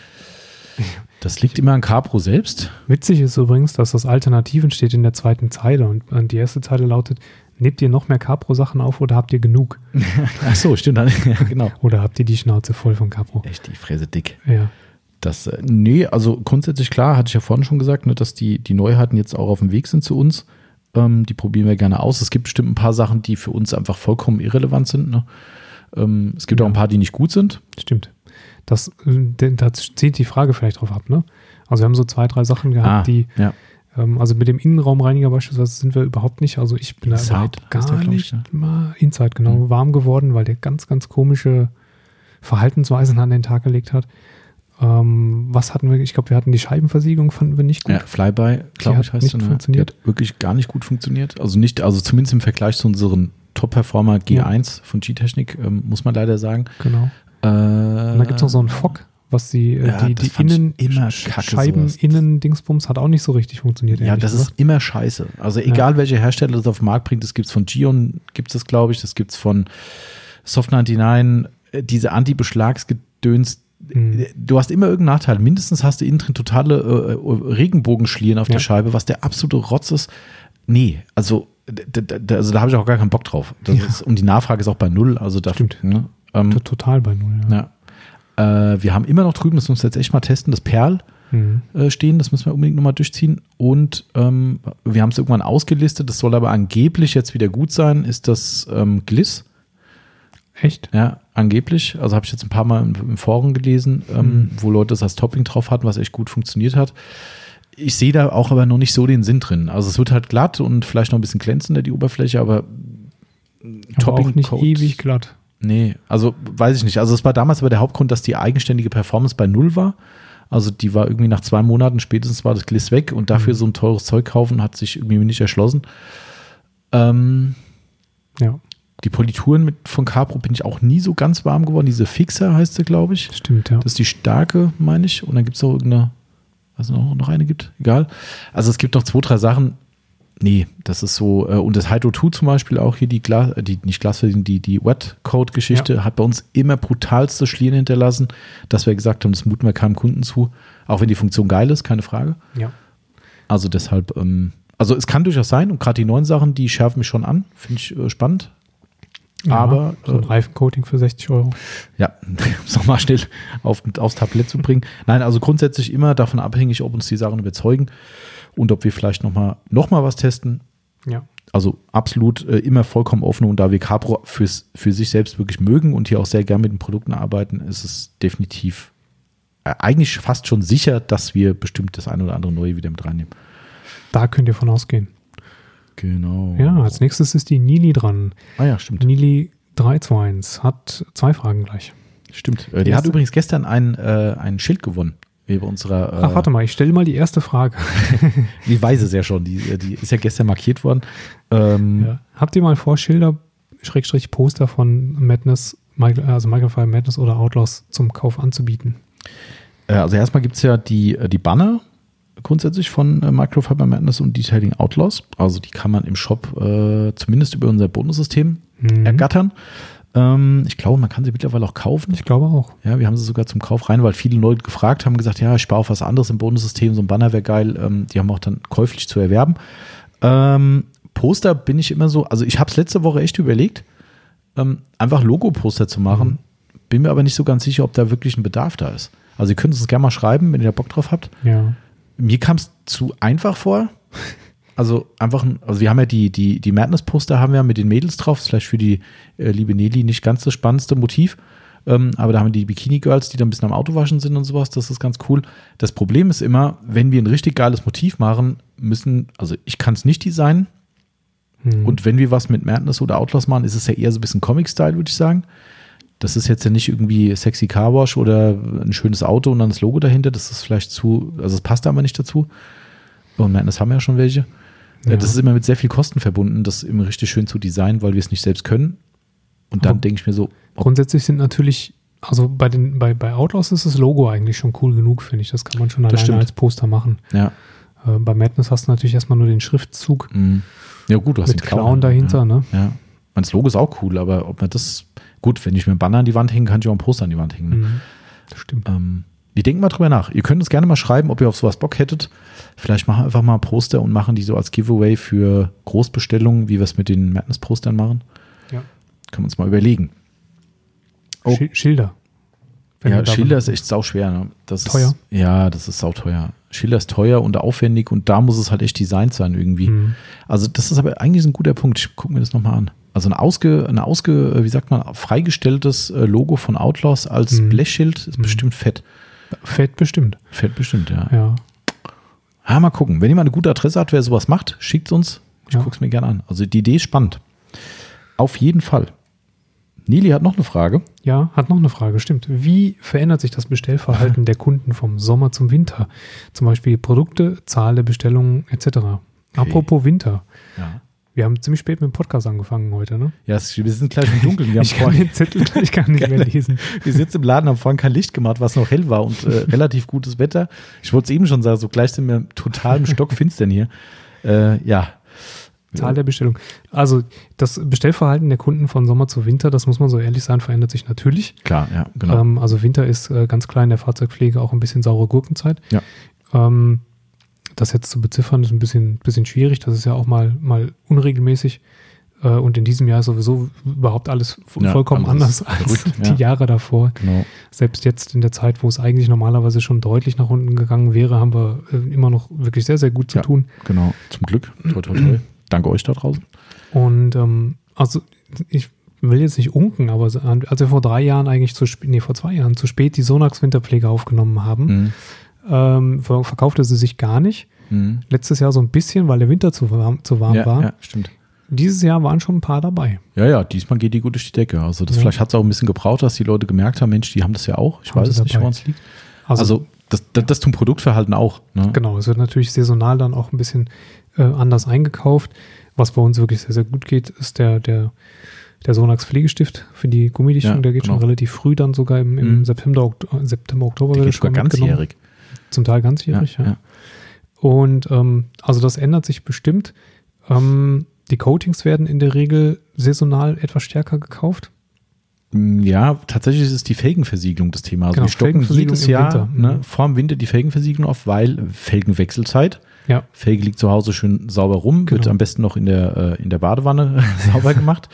Das liegt immer an Capro selbst. Witzig ist übrigens, dass das Alternativen steht in der zweiten Zeile und die erste Zeile lautet, nehmt ihr noch mehr Capro-Sachen auf oder habt ihr genug? Ach so, stimmt. dann- Ja, genau. Oder habt ihr die Schnauze voll von Capro? Echt die Fräse dick. Ja. Das, äh, nee, also grundsätzlich klar, hatte ich ja vorhin schon gesagt, ne, dass die, die Neuheiten jetzt auch auf dem Weg sind zu uns. Ähm, die probieren wir gerne aus. Es gibt bestimmt ein paar Sachen, die für uns einfach vollkommen irrelevant sind. Ne? Ähm, es gibt auch ein paar, die nicht gut sind. Stimmt. Das, äh, da zieht die Frage vielleicht drauf ab, ne? Also wir haben so zwei, drei Sachen gehabt, die, ja. ähm, also mit dem Innenraumreiniger beispielsweise sind wir überhaupt nicht, also ich bin Inside da überhaupt gar der, glaub ich, nicht ne? mal Inside, genau, Mhm. warm geworden, weil der ganz, ganz komische Verhaltensweisen an den Tag gelegt hat. Ähm, was hatten wir? Ich glaube, wir hatten die Scheibenversiegelung, fanden wir nicht gut. ja, Flyby, glaube ich, heißt nicht sie, ne? funktioniert. Wirklich gar nicht gut funktioniert. Also nicht, also zumindest im Vergleich zu unseren Top-Performer G1 von G-Technik, ähm, muss man leider sagen. Genau. Äh, Und da gibt es noch so einen Fock, was die, äh, Ja, die, die Innen, Scheiben, sowas. Innen-Dingsbums hat auch nicht so richtig funktioniert. Ja, das gesagt. ist immer scheiße. Also egal welcher Hersteller das auf den Markt bringt, das gibt es von Gion, gibt es glaube ich, das gibt es von Soft99, äh, diese Anti-Beschlagsgedöns, mhm. du hast immer irgendeinen Nachteil. Mindestens hast du innen drin totale äh, äh Regenbogenschlieren auf ja. der Scheibe, was der absolute Rotz ist. Nee, also da, also da habe ich auch gar keinen Bock drauf. Ja. Ist, und die Nachfrage ist auch bei null. Also da, Stimmt. Ne, ähm, Total bei null. Ja. ja. Äh, wir haben immer noch drüben, das müssen wir jetzt echt mal testen, das Perl mhm. äh, stehen. Das müssen wir unbedingt nochmal durchziehen. Und ähm, wir haben es irgendwann ausgelistet. Das soll aber angeblich jetzt wieder gut sein. Ist das ähm, Gliss? Echt? Ja, angeblich. Also habe ich jetzt ein paar Mal im, im Forum gelesen, ähm, mhm. wo Leute das als Topping drauf hatten, was echt gut funktioniert hat ich sehe da auch aber noch nicht so den Sinn drin. Also es wird halt glatt und vielleicht noch ein bisschen glänzender, die Oberfläche, aber, aber Topping auch nicht ewig glatt. Nee, also weiß ich nicht. Also es war damals aber der Hauptgrund, dass die eigenständige Performance bei null war. Also die war irgendwie nach zwei Monaten spätestens war das Gliss weg und dafür mhm. so ein teures Zeug kaufen hat sich irgendwie nicht erschlossen. Ähm, ja. Die Polituren mit, von Capro bin ich auch nie so ganz warm geworden. Diese Fixer heißt sie, glaube ich. Stimmt, ja. Das ist die starke, meine ich. Und dann gibt es auch irgendeine was noch, noch eine gibt, egal. Also es gibt noch zwei, drei Sachen. Nee, das ist so, äh, und das Hydro 2 zum Beispiel auch hier, die Glas, äh, die, nicht Glasversehen, die, die Wet-Code-Geschichte ja. hat bei uns immer brutalste Schlieren hinterlassen, dass wir gesagt haben, das muten wir keinem Kunden zu, auch wenn die Funktion geil ist, keine Frage. Ja. Also deshalb, ähm, also es kann durchaus sein und gerade die neuen Sachen, die schärfen mich schon an, finde ich äh, spannend. Ja, aber so ein äh, Reifencoating für 60 Euro. Ja, um es nochmal schnell auf, aufs Tablett zu bringen. Nein, also grundsätzlich immer davon abhängig, ob uns die Sachen überzeugen und ob wir vielleicht nochmal noch mal was testen. Ja. Also absolut äh, immer vollkommen offen und da wir Capro fürs, für sich selbst wirklich mögen und hier auch sehr gern mit den Produkten arbeiten, ist es definitiv äh, eigentlich fast schon sicher, dass wir bestimmt das eine oder andere neue wieder mit reinnehmen. Da könnt ihr von ausgehen. Genau. Ja, als nächstes ist die Nili dran. Ah ja, stimmt. Nili 321 hat zwei Fragen gleich. Stimmt. Die, die hat übrigens gestern ein, äh, ein Schild gewonnen. Über unserer, äh Ach, warte mal, ich stelle mal die erste Frage. die weiß es ja schon, die, die ist ja gestern markiert worden. Ähm, ja. Habt ihr mal vor, Schilder, Schrägstrich Poster von Madness, also Microphone Madness oder Outlaws zum Kauf anzubieten? Äh, also erstmal gibt es ja die, äh, die Banner, grundsätzlich von äh, Microfiber Madness und Detailing Outlaws. Also die kann man im Shop äh, zumindest über unser Bonussystem mhm. ergattern. Ähm, ich glaube, man kann sie mittlerweile auch kaufen. Ich glaube auch. Ja, wir haben sie sogar zum Kauf rein, weil viele Leute gefragt haben, gesagt, ja, ich spare auf was anderes im Bonussystem, so ein Banner wäre geil. Ähm, die haben auch dann käuflich zu erwerben. Ähm, Poster bin ich immer so, also ich habe es letzte Woche echt überlegt, ähm, einfach Logo-Poster zu machen. Mhm. Bin mir aber nicht so ganz sicher, ob da wirklich ein Bedarf da ist. Also ihr könnt es gerne mal schreiben, wenn ihr da Bock drauf habt. Ja mir kam es zu einfach vor. Also einfach, also wir haben ja die, die, die Madness-Poster haben wir mit den Mädels drauf. Das ist vielleicht für die äh, liebe Nelly nicht ganz das spannendste Motiv. Ähm, aber da haben wir die Bikini-Girls, die dann ein bisschen am Auto waschen sind und sowas. Das ist ganz cool. Das Problem ist immer, wenn wir ein richtig geiles Motiv machen, müssen, also ich kann es nicht designen. Hm. Und wenn wir was mit Madness oder Outlaws machen, ist es ja eher so ein bisschen Comic-Style, würde ich sagen. Das ist jetzt ja nicht irgendwie sexy Carwash oder ein schönes Auto und dann das Logo dahinter. Das ist vielleicht zu, also es passt aber nicht dazu. Und das haben wir ja schon welche. Ja. Das ist immer mit sehr viel Kosten verbunden, das immer richtig schön zu designen, weil wir es nicht selbst können. Und dann denke ich mir so. Grundsätzlich sind natürlich, also bei den, bei, bei Outlaws ist das Logo eigentlich schon cool genug, finde ich. Das kann man schon alleine stimmt. als Poster machen. Ja. Äh, bei Madness hast du natürlich erstmal nur den Schriftzug. Mhm. Ja, gut, du hast mit den Clown, Clown dahinter, ja. ne? Ja. Das Logo ist auch cool, aber ob man das Gut, wenn ich mir einen Banner an die Wand hänge, kann ich auch ein Poster an die Wand hängen. Ne? Mhm. Das stimmt. Ähm, wir denken mal drüber nach. Ihr könnt uns gerne mal schreiben, ob ihr auf sowas Bock hättet. Vielleicht machen wir einfach mal Poster und machen die so als Giveaway für Großbestellungen, wie wir es mit den Madness-Postern machen. Ja. Können wir uns mal überlegen. Oh. Schilder. Ja, Schilder ist echt sau schwer. Ne? Das teuer? Ist, ja, das ist sau teuer. Schilder ist teuer und aufwendig und da muss es halt echt designt sein irgendwie. Mhm. Also das ist aber eigentlich ein guter Punkt. Ich gucke mir das nochmal an also ein ausge, ein ausge, wie sagt man, freigestelltes äh, Logo von Outlaws als mhm. Blechschild ist mhm. bestimmt fett. Fett bestimmt. Fett bestimmt, ja. Ja. Ja, mal gucken. Wenn jemand eine gute Adresse hat, wer sowas macht, schickt uns. Ich ja. gucke es mir gerne an. Also die Idee ist spannend. Auf jeden Fall. Nili hat noch eine Frage. Ja, hat noch eine Frage, stimmt. Wie verändert sich das Bestellverhalten der Kunden vom Sommer zum Winter? Zum Beispiel Produkte, Zahl der Bestellungen etc. Okay. Apropos Winter. Ja. Wir haben ziemlich spät mit dem Podcast angefangen heute, ne? Ja, wir sind gleich im Dunkeln. Wir ich kann den Zettel gleich gar nicht mehr lesen. Wir sitzen im Laden, haben vorhin kein Licht gemacht, was noch hell war und äh, relativ gutes Wetter. Ich wollte es eben schon sagen, so gleich sind wir total im Stock finstern hier. Äh, ja. Zahl der Bestellung. Also das Bestellverhalten der Kunden von Sommer zu Winter, das muss man so ehrlich sein, verändert sich natürlich. Klar, ja, genau. Ähm, also Winter ist äh, ganz klar in der Fahrzeugpflege auch ein bisschen saure Gurkenzeit. Ja. Ähm, das jetzt zu beziffern ist ein bisschen, bisschen schwierig. Das ist ja auch mal, mal unregelmäßig. Äh, und in diesem Jahr ist sowieso überhaupt alles Ja, vollkommen anders als verrückt, die ja. Jahre davor. genau. Selbst jetzt in der Zeit, wo es eigentlich normalerweise schon deutlich nach unten gegangen wäre, haben wir äh, immer noch wirklich sehr, sehr gut zu Ja. tun. Genau. Zum Glück. Toi, toi, toi. Danke euch da draußen. Und ähm, also ich will jetzt nicht unken, aber als wir vor drei Jahren eigentlich zu spät, nee, vor zwei Jahren zu spät die Sonax Winterpflege aufgenommen haben, Mhm. Ähm, ver verkaufte sie sich gar nicht. Mhm. Letztes Jahr so ein bisschen, weil der Winter zu warm, zu warm Ja, war. ja, stimmt. Dieses Jahr waren schon ein paar dabei. Ja, ja, diesmal geht die gut durch die Decke. Also das Ja. vielleicht hat es auch ein bisschen gebraucht, dass die Leute gemerkt haben, Mensch, die haben das ja auch. Ich Haben weiß es nicht, woran es liegt. Also, Also, das, das, das zum Produktverhalten auch. Ne? genau, es wird natürlich saisonal dann auch ein bisschen äh, anders eingekauft. Was bei uns wirklich sehr, sehr gut geht, ist der, der, der Sonax Pflegestift für die Gummidichtung. Ja, der geht genau. schon relativ früh dann sogar im, im Mhm. September, Oktober, September, Oktober Der geht schon sogar ganzjährig. Zum Teil ganzjährig, ja. Und ähm, also das ändert sich bestimmt. Ähm, die Coatings werden in der Regel saisonal etwas stärker gekauft. Mm, Ja, tatsächlich ist es die Felgenversiegelung das Thema. Also Genau, wir stocken jedes im Jahr Winter. ne, Mhm. vor dem Winter die Felgenversiegelung auf, weil Felgenwechselzeit. Ja, Felge liegt zu Hause schön sauber rum, wird Genau. am besten noch in der, äh, in der Badewanne sauber gemacht,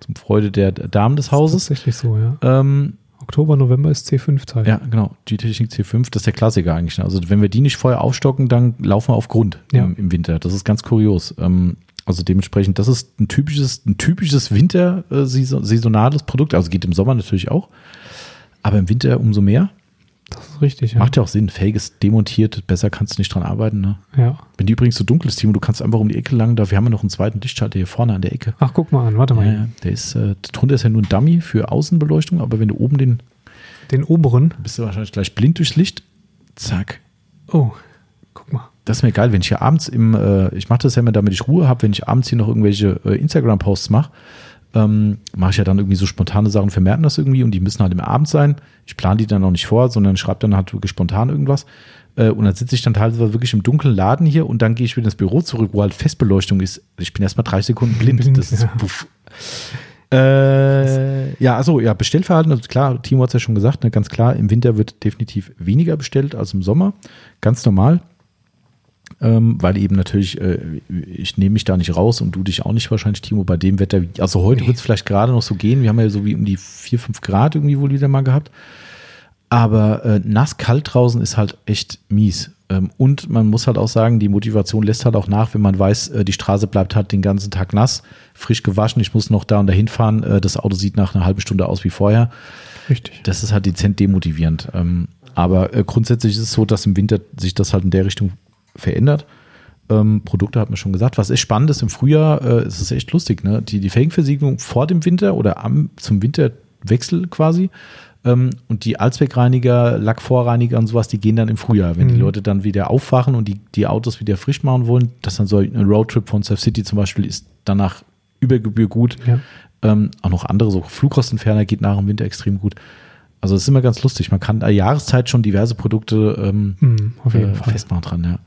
zum Freude der Damen des Hauses. tatsächlich so, ja. Ähm, Oktober, November ist C5-Teil. ja, genau, die Technik C5, das ist der Klassiker eigentlich. Also wenn wir die nicht vorher aufstocken, dann laufen wir auf Grund Ja. im, im Winter. Das ist ganz kurios. Ähm, also dementsprechend, das ist ein typisches, ein typisches Winter äh, Produkt. Also geht im Sommer natürlich auch. Aber im Winter umso mehr. Das ist richtig, ja. Macht ja auch Sinn. Felge ist demontiert, besser kannst du nicht dran arbeiten. Ne? ja. Wenn die übrigens so dunkel ist, Timo, du kannst einfach um die Ecke lang, da wir haben ja noch einen zweiten Lichtschalter hier vorne an der Ecke. Ach, guck mal an, warte mal. Ja, der ist, äh, drunter ist ja nur ein Dummy für Außenbeleuchtung, aber wenn du oben den, Den oberen. bist du wahrscheinlich gleich blind durchs Licht. Zack. Oh, guck mal. Das ist mir geil, wenn ich hier abends im, äh, ich mache das ja immer, damit ich Ruhe habe, wenn ich abends hier noch irgendwelche äh, Instagram-Posts mache, ähm, mache ich ja dann irgendwie so spontane Sachen, vermerken das irgendwie und die müssen halt im Abend sein. Ich plane die dann auch nicht vor, sondern schreibe dann halt wirklich spontan irgendwas. Äh, und dann sitze ich dann teilweise wirklich im dunklen Laden hier und dann gehe ich wieder ins Büro zurück, wo halt Festbeleuchtung ist. Ich bin erstmal drei Sekunden blind. Blind, das ist ja. puff. Äh, ja, also ja, Bestellverhalten, also klar, Timo hat es ja schon gesagt, ne, ganz klar, im Winter wird definitiv weniger bestellt als im Sommer. Ganz normal. Ähm, weil eben natürlich, äh, ich nehme mich da nicht raus und du dich auch nicht wahrscheinlich, Timo, bei dem Wetter. Also heute Nee. wird es vielleicht gerade noch so gehen. Wir haben ja so wie um die 4, 5 Grad irgendwie wohl wieder mal gehabt. Aber äh, nass, kalt draußen ist halt echt mies. Ähm, und man muss halt auch sagen, die Motivation lässt halt auch nach, wenn man weiß, äh, die Straße bleibt halt den ganzen Tag nass, frisch gewaschen, ich muss noch da und dahin fahren, äh, das Auto sieht nach einer halben Stunde aus wie vorher. Richtig. Das ist halt dezent demotivierend. Ähm, aber äh, grundsätzlich ist es so, dass im Winter sich das halt in der Richtung verändert. Ähm, Produkte hat man schon gesagt. Was echt spannend ist, im Frühjahr äh, ist es echt lustig. Ne? Die, die Felgenversiegelung vor dem Winter oder am, zum Winterwechsel quasi. Ähm, und die Allzweckreiniger, Lackvorreiniger und sowas, die gehen dann im Frühjahr, wenn die Mhm. Leute dann wieder aufwachen und die, die Autos wieder frisch machen wollen. Das dann so ein Roadtrip von Surf City zum Beispiel ist danach über Gebühr gut. Ja. Ähm, auch noch andere, so Flugrostentferner geht nach dem Winter extrem gut. Also das ist immer ganz lustig. Man kann der Jahreszeit schon diverse Produkte ähm, Hm, jeden äh, festmachen dran, ja.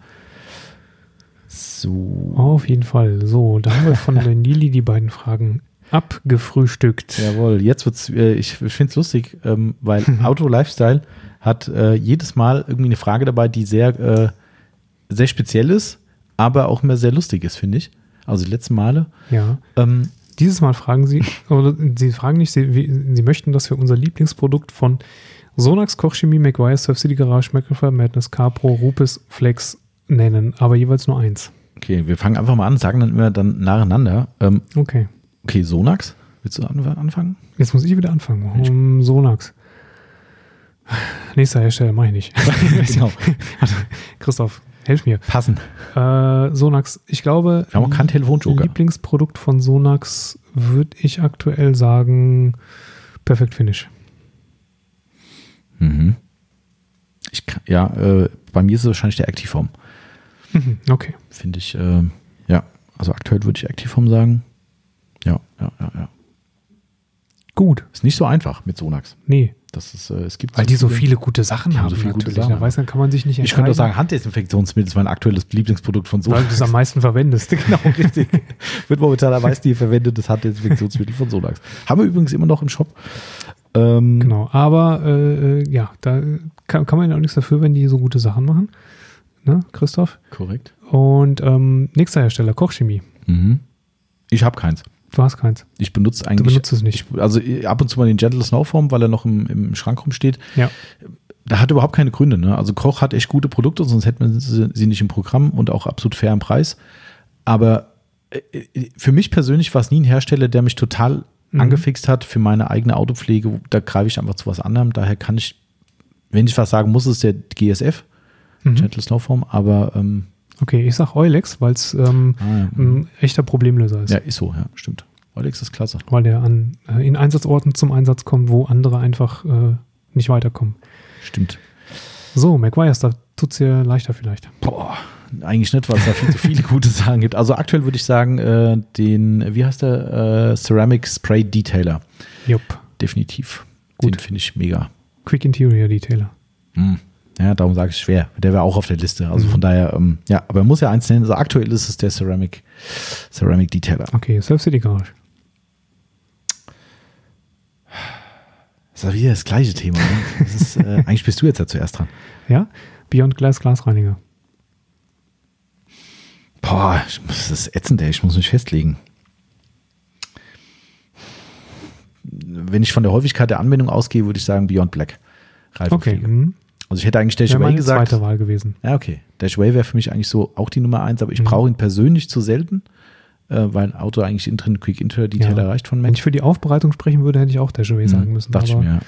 So. Auf jeden Fall. So, da haben wir von der Nili die beiden Fragen abgefrühstückt. Jawohl, jetzt wird's, äh, ich finde es lustig, ähm, weil Auto Lifestyle hat äh, jedes Mal irgendwie eine Frage dabei, die sehr, äh, sehr speziell ist, aber auch immer sehr lustig ist, finde ich. Also die letzten Male. Ja. Ähm, Dieses Mal fragen Sie, oder Sie fragen nicht, Sie, wie- Sie möchten, dass wir unser Lieblingsprodukt von Sonax, Kochchemie, McGuire, Surf City Garage, Macrofer, Madness, Capro, Rupes, Flex nennen, aber jeweils nur eins. okay, wir fangen einfach mal an, sagen dann immer dann nacheinander. Ähm, Okay. okay, Sonax, willst du an, anfangen? Jetzt muss ich wieder anfangen. Um, Sonax. Nächster Hersteller mache ich nicht. genau. Christoph, helf mir. Passen. Äh, Sonax, ich glaube, Wir haben auch keinen Telefonjoker. Lieblingsprodukt von Sonax würde ich aktuell sagen Perfect Finish. Mhm. Ich ja, äh, bei mir ist es wahrscheinlich der Activeform. Mhm, Okay. Finde ich, äh, ja, also aktuell würde ich Activeform sagen. Ja, ja, ja, ja. Gut. Ist nicht so einfach mit Sonax. Nee. Das ist, äh, es gibt Weil die so viele gute Sachen Die haben so viele gute natürlich. Sachen. Da weiß, dann kann man sich nicht Ich könnte auch sagen, Handdesinfektionsmittel ist mein aktuelles Lieblingsprodukt von weil Sonax. du es am meisten verwendest. genau, richtig. Wird momentan am meisten hier verwendet, das Handdesinfektionsmittel von Sonax. Haben wir übrigens immer noch im Shop. Ähm, Genau, aber äh, äh, ja, da kann, kann man ja auch nichts dafür, wenn die so gute Sachen machen. Ne, Christoph? Korrekt. Und ähm, nächster Hersteller, Kochchemie. Mhm. Ich habe keins. Du hast keins. Ich benutze Du eigentlich. benutzt es nicht. Ich, also ab und zu mal den Gentle Snowform, weil er noch im, im Schrank rumsteht. Ja. Da hat überhaupt keine Gründe. Ne? Also Koch hat echt gute Produkte, sonst hätten wir sie, sie nicht im Programm und auch absolut fair im Preis. Aber äh, äh, für mich persönlich war es nie ein Hersteller, der mich total Mhm. angefixt hat für meine eigene Autopflege. Da greife ich einfach zu was anderem. Daher kann ich, wenn ich was sagen muss, ist der GSF, Mhm. Gentle Snowform. Aber ähm, Okay, ich sag Eulex, weil es ähm, ah, ja. ein echter Problemlöser ist. ja, ist so, ja, stimmt. Olex ist klasse. Weil der an, äh, in Einsatzorten zum Einsatz kommt, wo andere einfach äh, nicht weiterkommen. Stimmt. So, McGuire's, da tut es dir leichter vielleicht. Boah, eigentlich nicht, weil es da viel zu viele gute Sachen gibt. Also aktuell würde ich sagen, äh, den, wie heißt der? Äh, Ceramic Spray Detailer. Jupp. Definitiv. Gut. Den finde ich mega. Quick Interior Detailer. Hm. Ja, darum sage ich schwer. Der wäre auch auf der Liste. Also Mhm. von daher, ähm, ja, aber er muss ja eins nennen. Also aktuell ist es der Ceramic, Ceramic Detailer. Okay, Surf City Garage. Das ist wieder das gleiche Thema. Ne? Das ist, äh, eigentlich bist du jetzt ja zuerst dran. Ja? Beyond Glass Glasreiniger. Boah, das ist ätzend, ey. Ich muss mich festlegen. Wenn ich von der Häufigkeit der Anwendung ausgehe, würde ich sagen Beyond Black. Okay. Reifenpflege. Mhm. Also ich hätte eigentlich Dash meine gesagt. zweite Wahl gewesen. Ja, okay. Dash Away wäre für mich eigentlich so auch die Nummer eins, aber ich Mhm. brauche ihn persönlich zu selten, äh, weil ein Auto eigentlich innen drin Quick Interior Detailer Ja. reicht von Wenn Mensch. ich für die Aufbereitung sprechen würde, hätte ich auch Dashaway sagen müssen. Dachte ich aber mir, ja.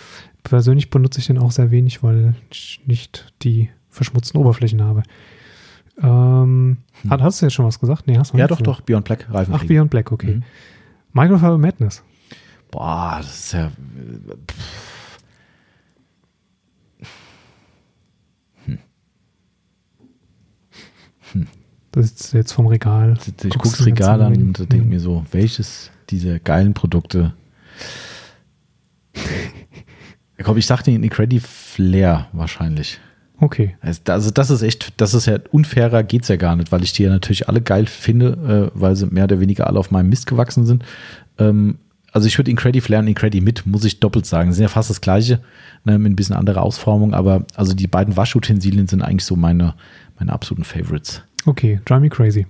persönlich benutze ich den auch sehr wenig, weil ich nicht die verschmutzten Oberflächen habe. Ähm, Hm. hat, hast du jetzt schon was gesagt? Nee, hast du Ja, doch, gesagt. doch, Beyond Black Ach, Reifenpflege. Beyond Black, okay. Mhm. Microfiber Madness. Boah, das ist ja. pff. Das ist jetzt vom Regal. Ich gucke das Regal an und denke Mhm. mir so, welches dieser geilen Produkte. Komm, ich sagte den Incredi Flair wahrscheinlich. Okay. Also also das ist echt, das ist ja unfairer, geht's ja gar nicht, weil ich die ja natürlich alle geil finde, äh, weil sie mehr oder weniger alle auf meinem Mist gewachsen sind. Ähm, also ich würde Incredi Flair und Incredi mit, muss ich doppelt sagen. Sind ja fast das gleiche, ne, mit ein bisschen anderer Ausformung, aber also die beiden Waschutensilien sind eigentlich so meine, meine absoluten Favorites. Okay, Drive Me Crazy.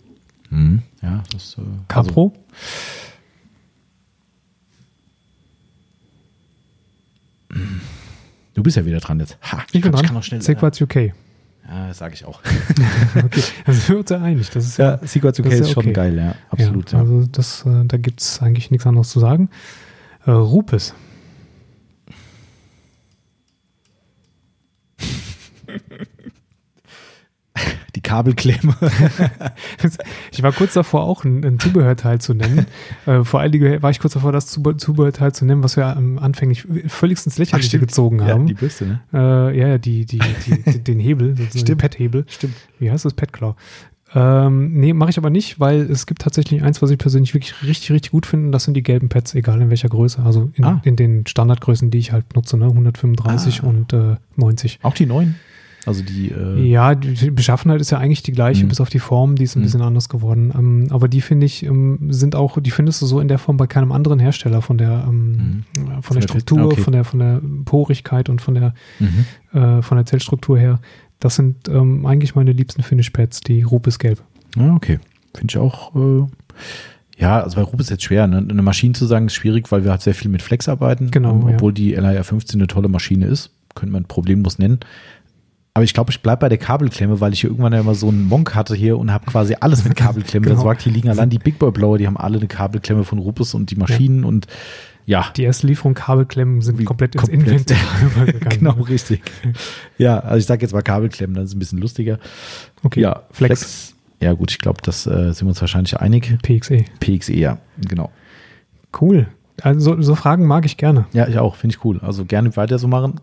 Mhm. Ja, das äh, also, Capro. Du bist ja wieder dran jetzt. Ha, ich bin kann- dran. kann noch schnell. Sequats UK. Ja, das sage ich auch. Okay, also wir uns ja einig. Das ist ja, Secrets UK ist ist, schon okay. geil, ja, absolut. Ja, Ja, Also das, äh, da gibt es eigentlich nichts anderes zu sagen. Äh, Rupes. Die Kabelklemme. Ich war kurz davor, auch ein, ein Zubehörteil zu nennen. äh, vor allen Dingen war ich kurz davor, das Zube- Zubehörteil zu nennen, was wir ähm, anfänglich völligstens lächerlich stimmt. gezogen ja, haben. die Bürste, ne? Äh, ja, ja, die, die, die, die, den Hebel, so den. Pet-Hebel. Stimmt. Wie heißt das? Petclaw. Ähm, nee, mache ich aber nicht, weil es gibt tatsächlich eins, was ich persönlich wirklich richtig, richtig gut finde. und Das sind die gelben Pads, egal in welcher Größe. Also in, Ah. in den Standardgrößen, die ich halt nutze, ne? 135 Ah. und äh, 90. Auch die neuen? Also die. Äh, Ja, die Beschaffenheit ist ja eigentlich die gleiche, Mhm. bis auf die Form, die ist ein Mhm. bisschen anders geworden. Ähm, aber die finde ich, ähm, sind auch, die findest du so in der Form bei keinem anderen Hersteller von der, ähm, äh, von, Von der Struktur, okay. von der, von der Porigkeit und von der, Mhm. äh, von der Zellstruktur her. Das sind ähm, eigentlich meine liebsten Finish-Pads, die Rupes Gelb. Ja, okay. Finde ich auch. Äh, ja, also bei Rupe ist jetzt schwer. Ne? Eine Maschine zu sagen ist schwierig, weil wir halt sehr viel mit Flex arbeiten. Genau, Ähm, ja. obwohl die LIR 15 eine tolle Maschine ist. Könnte man problemlos nennen. Aber ich glaube, ich bleibe bei der Kabelklemme, weil ich hier irgendwann ja immer so einen Monk hatte hier und habe quasi alles mit Kabelklemme. Genau. Das sagt, hier liegen allein die Big Boy Blower, die haben alle eine Kabelklemme von Rupes und die Maschinen und ja. Die erste Lieferung Kabelklemmen sind Wie komplett ins komplett. Inventar übergegangen. Genau, richtig. Ja, also ich sage jetzt mal Kabelklemmen, das ist ein bisschen lustiger. Okay, Ja, Flex. Ja, gut, ich glaube, das äh, sind wir uns wahrscheinlich einig. PXE. PXE, ja, genau. Cool. Also so, so Fragen mag ich gerne. Ja, ich auch, finde ich cool. Also gerne weiter so machen.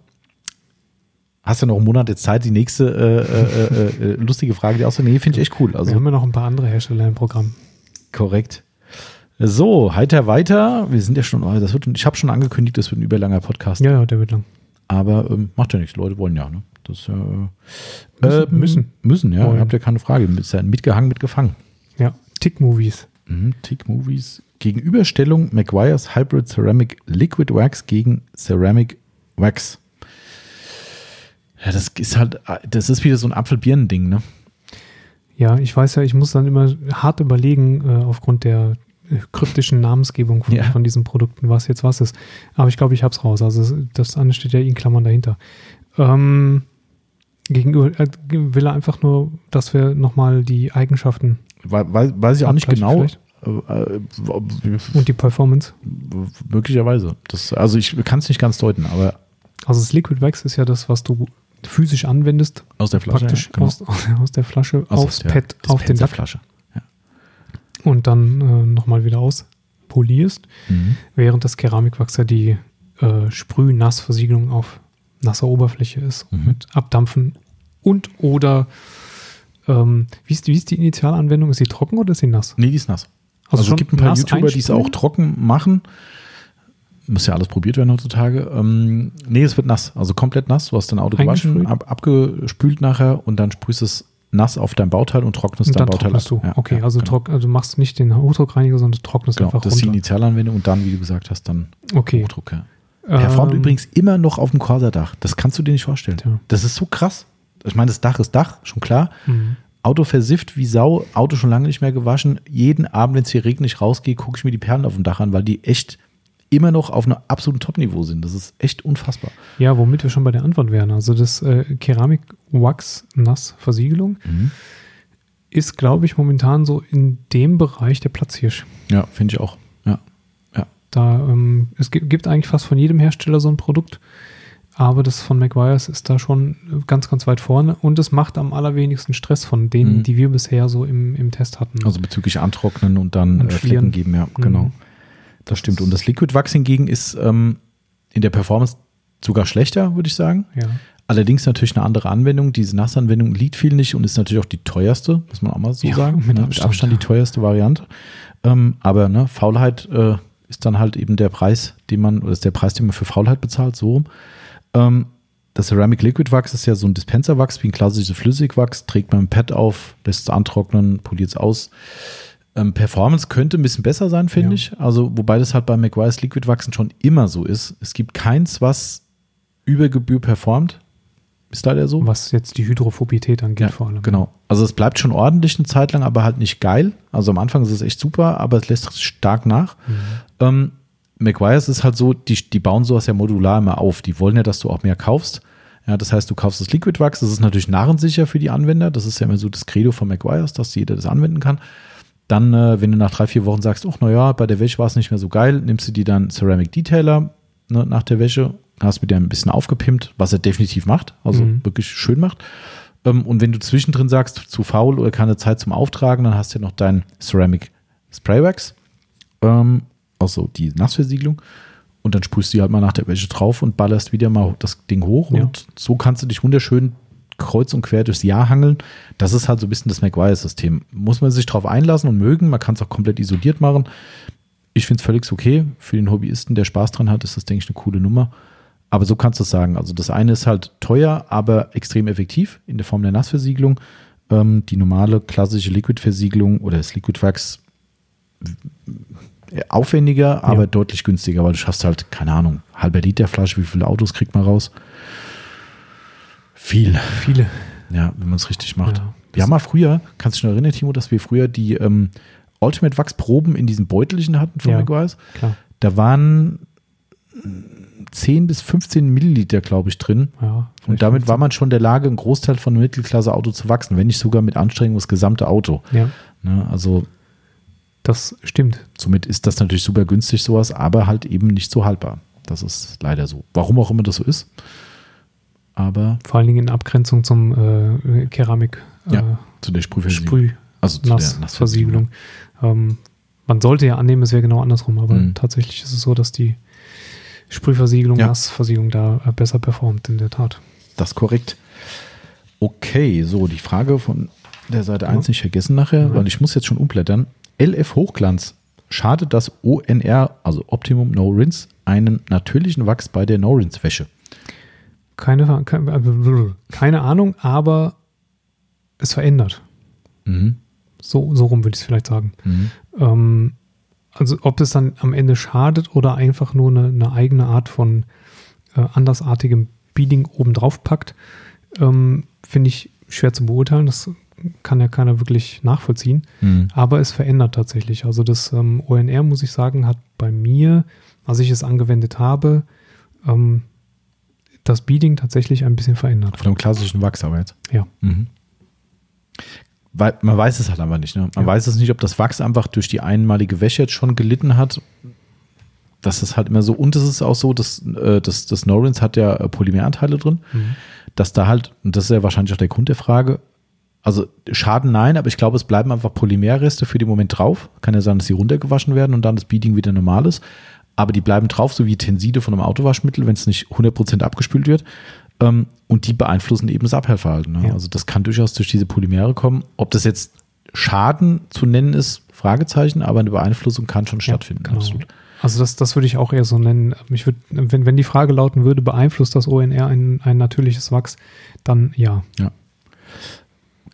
Hast du noch einen Monat jetzt Zeit, die nächste äh, äh, äh, lustige Frage, die so, nee, finde ich echt cool. Wir Also haben ja noch ein paar andere Hersteller im Programm. korrekt. So, heiter weiter. Wir sind ja schon, oh, das wird, ich habe schon angekündigt, das wird ein überlanger Podcast. Ja, ja, der wird lang. Aber ähm, macht ja nichts, Leute wollen ja. Ne? Das äh, Müssen, ähm, müssen. Müssen, ja. Wollen. Habt ihr keine Frage. Ist ja mitgehangen, mitgefangen. Ja, Tick-Movies. Mhm. Tick Movies. Gegenüberstellung Maguire's Hybrid Ceramic Liquid Wax gegen Ceramic Wax. Ja, das ist halt, das ist wieder so ein Apfel-Birnen-Ding, ne? Ja, ich weiß ja, ich muss dann immer hart überlegen, äh, aufgrund der äh, kryptischen Namensgebung von, Ja. von diesen Produkten, was jetzt was ist. Aber ich glaube, ich habe es raus. Also das eine steht ja in Klammern dahinter. Ähm, gegenüber äh, will er einfach nur, dass wir nochmal die Eigenschaften Wei- Weiß, weiß ich auch nicht genau. vielleicht? Äh, äh, und die Performance. möglicherweise. Das, also ich kann es nicht ganz deuten, aber Also das Liquid Wax ist ja das, was du physisch anwendest, aus der Flasche. praktisch ja, genau. aus, aus der Flasche Aus aufs der Pad, auf den Lack Dispenserflasche. Ja. und dann äh, nochmal wieder auspolierst. Mhm. während das Keramikwachs ja die äh, Sprüh-Nassversiegelung auf nasser Oberfläche ist Mhm. mit Abdampfen und oder ähm, wie, ist, wie ist die Initialanwendung? Ist sie trocken oder ist sie nass? Nee, die ist nass. Also, schon es gibt ein paar YouTuber, die es auch trocken machen. Muss ja alles probiert werden heutzutage. Ähm, nee, es wird nass, also komplett nass. Du hast dein Auto gewaschen, ab, abgespült nachher und dann sprühst du es nass auf dein Bauteil und trocknest Und dein Bauteil trocknest du. ab. Ja, okay, ja, also, genau. trock, also du machst nicht den Hochdruckreiniger, sondern du trocknest Genau, einfach das ist die runter. Initialanwendung und dann, wie du gesagt hast, dann Okay. Hochdruck. Ja. Performt Ähm, übrigens immer noch auf dem Corsa-Dach. Das kannst du dir nicht vorstellen. Ja. Das ist so krass. Ich meine, das Dach ist Dach, schon klar. Mhm. Auto versifft wie Sau, Auto schon lange nicht mehr gewaschen. Jeden Abend, wenn es hier regnet, ich rausgehe, gucke ich mir die Perlen auf dem Dach an, weil die echt immer noch auf einem absoluten Top-Niveau sind. Das ist echt unfassbar. Ja, womit wir schon bei der Antwort wären. Also das äh, Keramik-Wachs-Nass-Versiegelung ist, glaube ich, momentan so in dem Bereich der Platzhirsch. Ja, finde ich auch. Ja. Ja. Da, ähm, es gi- gibt eigentlich fast von jedem Hersteller so ein Produkt, aber das von McGuire's ist da schon ganz, ganz weit vorne und es macht am allerwenigsten Stress von denen, Mhm. die wir bisher so im, im Test hatten. Also bezüglich Antrocknen und dann Und äh. Flecken geben, ja, genau. Mhm. Das stimmt. Und das Liquid Wax hingegen ist ähm, in der Performance sogar schlechter, würde ich sagen. ja. Allerdings natürlich eine andere Anwendung. Diese Nassanwendung liegt viel nicht und ist natürlich auch die teuerste, muss man auch mal so Ja, sagen. mit Ne? Abstand, die teuerste Variante. Ähm, aber ne, Faulheit äh, ist dann halt eben der Preis, den man, oder ist der Preis, den man für Faulheit bezahlt, so. rum. Ähm, das Ceramic Liquid Wax ist ja so ein Dispenserwachs, wie ein klassisches Flüssigwachs, trägt man im Pad auf, lässt es antrocknen, poliert es aus. Ähm, Performance könnte ein bisschen besser sein, finde Ja. ich. Also, wobei das halt bei McGuire's Liquid Wachsen schon immer so ist. Es gibt keins, was über Gebühr performt. Ist leider so. Was jetzt die Hydrophobität angeht vor allem. Genau. Also es bleibt schon ordentlich eine Zeit lang, aber halt nicht geil. Also am Anfang ist es echt super, aber es lässt stark nach. Mhm. Ähm, McGuire's ist halt so, die, die bauen sowas ja modular immer auf. Die wollen ja, dass du auch mehr kaufst. Ja, das heißt, du kaufst das Liquid Wax, das ist natürlich narrensicher für die Anwender. Das ist ja immer so das Credo von McGuire's, dass jeder das anwenden kann. Dann, äh, wenn du nach drei, vier Wochen sagst, ach naja, bei der Wäsche war es nicht mehr so geil, nimmst du die dann Ceramic Detailer ne, nach der Wäsche, hast mit der ein bisschen aufgepimpt, was er definitiv macht, also Mhm. wirklich schön macht. Ähm, und wenn du zwischendrin sagst, zu faul oder keine Zeit zum Auftragen, dann hast du ja noch dein Ceramic Spray Wax, ähm, also die Nassversiegelung. Und dann sprühst du die halt mal nach der Wäsche drauf und ballerst wieder mal das Ding hoch. Ja. Und so kannst du dich wunderschön kreuz und quer durchs Jahr hangeln. Das ist halt so ein bisschen das McGuire-System. Muss man sich drauf einlassen und mögen. Man kann es auch komplett isoliert machen. Ich finde es völlig okay. Für den Hobbyisten, der Spaß dran hat, ist das, denke ich, eine coole Nummer. Aber so kannst du es sagen. Also das eine ist halt teuer, aber extrem effektiv in der Form der Nassversiegelung. Ähm, die normale klassische Liquid-Versiegelung oder das Liquid Wax äh, aufwendiger, aber Ja. deutlich günstiger, weil du schaffst halt, keine Ahnung, halber Liter Flasche, wie viele Autos kriegt man raus? Viel. Viele. Ja, wenn man es richtig macht. Ja. wir haben mal früher, kannst du dich noch erinnern, Timo, dass wir früher die ähm, Ultimate Wax Proben in diesen Beutelchen hatten von Ja. McGuire's? Klar. Da waren mm, 10 bis 15 Milliliter, glaube ich, drin. Ja, Und damit war man schon in der Lage, einen Großteil von einem Mittelklasse-Auto zu wachsen, wenn nicht sogar mit Anstrengung das gesamte Auto. Ja, Ne? Also das stimmt. somit ist das natürlich super günstig, sowas, aber halt eben nicht so haltbar. Das ist leider so. Warum auch immer das so ist. Aber Vor allen Dingen in Abgrenzung zum äh, Keramik äh, Ja, zu der Sprühversiegelung. Sprüh also zu der Nassversiegelung. Ähm, man sollte ja annehmen, es wäre genau andersrum, aber Mhm. tatsächlich ist es so, dass die Sprühversiegelung, Ja. Nassversiegelung da äh, besser performt, in der Tat. Das ist korrekt. Okay, so die Frage von der Seite Ja. 1 nicht vergessen nachher, Ja. weil ich muss jetzt schon umblättern. LF Hochglanz schadet das ONR, also Optimum No Rinse, einen natürlichen Wachs bei der No Rinse Wäsche? Keine, keine, keine Ahnung, aber es verändert. Mhm. So, so rum würde ich es vielleicht sagen. Mhm. Ähm, also ob es dann am Ende schadet oder einfach nur eine, eine eigene Art von äh, andersartigem Beading obendrauf packt, ähm, finde ich schwer zu beurteilen. Das kann ja keiner wirklich nachvollziehen. Mhm. Aber es verändert tatsächlich. Also das ähm, ONR, muss ich sagen, hat bei mir, als ich es angewendet habe, ähm, das Beading tatsächlich ein bisschen verändert. Von einem klassischen Wachs aber jetzt. Ja. Mhm. Weil man weiß es halt einfach nicht. Ne? Man Ja. weiß es nicht, ob das Wachs einfach durch die einmalige Wäsche jetzt schon gelitten hat. Das ist halt immer so. Und es ist auch so, dass äh, das, das Norins hat ja äh, Polymeranteile drin, Mhm. dass da halt, und das ist ja wahrscheinlich auch der Grund der Frage, also Schaden nein, aber ich glaube, es bleiben einfach Polymerreste für den Moment drauf. Kann ja sein, dass sie runtergewaschen werden und dann das Beading wieder normal ist. Aber die bleiben drauf, so wie Tenside von einem Autowaschmittel, wenn es nicht 100% abgespült wird. Ähm, und die beeinflussen eben das Abhellverhalten. Ne? Ja. Also das kann durchaus durch diese Polymere kommen. Ob das jetzt Schaden zu nennen ist, Fragezeichen, aber eine Beeinflussung kann schon stattfinden. genau. Absolut. Also das, das würde ich auch eher so nennen. Ich würd, wenn, wenn die Frage lauten würde, beeinflusst das ONR ein, ein natürliches Wachs, dann ja.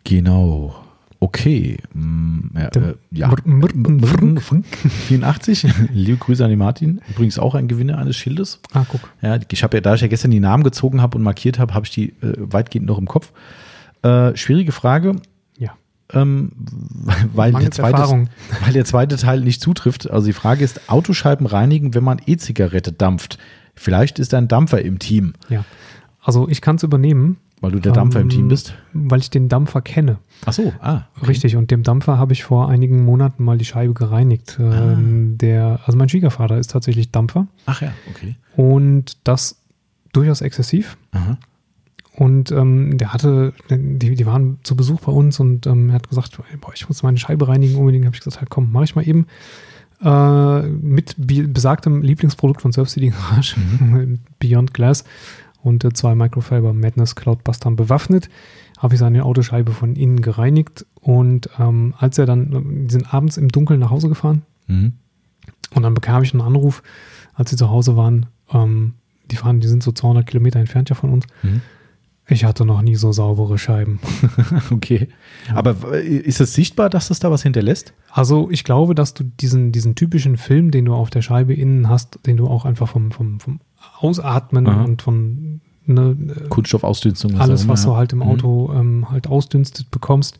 Genau. Okay. Mm, ja, äh, ja. Mr- Mr- Mr- Funk 84. Liebe Grüße an die Martin. Übrigens auch ein Gewinner eines Schildes. Ah, guck. Ja, ich habe ja, da ich ja gestern die Namen gezogen habe und markiert habe, habe ich die äh, weitgehend noch im Kopf. Äh, schwierige Frage, Ja. ähm, weil, der zweite, weil der zweite Teil nicht zutrifft. Also die Frage ist, Autoscheiben reinigen, wenn man E-Zigarette dampft. Vielleicht ist ein Dampfer im Team, Ja. Also ich kann es übernehmen, weil du der Dampfer im Ähm, Team bist. weil ich den Dampfer kenne. Ach so, ah. okay. Richtig, und dem Dampfer habe ich vor einigen Monaten mal die Scheibe gereinigt. Ah. Ähm, der, also mein Schwiegervater ist tatsächlich Dampfer Ach ja, okay. und das durchaus exzessiv. Aha. Und ähm, der hatte, die, die waren zu Besuch bei uns und ähm, er hat gesagt, boah, ich muss meine Scheibe reinigen unbedingt. Habe ich gesagt, ja, komm, mach ich mal eben. Äh, mit besagtem Lieblingsprodukt von Surf City Garage, Beyond Glass und zwei Microfiber Madness Cloudbustern bewaffnet, habe ich seine Autoscheibe von innen gereinigt. Und ähm, als er dann, die sind abends im Dunkeln nach Hause gefahren Mhm. und dann bekam ich einen Anruf, als sie zu Hause waren. Ähm, die fahren, die sind so 200 Kilometer entfernt ja von uns. Mhm. Ich hatte noch nie so saubere Scheiben. Okay. Aber äh, ist es sichtbar, dass es da was hinterlässt? Also ich glaube, dass du diesen, diesen typischen Film, den du auf der Scheibe innen hast, den du auch einfach vom, vom, vom Ausatmen Aha. und von ne, Kunststoffausdünstung. alles, was ja. du halt im Mhm. Auto ähm, halt ausdünstet bekommst,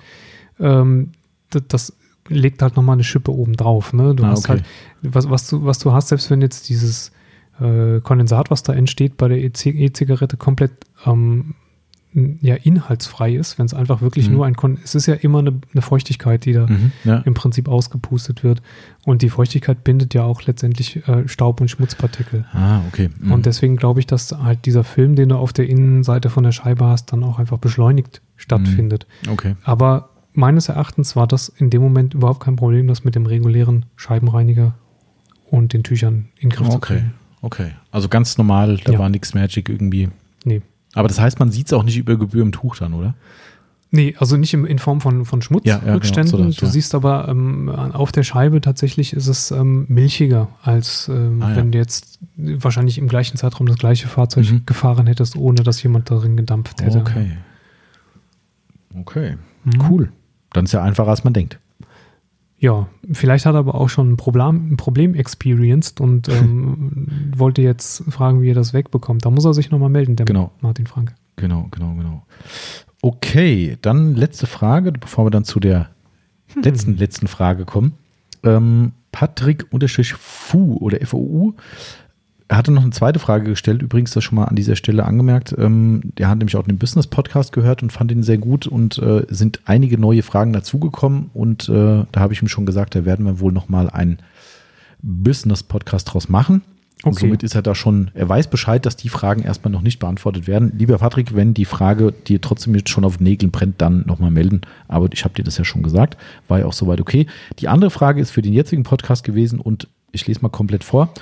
ähm, das, das legt halt nochmal eine Schippe oben drauf. Ne? Du Ah, hast okay. halt, was, was, du, was du hast, selbst wenn jetzt dieses äh, Kondensat, was da entsteht bei der E-Zig- E-Zigarette, komplett ähm, ja, inhaltsfrei ist, wenn es einfach wirklich Mhm. nur ein Kon es ist ja immer eine, eine Feuchtigkeit, die da Mhm. Ja. im Prinzip ausgepustet wird. Und die Feuchtigkeit bindet ja auch letztendlich äh, Staub- und Schmutzpartikel. Ah, okay. Mhm. Und deswegen glaube ich, dass halt dieser Film, den du auf der Innenseite von der Scheibe hast, dann auch einfach beschleunigt stattfindet. okay. Aber meines Erachtens war das in dem Moment überhaupt kein Problem, das mit dem regulären Scheibenreiniger und den Tüchern in Griff zu Okay. kriegen. Okay. Also ganz normal, da Ja. war nichts Magic irgendwie. Nee. Aber das heißt, man sieht es auch nicht über Gebühr im Tuch dann, oder? Nee, also nicht in Form von, von Schmutzrückständen. Ja, ja, genau, so du ja. siehst aber ähm, auf der Scheibe tatsächlich ist es ähm, milchiger, als ähm, Ah, wenn du jetzt wahrscheinlich im gleichen Zeitraum das gleiche Fahrzeug Mhm. gefahren hättest, ohne dass jemand darin gedampft hätte. Okay. Okay. Mhm. Cool. Dann ist ja einfacher, als man denkt. Ja, vielleicht hat er aber auch schon ein Problem, ein Problem experienced und ähm, wollte jetzt fragen, wie er das wegbekommt. Da muss er sich nochmal melden, der Genau. Martin Frank. Genau, genau, genau. Okay, dann letzte Frage, bevor wir dann zu der letzten, letzten Frage kommen. Ähm, Patrick unterstrich Fu oder FOU. Er hatte noch eine zweite Frage gestellt, übrigens das schon mal an dieser Stelle angemerkt. Ähm, der hat nämlich auch den Business-Podcast gehört und fand ihn sehr gut und äh, sind einige neue Fragen dazugekommen und äh, da habe ich ihm schon gesagt, da werden wir wohl nochmal einen Business-Podcast draus machen. Und Okay. somit ist er da schon, er weiß Bescheid, dass die Fragen erstmal noch nicht beantwortet werden. Lieber Patrick, wenn die Frage dir trotzdem jetzt schon auf Nägeln brennt, dann nochmal melden. Aber ich habe dir das ja schon gesagt, war ja auch soweit okay. Die andere Frage ist für den jetzigen Podcast gewesen und ich lese mal komplett vor.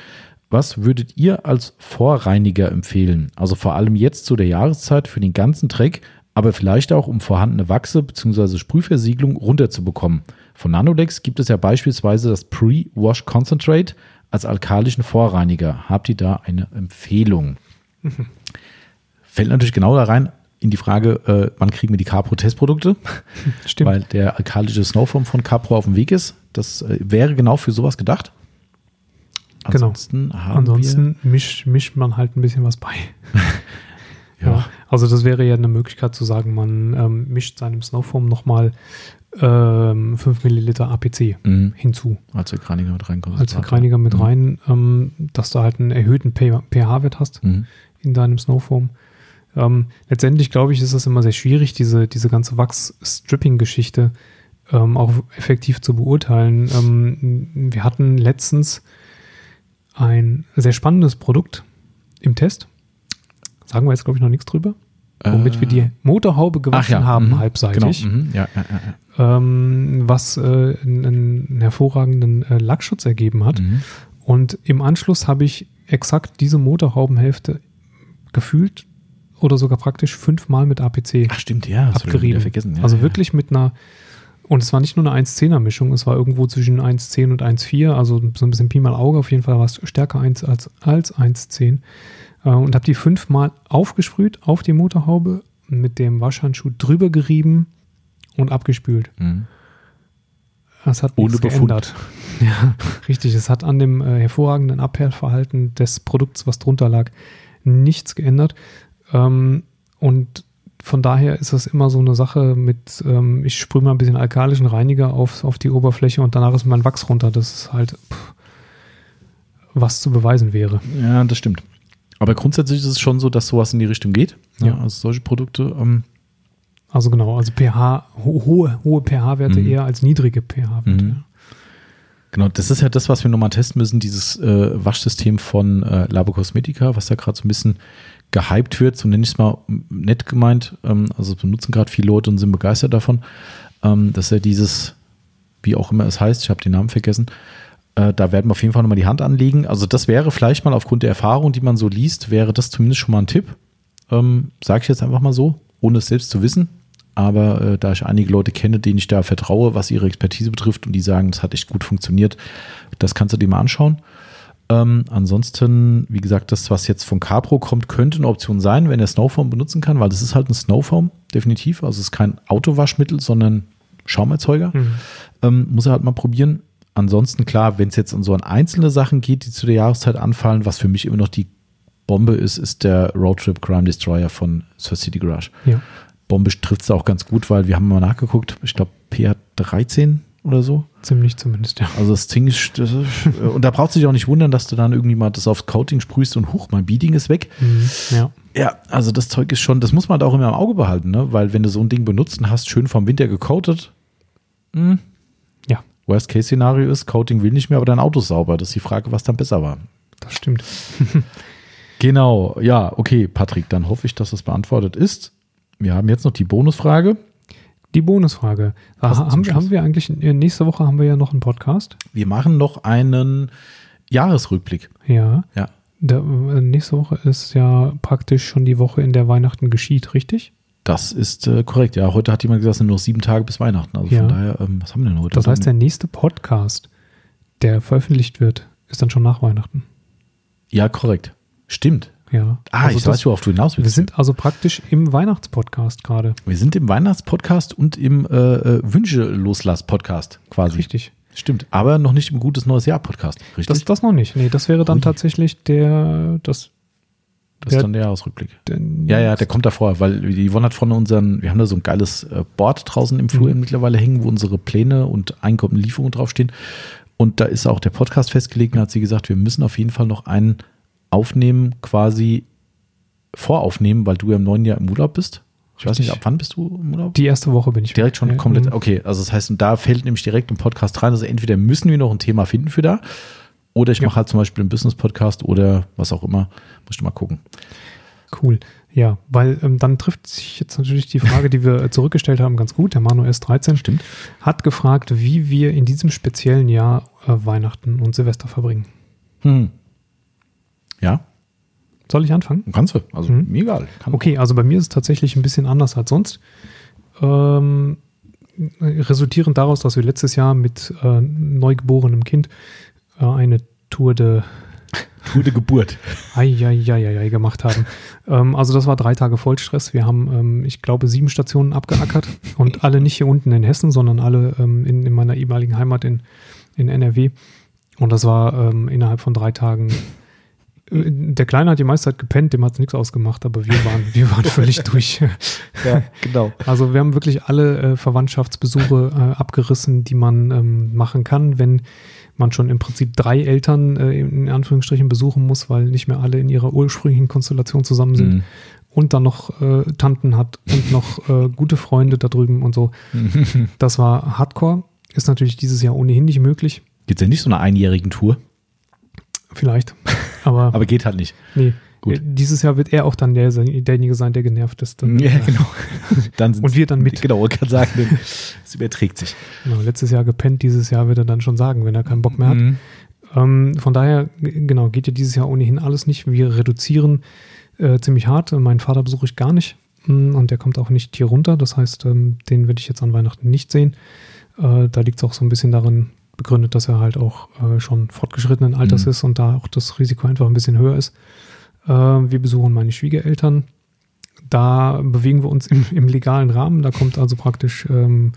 Was würdet ihr als Vorreiniger empfehlen? Also vor allem jetzt zu der Jahreszeit für den ganzen Dreck, aber vielleicht auch, um vorhandene Wachse bzw. Sprühversiegelung runterzubekommen. Von Nanodex gibt es ja beispielsweise das Pre-Wash Concentrate als alkalischen Vorreiniger. Habt ihr da eine Empfehlung? Mhm. Fällt natürlich genau da rein in die Frage, äh, wann kriegen wir die Capro-Testprodukte? Stimmt. Weil der alkalische Snowform von Capro auf dem Weg ist. Das äh, wäre genau für sowas gedacht. Genau. Ansonsten, genau. Ansonsten mischt misch man halt ein bisschen was bei. ja. ja. Also das wäre ja eine Möglichkeit zu sagen, man ähm, mischt seinem Snowform nochmal ähm, 5 Milliliter APC mhm. hinzu. Als Reiniger mit rein. Als Reiniger mit mhm. rein, ähm, dass du halt einen erhöhten pH-Wert hast mhm. in deinem Snowform. Ähm, letztendlich glaube ich, ist es immer sehr schwierig, diese, diese ganze Wachs-Stripping-Geschichte ähm, auch effektiv zu beurteilen. Ähm, wir hatten letztens ein sehr spannendes Produkt im Test. Sagen wir jetzt, glaube ich, noch nichts drüber. Womit äh, wir die Motorhaube gewaschen ja. haben, mhm. halbseitig. Genau. Mhm. Ja, ja, ähm, was äh, einen, einen, hervorragenden äh, Lackschutz ergeben hat. Mhm. Und im Anschluss habe ich exakt diese Motorhaubenhälfte gefühlt oder sogar praktisch fünfmal mit APC Ach, stimmt, ja, abgerieben. Vergessen. also wirklich mit einer und es war nicht nur eine 1-10er Mischung, es war irgendwo zwischen 1-10 und 1-4, also so ein bisschen Pi mal Auge, auf jeden Fall war es stärker 1 als, als 1-10. Äh, und habe die fünfmal aufgesprüht auf die Motorhaube, mit dem Waschhandschuh drüber gerieben und abgespült. Mhm. Das hat Ohne nichts geändert. Ja, richtig. Es hat an dem äh, hervorragenden Abhärtverhalten des Produkts, was drunter lag, nichts geändert. Ähm, und von daher ist das immer so eine Sache mit, ähm, ich sprühe mal ein bisschen alkalischen Reiniger auf, auf die Oberfläche und danach ist mein Wachs runter. Das ist halt, pff, was zu beweisen wäre. Ja, das stimmt. Aber grundsätzlich ist es schon so, dass sowas in die Richtung geht. Ne? Ja. Also solche Produkte. Ähm also genau, also pH, ho hohe, hohe pH-Werte mhm. eher als niedrige pH-Werte. Mhm. Genau, das ist ja das, was wir nochmal testen müssen, dieses äh, Waschsystem von äh, Labo Cosmetica, was da gerade so ein bisschen gehypt wird, so nenne ich es mal nett gemeint. Ähm, also benutzen gerade viele Leute und sind begeistert davon, ähm, dass er dieses, wie auch immer es heißt, ich habe den Namen vergessen, äh, da werden wir auf jeden Fall nochmal die Hand anlegen. Also das wäre vielleicht mal aufgrund der Erfahrung, die man so liest, wäre das zumindest schon mal ein Tipp. Ähm, Sage ich jetzt einfach mal so, ohne es selbst zu wissen. Aber äh, da ich einige Leute kenne, denen ich da vertraue, was ihre Expertise betrifft und die sagen, das hat echt gut funktioniert, das kannst du dir mal anschauen. Ähm, ansonsten, wie gesagt, das, was jetzt von Capro kommt, könnte eine Option sein, wenn er Snowform benutzen kann, weil das ist halt ein Snowform, definitiv. Also es ist kein Autowaschmittel, sondern Schaumerzeuger. Mhm. Ähm, muss er halt mal probieren. Ansonsten, klar, wenn es jetzt um so an einzelne Sachen geht, die zu der Jahreszeit anfallen, was für mich immer noch die Bombe ist, ist der Roadtrip Crime Destroyer von Sir City Garage. Ja. Bombe trifft es auch ganz gut, weil wir haben mal nachgeguckt, ich glaube PH13 oder so. Ziemlich zumindest, ja. Also das Ding ist, das ist und da brauchst du dich auch nicht wundern, dass du dann irgendwie mal das aufs Coating sprühst und huch, mein Beading ist weg. Mhm, ja. Ja, also das Zeug ist schon, das muss man halt auch immer im Auge behalten, ne? weil wenn du so ein Ding benutzt und hast schön vom Winter gecoatet, mh, hm, ja. Worst-Case-Szenario ist, Coating will nicht mehr, aber dein Auto ist sauber. Das ist die Frage, was dann besser war. Das stimmt. genau, ja, okay, Patrick, dann hoffe ich, dass das beantwortet ist. Wir haben jetzt noch die Bonusfrage. Die Bonusfrage. Haben, haben, wir eigentlich, äh, nächste Woche haben wir ja noch einen Podcast. Wir machen noch einen Jahresrückblick. Ja. Ja. Der, äh, nächste Woche ist ja praktisch schon die Woche, in der Weihnachten geschieht, richtig? Das ist äh, korrekt. Ja, heute hat jemand gesagt, es sind nur sieben Tage bis Weihnachten. Also ja. von daher, ähm, was haben wir denn heute? Das heißt, der nächste Podcast, der veröffentlicht wird, ist dann schon nach Weihnachten. Ja, korrekt. Stimmt. Ja. Ah, also ich das, weiß, worauf du hinaus willst. Wir sind also praktisch im Weihnachtspodcast gerade. Wir sind im Weihnachtspodcast und im äh, äh, Wünsche-Loslass-Podcast quasi. Richtig. Stimmt, aber noch nicht im Gutes Neues Jahr-Podcast, richtig? Das, das noch nicht. Nee, das wäre dann Ui. tatsächlich der, das das ist dann der Ausrückblick. Ja, ja, der kommt davor, weil die Yvonne hat von unseren, wir haben da so ein geiles äh, Board draußen im Flur mhm. mittlerweile hängen, wo unsere Pläne und Einkommen Lieferungen draufstehen. Und da ist auch der Podcast festgelegt und hat sie gesagt, wir müssen auf jeden Fall noch einen aufnehmen, quasi voraufnehmen, weil du ja im neuen Jahr im Urlaub bist. Ich weiß nicht, ab wann bist du im Urlaub? Die erste Woche bin ich. Direkt schon ja, komplett. Mhm. Okay, also das heißt, und da fällt nämlich direkt ein Podcast rein. Also entweder müssen wir noch ein Thema finden für da, oder ich ja. mache halt zum Beispiel einen Business-Podcast oder was auch immer. Muss ich mal gucken. Cool. Ja, weil ähm, dann trifft sich jetzt natürlich die Frage, die wir zurückgestellt haben, ganz gut. Der Manu S13 Stimmt. hat gefragt, wie wir in diesem speziellen Jahr äh, Weihnachten und Silvester verbringen. Hm. Ja. Soll ich anfangen? Kannst du, also Mhm. mir egal. Kann Okay, also bei mir ist es tatsächlich ein bisschen anders als sonst. Ähm, resultierend daraus, dass wir letztes Jahr mit äh, neugeborenem Kind äh, eine Tour de Gute Geburt. Eieieiei gemacht haben. ähm, also das war drei Tage Vollstress. Wir haben, ähm, ich glaube, sieben Stationen abgeackert und alle nicht hier unten in Hessen, sondern alle ähm, in, in meiner ehemaligen Heimat in, in NRW. Und das war ähm, innerhalb von drei Tagen. Der Kleine hat die meiste Zeit gepennt, dem hat es nichts ausgemacht, aber wir waren, wir waren völlig durch. Ja, genau. Also wir haben wirklich alle äh, Verwandtschaftsbesuche äh, abgerissen, die man ähm, machen kann, wenn man schon im Prinzip drei Eltern äh, in Anführungsstrichen besuchen muss, weil nicht mehr alle in ihrer ursprünglichen Konstellation zusammen sind Mhm. und dann noch äh, Tanten hat und noch äh, gute Freunde da drüben und so. Das war Hardcore. Ist natürlich dieses Jahr ohnehin nicht möglich. Gibt es ja nicht so eine einjährigen Tour, Vielleicht. Aber, aber geht halt nicht. nee. gut. Äh, Dieses Jahr wird er auch dann der, derjenige sein, der genervt ist. Dann, Ja, genau. Dann Und wir dann mit. Genau, ich kann sagen, es überträgt sich. Genau, letztes Jahr gepennt, dieses Jahr wird er dann schon sagen, wenn er keinen Bock mehr hat. Mhm. Ähm, von daher, genau, geht ja dieses Jahr ohnehin alles nicht. Wir reduzieren äh, ziemlich hart. Meinen Vater besuche ich gar nicht Mm, und der kommt auch nicht hier runter. Das heißt, ähm, den werde ich jetzt an Weihnachten nicht sehen. Äh, da liegt es auch so ein bisschen darin begründet, dass er halt auch äh, schon fortgeschrittenen Alters Mhm. ist und da auch das Risiko einfach ein bisschen höher ist. Äh, wir besuchen meine Schwiegereltern. Da bewegen wir uns im, im legalen Rahmen. Da kommt also praktisch ähm,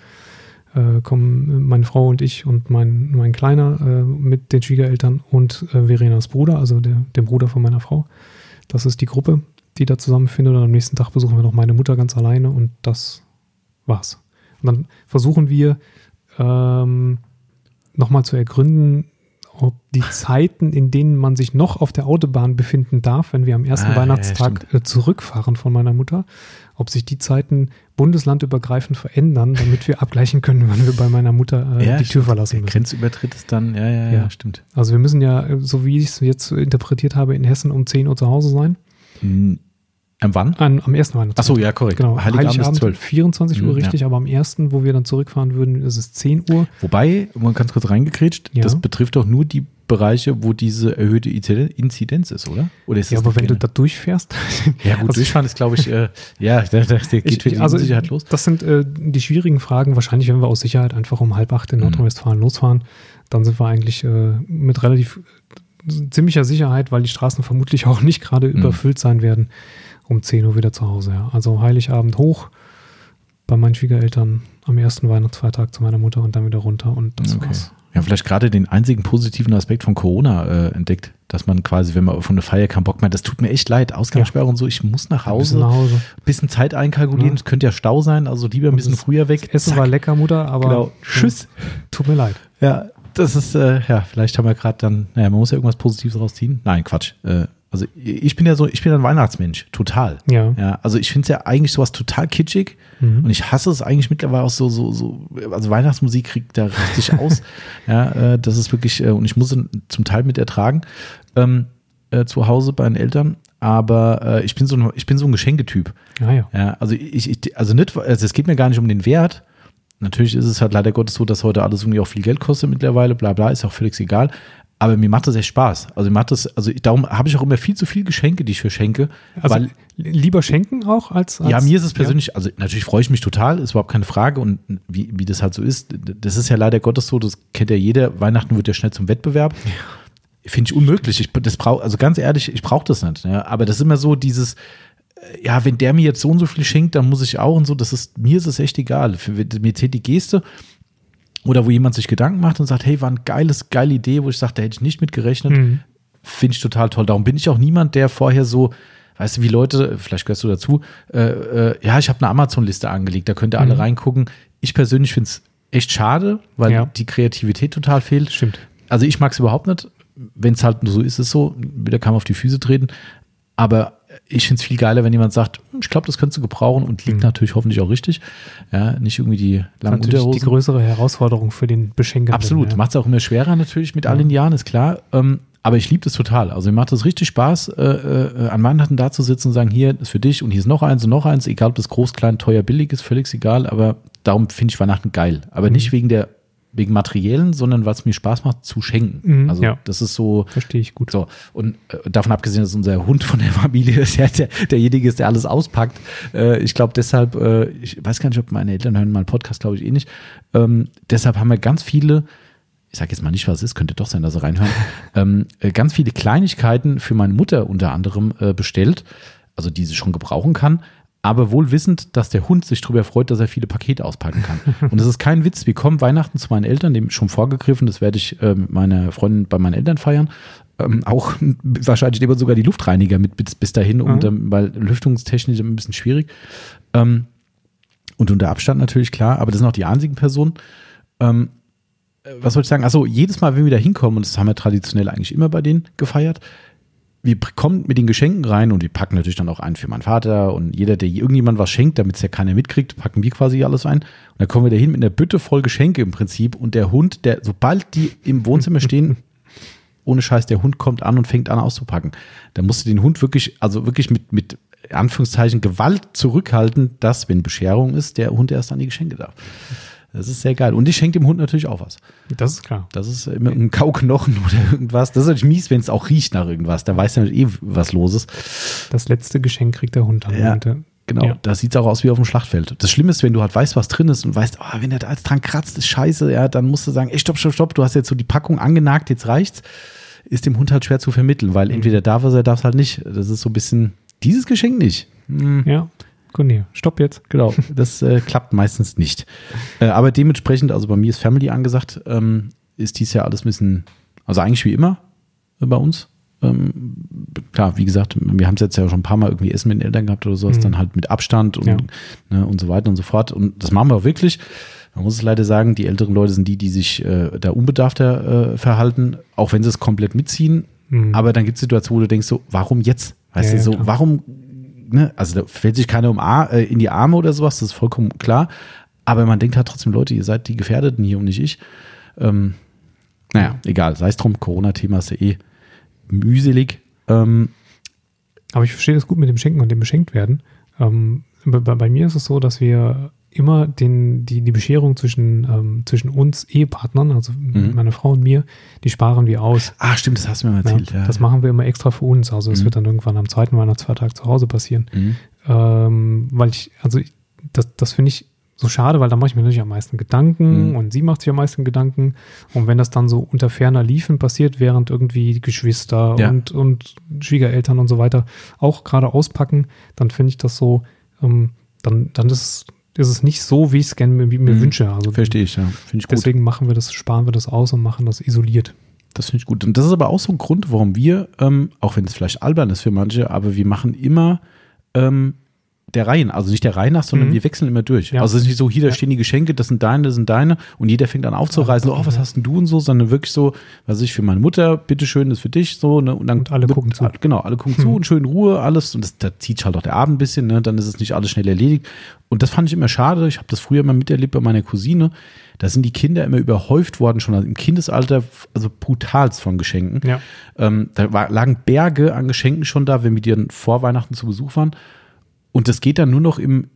äh, kommen meine Frau und ich und mein, mein Kleiner äh, mit den Schwiegereltern und äh, Verenas Bruder, also der, der Bruder von meiner Frau. Das ist die Gruppe, die da zusammenfindet. Und am nächsten Tag besuchen wir noch meine Mutter ganz alleine und das war's. Und dann versuchen wir ähm, nochmal zu ergründen, ob die Zeiten, in denen man sich noch auf der Autobahn befinden darf, wenn wir am ersten Ah, ja, Weihnachtstag äh, zurückfahren von meiner Mutter, ob sich die Zeiten bundeslandübergreifend verändern, damit wir abgleichen können, wann wir bei meiner Mutter äh, die Tür verlassen Der müssen. Grenzübertritt ist dann, ja, ja, ja, Ja. stimmt. Also wir müssen ja, äh, so wie ich es jetzt interpretiert habe, in Hessen um 10 Uhr zu Hause sein. Hm, Am wann? An, am ersten Weihnachtstag. Achso, ja, korrekt. Genau, Heiligabend, ist 12. 24 Uhr Mhm, richtig, aber am ersten, wo wir dann zurückfahren würden, ist es 10 Uhr. Wobei, mal ganz kurz reingekrätscht, Ja. das betrifft doch nur die Bereiche, wo diese erhöhte Inziden- Inzidenz ist, oder? Oder ist Ja, aber wenn du generell? da durchfährst. Ja, gut, Also- durchfahren ist, glaube ich, äh, ja, der, der, geht für die also, Unsicherheit los. Das sind äh, die schwierigen Fragen. Wahrscheinlich, wenn wir aus Sicherheit einfach um halb acht in Mhm. Nordrhein-Westfalen losfahren, dann sind wir eigentlich äh, mit relativ äh, ziemlicher Sicherheit, weil die Straßen vermutlich auch nicht gerade Mhm. überfüllt sein werden, um 10 Uhr wieder zu Hause. Ja. Also Heiligabend hoch bei meinen Schwiegereltern am ersten Weihnachtsfeiertag zu meiner Mutter und dann wieder runter und das Okay. war's. Ja, vielleicht gerade den einzigen positiven Aspekt von Corona äh, entdeckt, dass man quasi, wenn man von der Feier keinen Bock mehr das tut mir echt leid, Ausgangssperre und so, ich muss nach Ein bisschen Hause, nach Hause. bisschen Zeit einkalkulieren, Ja. es könnte ja Stau sein, also lieber ein bisschen früher weg. Essen Zack. war lecker, Mutter, aber Genau. Tschüss. tut mir leid. Ja, das ist, äh, ja, vielleicht haben wir gerade dann, naja, man muss ja irgendwas Positives rausziehen. Nein, Quatsch. Äh, also ich bin ja so, ich bin ein Weihnachtsmensch, total. Ja. Ja, also ich finde es ja eigentlich sowas total kitschig Mhm. und ich hasse es eigentlich mittlerweile auch so, so, so, also Weihnachtsmusik kriegt da richtig aus. Ja, äh, das ist wirklich, äh, und ich muss zum Teil mit ertragen, ähm, äh, zu Hause bei den Eltern. Aber äh, ich bin so ein, ich bin so ein Geschenketyp. Ja, ja. Ja, also ich, ich also nicht, also es geht mir gar nicht um den Wert. Natürlich ist es halt leider Gottes so, dass heute alles irgendwie auch viel Geld kostet mittlerweile, bla bla, ist auch völlig egal. Aber mir macht das echt Spaß. Also mir macht das, also darum habe ich auch immer viel zu viel Geschenke, die ich verschenke. Also weil, lieber schenken auch als, als ja, mir ist es persönlich, also natürlich freue ich mich total, ist überhaupt keine Frage. Und wie, wie das halt so ist, das ist ja leider Gottes so, das kennt ja jeder, Weihnachten wird ja schnell zum Wettbewerb. Finde ich unmöglich. Ich, das brauch, also ganz ehrlich, ich brauche das nicht. Ja. Aber das ist immer so dieses, äh, ja, wenn der mir jetzt so und so viel schenkt, dann muss ich auch und so. Das ist, mir ist es echt egal. Für, mir zählt die Geste. Oder wo jemand sich Gedanken macht und sagt, hey, war eine geiles, geile Idee, wo ich sage, da hätte ich nicht mit gerechnet. Mhm. Finde ich total toll. Darum bin ich auch niemand, der vorher so, weißt du, wie Leute, vielleicht gehörst du dazu, äh, äh, ja, ich habe eine Amazon-Liste angelegt, da könnt ihr alle Mhm. reingucken. Ich persönlich finde es echt schade, weil Ja. die Kreativität total fehlt. Stimmt. Also ich mag es überhaupt nicht. Wenn es halt nur so ist, ist es so. Wieder kann man auf die Füße treten. Aber ich finde es viel geiler, wenn jemand sagt, "Hm, ich glaube, das könntest du gebrauchen und liegt Mhm. natürlich hoffentlich auch richtig. Ja, nicht irgendwie die langen Natürlich die Unterhosen. größere Herausforderung für den Beschenker. Absolut, Ja. macht es auch immer schwerer natürlich mit all den Jahren, ist klar. Ähm, aber ich liebe das total. Also mir macht es richtig Spaß, äh, äh, an Weihnachten da zu sitzen und sagen, hier ist für dich und hier ist noch eins und noch eins, egal ob das groß, klein, teuer, billig ist, völlig egal. Aber darum finde ich Weihnachten geil. Aber Mhm. nicht wegen der wegen Materiellen, sondern weil es mir Spaß macht zu schenken. Mhm, also ja. das ist so. Verstehe ich gut. So, und äh, davon abgesehen, dass unser Hund von der Familie ist, der, der, derjenige ist, der alles auspackt. Äh, ich glaube deshalb, äh, ich weiß gar nicht, ob meine Eltern hören meinen Podcast, glaube ich eh nicht. Ähm, deshalb haben wir ganz viele, ich sage jetzt mal nicht, was es ist, könnte doch sein, dass sie reinhören, ähm, äh, ganz viele Kleinigkeiten für meine Mutter unter anderem äh, bestellt, also die sie schon gebrauchen kann. Aber wohl wissend, dass der Hund sich darüber freut, dass er viele Pakete auspacken kann. Und das ist kein Witz. Wir kommen Weihnachten zu meinen Eltern, dem schon vorgegriffen, das werde ich äh, mit meiner Freundin bei meinen Eltern feiern. Ähm, auch wahrscheinlich nehmen wir sogar die Luftreiniger mit bis, bis dahin, und, Mhm. ähm, weil lüftungstechnisch ein bisschen schwierig. Ähm, und unter Abstand natürlich, klar, aber das sind auch die einzigen Personen. Ähm, äh, was soll ich sagen? Achso, jedes Mal, wenn wir da hinkommen, und das haben wir traditionell eigentlich immer bei denen gefeiert, wir kommen mit den Geschenken rein und wir packen natürlich dann auch einen für meinen Vater und jeder, der irgendjemand was schenkt, damit es ja keiner mitkriegt, packen wir quasi alles ein. Und dann kommen wir da hin mit einer Bütte voll Geschenke im Prinzip und der Hund, der, sobald die im Wohnzimmer stehen, ohne Scheiß, der Hund kommt an und fängt an auszupacken. Da musst du den Hund wirklich, also wirklich mit, mit Anführungszeichen Gewalt zurückhalten, dass, wenn Bescherung ist, der Hund erst an die Geschenke darf. Das ist sehr geil. Und ich schenke dem Hund natürlich auch was. Das ist klar. Das ist immer ein Kauknochen oder irgendwas. Das ist natürlich mies, wenn es auch riecht nach irgendwas. Da weiß er natürlich eh, was los ist. Das letzte Geschenk kriegt der Hund dann. Ja. Genau, Ja. da sieht es auch aus wie auf dem Schlachtfeld. Das Schlimme ist, wenn du halt weißt, was drin ist und weißt, oh, wenn der da jetzt dran kratzt, ist scheiße, ja, dann musst du sagen, ey, stopp, stopp, stopp, du hast jetzt so die Packung angenagt, jetzt reicht's. Ist dem Hund halt schwer zu vermitteln, weil entweder darf er es, er darf es halt nicht. Das ist so ein bisschen, dieses Geschenk nicht. Hm, ja. Nee. Stopp jetzt. Genau, das äh, klappt meistens nicht. Äh, aber dementsprechend, also bei mir ist Family angesagt, ähm, ist dies ja alles ein bisschen, also eigentlich wie immer äh, bei uns. Ähm, klar, wie gesagt, wir haben es jetzt ja schon ein paar Mal irgendwie Essen mit den Eltern gehabt oder sowas, Mhm. dann halt mit Abstand und, Ja. ne, und so weiter und so fort. Und das machen wir auch wirklich. Man muss es leider sagen, die älteren Leute sind die, die sich äh, da unbedarfter äh, verhalten, auch wenn sie es komplett mitziehen. Mhm. Aber dann gibt es Situationen, wo du denkst so, warum jetzt? Weißt Ja, du, so, klar. warum, ne? Also da fällt sich keiner um Ar äh, in die Arme oder sowas, das ist vollkommen klar. Aber man denkt halt trotzdem, Leute, ihr seid die Gefährdeten hier und nicht ich. Ähm, naja, egal, sei es drum, Corona-Thema ist ja eh mühselig. Ähm, Aber ich verstehe das gut mit dem Schenken und dem beschenkt werden. Ähm, bei, bei mir ist es so, dass wir immer den, die, die Bescherung zwischen, ähm, zwischen uns Ehepartnern, also Mhm. meiner Frau und mir, die sparen wir aus. ah, stimmt, das hast du mir mal erzählt. Ja, Ja, das machen wir immer extra für uns. Also es Mhm. wird dann irgendwann am zweiten Weihnachtsfeiertag zu Hause passieren. Mhm. Ähm, weil ich, also ich, das, das finde ich so schade, weil da mache ich mir natürlich am meisten Gedanken Mhm. und sie macht sich am meisten Gedanken. Und wenn das dann so unter ferner Liefen passiert, während irgendwie Geschwister Ja. und, und Schwiegereltern und so weiter auch gerade auspacken, dann finde ich das so, ähm, dann, dann ist, es- ist es nicht so, wie ich es gerne mir, mir Mhm. wünsche. Also Verstehe ich, ja. Finde ich gut. deswegen machen wir das, sparen wir das aus und machen das isoliert. Das finde ich gut. Und das ist aber auch so ein Grund, warum wir, ähm, auch wenn es vielleicht albern ist für manche, aber wir machen immer ähm, der Reihen, also nicht der Reihe nach, sondern Mhm. wir wechseln immer durch. Ja. Also es ist nicht so, hier, da stehen die Geschenke, das sind deine, das sind deine und jeder fängt an aufzureißen, so, oh, was hast denn du und so, sondern wirklich so, was ich für meine Mutter, bitteschön, das ist für dich, so, ne, und dann Und alle wird- gucken zu. Genau, alle gucken zu Mhm. und schön Ruhe, alles und das, da zieht halt auch der Abend ein bisschen, ne, dann ist es nicht alles schnell erledigt und das fand ich immer schade, ich habe das früher immer miterlebt bei meiner Cousine, da sind die Kinder immer überhäuft worden, schon im Kindesalter, also brutalst von Geschenken. Ja. Ähm, da war, lagen Berge an Geschenken schon da, wenn wir dann vor Weihnachten zu Besuch waren. Und das geht dann nur noch im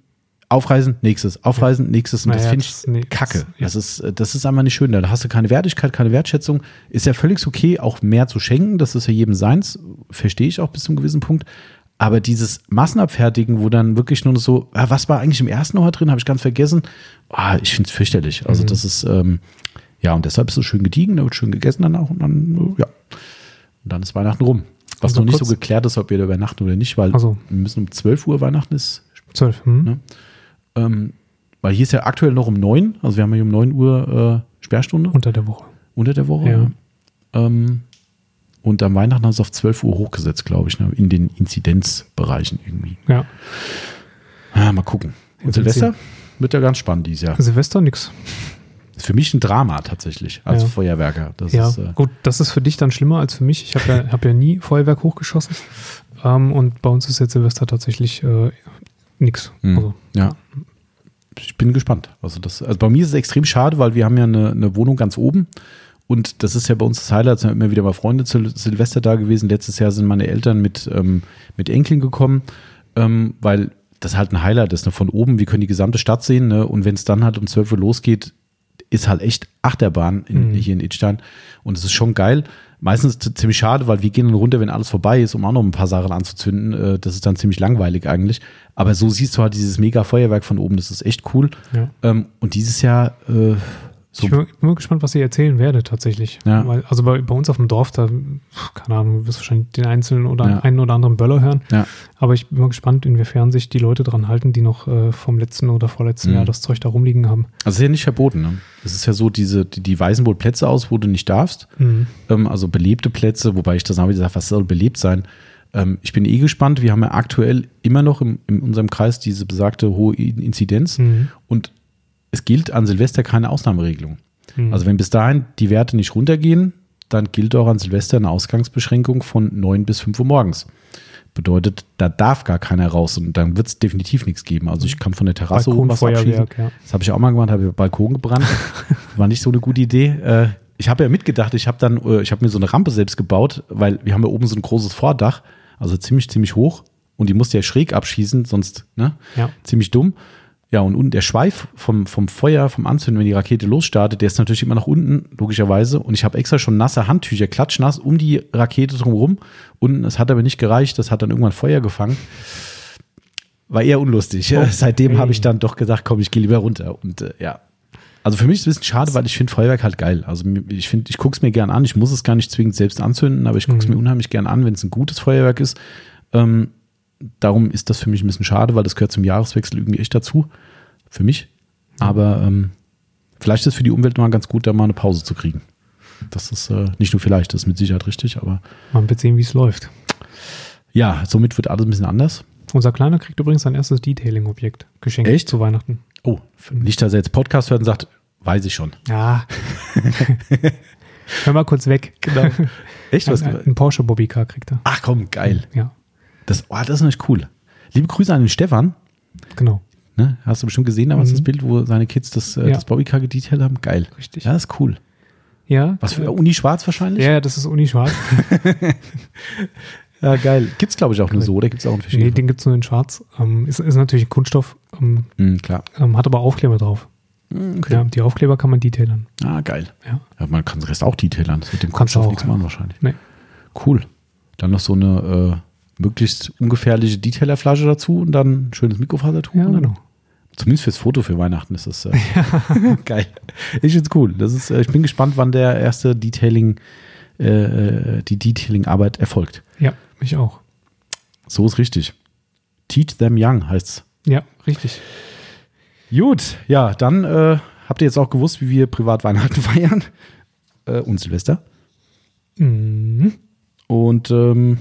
Aufreisen, nächstes, Aufreisen, nächstes. Und das Naja, finde ich nee, kacke. das- ja. Das, ist, äh, das ist einfach nicht schön. Da hast du keine Wertigkeit, keine Wertschätzung. Ist ja völlig okay, auch mehr zu schenken. Das ist ja jedem seins. Verstehe ich auch bis zu einem gewissen Punkt. Aber dieses Massenabfertigen, wo dann wirklich nur so, ah, was war eigentlich im ersten Jahr drin, habe ich ganz vergessen. Ah, ich finde es fürchterlich. Also, Mhm. das ist, ähm, ja, und deshalb ist es schön gediegen, da wird schön gegessen dann auch. Und dann, äh, ja. Und dann ist Weihnachten rum. Was Also noch nicht kurz- so geklärt ist, ob wir da übernachten oder nicht, weil Also. wir müssen um 12 Uhr Weihnachten ist. Zwölf. Hm? Ne? Ähm, weil hier ist ja aktuell noch um 9, also wir haben ja hier um 9 Uhr äh, Sperrstunde Unter der Woche. unter der Woche. Ja. Ähm, und am Weihnachten haben sie es auf 12 Uhr hochgesetzt, glaube ich, ne? in den Inzidenzbereichen irgendwie. Ja. Ah, mal gucken. Und Silvester wird ja ganz spannend dieses Jahr. Silvester nix. Ist für mich ein Drama tatsächlich als Ja. Feuerwerker. Das ja, ist, äh, gut, das ist für dich dann schlimmer als für mich. Ich habe ja, hab ja nie Feuerwerk hochgeschossen. Ähm, und bei uns ist jetzt Silvester tatsächlich äh, nix. Hm. Also, Ja. Ich bin gespannt. Also, das, also bei mir ist es extrem schade, weil wir haben ja eine, eine Wohnung ganz oben. Und das ist ja bei uns das Highlight, es sind immer wieder mal Freunde zu Silvester da gewesen. Letztes Jahr sind meine Eltern mit, ähm, mit Enkeln gekommen, ähm, weil das halt ein Highlight ist. Ne? Von oben, wir können die gesamte Stadt sehen. Ne? Und wenn es dann halt um 12 Uhr losgeht, ist halt echt Achterbahn in, Mhm. hier in Idstein. Und es ist schon geil. Meistens ziemlich schade, weil wir gehen dann runter, wenn alles vorbei ist, um auch noch ein paar Sachen anzuzünden. Äh, Das ist dann ziemlich langweilig eigentlich. Aber so siehst du halt dieses mega Feuerwerk von oben. Das ist echt cool. Ja. Ähm, Und dieses Jahr äh, so ich bin, bin mal gespannt, was ihr erzählen werdet tatsächlich. Ja. Weil, also bei, bei uns auf dem Dorf, da, keine Ahnung, du wirst wahrscheinlich den einzelnen oder Ja. einen oder anderen Böller hören. Ja. Aber ich bin mal gespannt, inwiefern sich die Leute dran halten, die noch äh, vom letzten oder vorletzten Mhm. Jahr das Zeug da rumliegen haben. Also ist ja nicht verboten. Ne? Es ist ja so, diese, die, die weisen wohl Plätze aus, wo du nicht darfst. Mhm. Ähm, also belebte Plätze, wobei ich das wieder sage, was soll belebt sein? Ähm, ich bin eh gespannt. Wir haben ja aktuell immer noch im, in unserem Kreis diese besagte hohe Inzidenz Mhm. und es gilt an Silvester keine Ausnahmeregelung. Mhm. Also wenn bis dahin die Werte nicht runtergehen, dann gilt auch an Silvester eine Ausgangsbeschränkung von 9 bis 5 Uhr morgens. Bedeutet, da darf gar keiner raus und dann wird es definitiv nichts geben. Also ich kann von der Terrasse oben was abschießen. Ja. Das habe ich auch mal gemacht, habe Balkon gebrannt. War nicht so eine gute Idee. Äh, ich habe ja mitgedacht, ich habe dann, äh, ich habe mir so eine Rampe selbst gebaut, weil wir haben ja oben so ein großes Vordach, also ziemlich, ziemlich hoch und die musste ja schräg abschießen, sonst, ne? Ja. Ziemlich dumm. Ja, und unten der Schweif vom, vom Feuer, vom Anzünden, wenn die Rakete losstartet, der ist natürlich immer nach unten, logischerweise. Und ich habe extra schon nasse Handtücher, klatschnass, um die Rakete drumherum. Unten, es hat aber nicht gereicht, das hat dann irgendwann Feuer gefangen. War eher unlustig. Oh, Seitdem habe ich dann doch gesagt, komm, ich gehe lieber runter. Und äh, ja. Also für mich ist es ein bisschen schade, weil ich finde Feuerwerk halt geil. Also ich finde, ich gucke es mir gern an. Ich muss es gar nicht zwingend selbst anzünden, aber ich gucke es Mhm. mir unheimlich gern an, wenn es ein gutes Feuerwerk ist. Ähm, darum ist das für mich ein bisschen schade, weil das gehört zum Jahreswechsel irgendwie echt dazu. Für mich. Aber ähm, vielleicht ist es für die Umwelt mal ganz gut, da mal eine Pause zu kriegen. Das ist äh, nicht nur vielleicht, das ist mit Sicherheit richtig, aber Man wird sehen, wie es läuft. ja, somit wird alles ein bisschen anders. Unser Kleiner kriegt übrigens sein erstes Detailing-Objekt geschenkt Echt? zu Weihnachten. Oh, nicht, dass er jetzt Podcast hört und sagt, weiß ich schon. Ja. Hör mal kurz weg. Genau. Echt? Was? Ein, ein Porsche Bobbycar kriegt er. Ach komm, geil. Ja, Das, oh, das ist natürlich cool. Liebe Grüße an den Stefan. genau. Ne? Hast du bestimmt gesehen damals Mhm. das Bild, wo seine Kids das, äh, Ja. das Bobbycar gedetailed haben? Geil. Richtig. Ja, das ist cool. Ja. Was für Uni Schwarz wahrscheinlich? Ja, das ist Uni Schwarz. Ja, geil. Gibt's glaube ich auch nur so, oder gibt's auch in nee, verschiedenen? den gibt es nur in Schwarz. Ähm, ist, ist natürlich ein Kunststoff, ähm, Mhm, klar. ähm, hat aber Aufkleber drauf. Mhm, okay. Ja, die Aufkleber kann man detailern. Ah, geil. Ja. Ja, man kann den Rest auch detailern. Das wird dem Kunststoff auch, nichts machen wahrscheinlich. Nee. Cool. Dann noch so eine äh, möglichst ungefährliche Detailerflasche dazu und dann ein schönes Mikrofasertuch. Ja, dann- genau. Zumindest fürs Foto für Weihnachten ist das äh, geil. Ich finde cool. Das ist, äh, ich bin gespannt, wann der erste Detailing, äh, äh, die Detailing-Arbeit erfolgt. Ja, ich auch. So ist richtig. Teach them young heißt's. Ja, richtig. Gut, ja, dann äh, habt ihr jetzt auch gewusst, wie wir privat Weihnachten feiern äh, und Silvester. Mhm. Und ähm,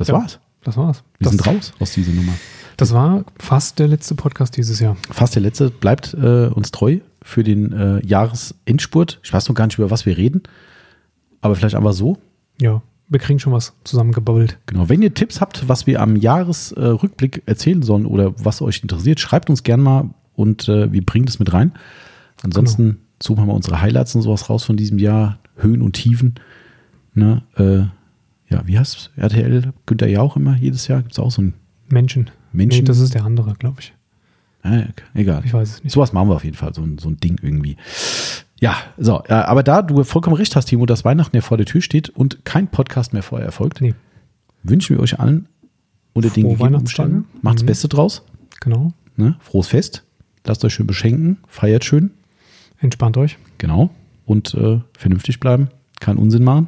das Ja. war's. Das war's. Wir Das, sind raus aus dieser Nummer. das war fast der letzte Podcast dieses Jahr. Fast der letzte. Bleibt äh, uns treu für den äh, Jahresendspurt. Ich weiß noch gar nicht, über was wir reden. Aber vielleicht einfach so. Ja, wir kriegen schon was zusammengebabbelt. Genau. Wenn ihr Tipps habt, was wir am Jahresrückblick äh, erzählen sollen oder was euch interessiert, schreibt uns gern mal und äh, wir bringen das mit rein. Ansonsten suchen wir mal unsere Highlights und sowas raus von diesem Jahr. Höhen und Tiefen. Ne? Äh, ja, wie heißt RTL? Günther Jauch immer jedes Jahr? Gibt es auch so ein Menschen. Menschen? Nee, das ist der andere, glaube ich. äh, egal. Ich weiß es nicht. Sowas machen wir auf jeden Fall, so, ein- so ein Ding irgendwie. Ja, so, ja, aber da du vollkommen recht hast, Timo, dass Weihnachten ja vor der Tür steht und kein Podcast mehr vorher erfolgt, Nee, wünschen wir euch allen unter den Frohe gegebenen Weihnachtstage. Umständen, macht das Mhm. Beste draus, genau. ne? frohes Fest, lasst euch schön beschenken, feiert schön, Entspannt euch. genau, und äh, vernünftig bleiben, keinen Unsinn machen,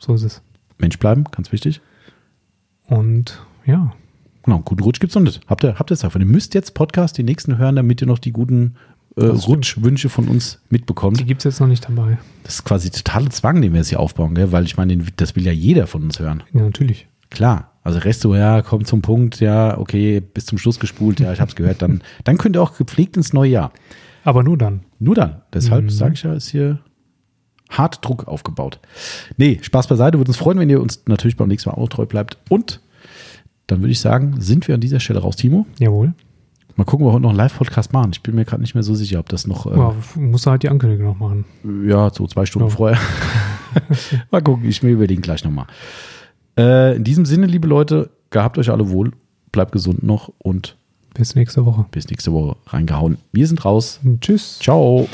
So ist es. Mensch bleiben, ganz wichtig. Und ja, Genau, einen guten Rutsch gibt's noch nicht. Habt ihr, habt ihr es davon? Ihr müsst jetzt Podcast, die nächsten hören, damit ihr noch die guten äh. Rutschwünsche von uns mitbekommt. die gibt es jetzt noch nicht dabei. Das ist quasi totale Zwang, den wir jetzt hier aufbauen, gell? weil ich meine, den- das will ja jeder von uns hören. Ja, natürlich. Klar. Also Resto, ja, kommt zum Punkt, ja, okay, bis zum Schluss gespult, ja, ich hab's gehört, dann, dann könnt ihr auch gepflegt ins neue Jahr. Aber nur dann. Nur dann. Deshalb Mhm. sage ich ja, ist hier hart Druck aufgebaut. Nee, Spaß beiseite. Würde uns freuen, wenn ihr uns natürlich beim nächsten Mal auch treu bleibt. Und dann würde ich sagen, sind wir an dieser Stelle raus, Timo. Jawohl. Mal gucken, ob wir heute noch einen Live-Podcast machen. Ich bin mir gerade nicht mehr so sicher, ob das noch, äh, Ja, musst du halt die Ankündigung noch machen. ja, so zwei Stunden Ja. vorher. mal gucken, ich mir überlegen gleich nochmal. Äh, in diesem Sinne, liebe Leute, gehabt euch alle wohl, bleibt gesund noch und Bis nächste Woche. Bis nächste Woche reingehauen. Wir sind raus. Tschüss. Ciao.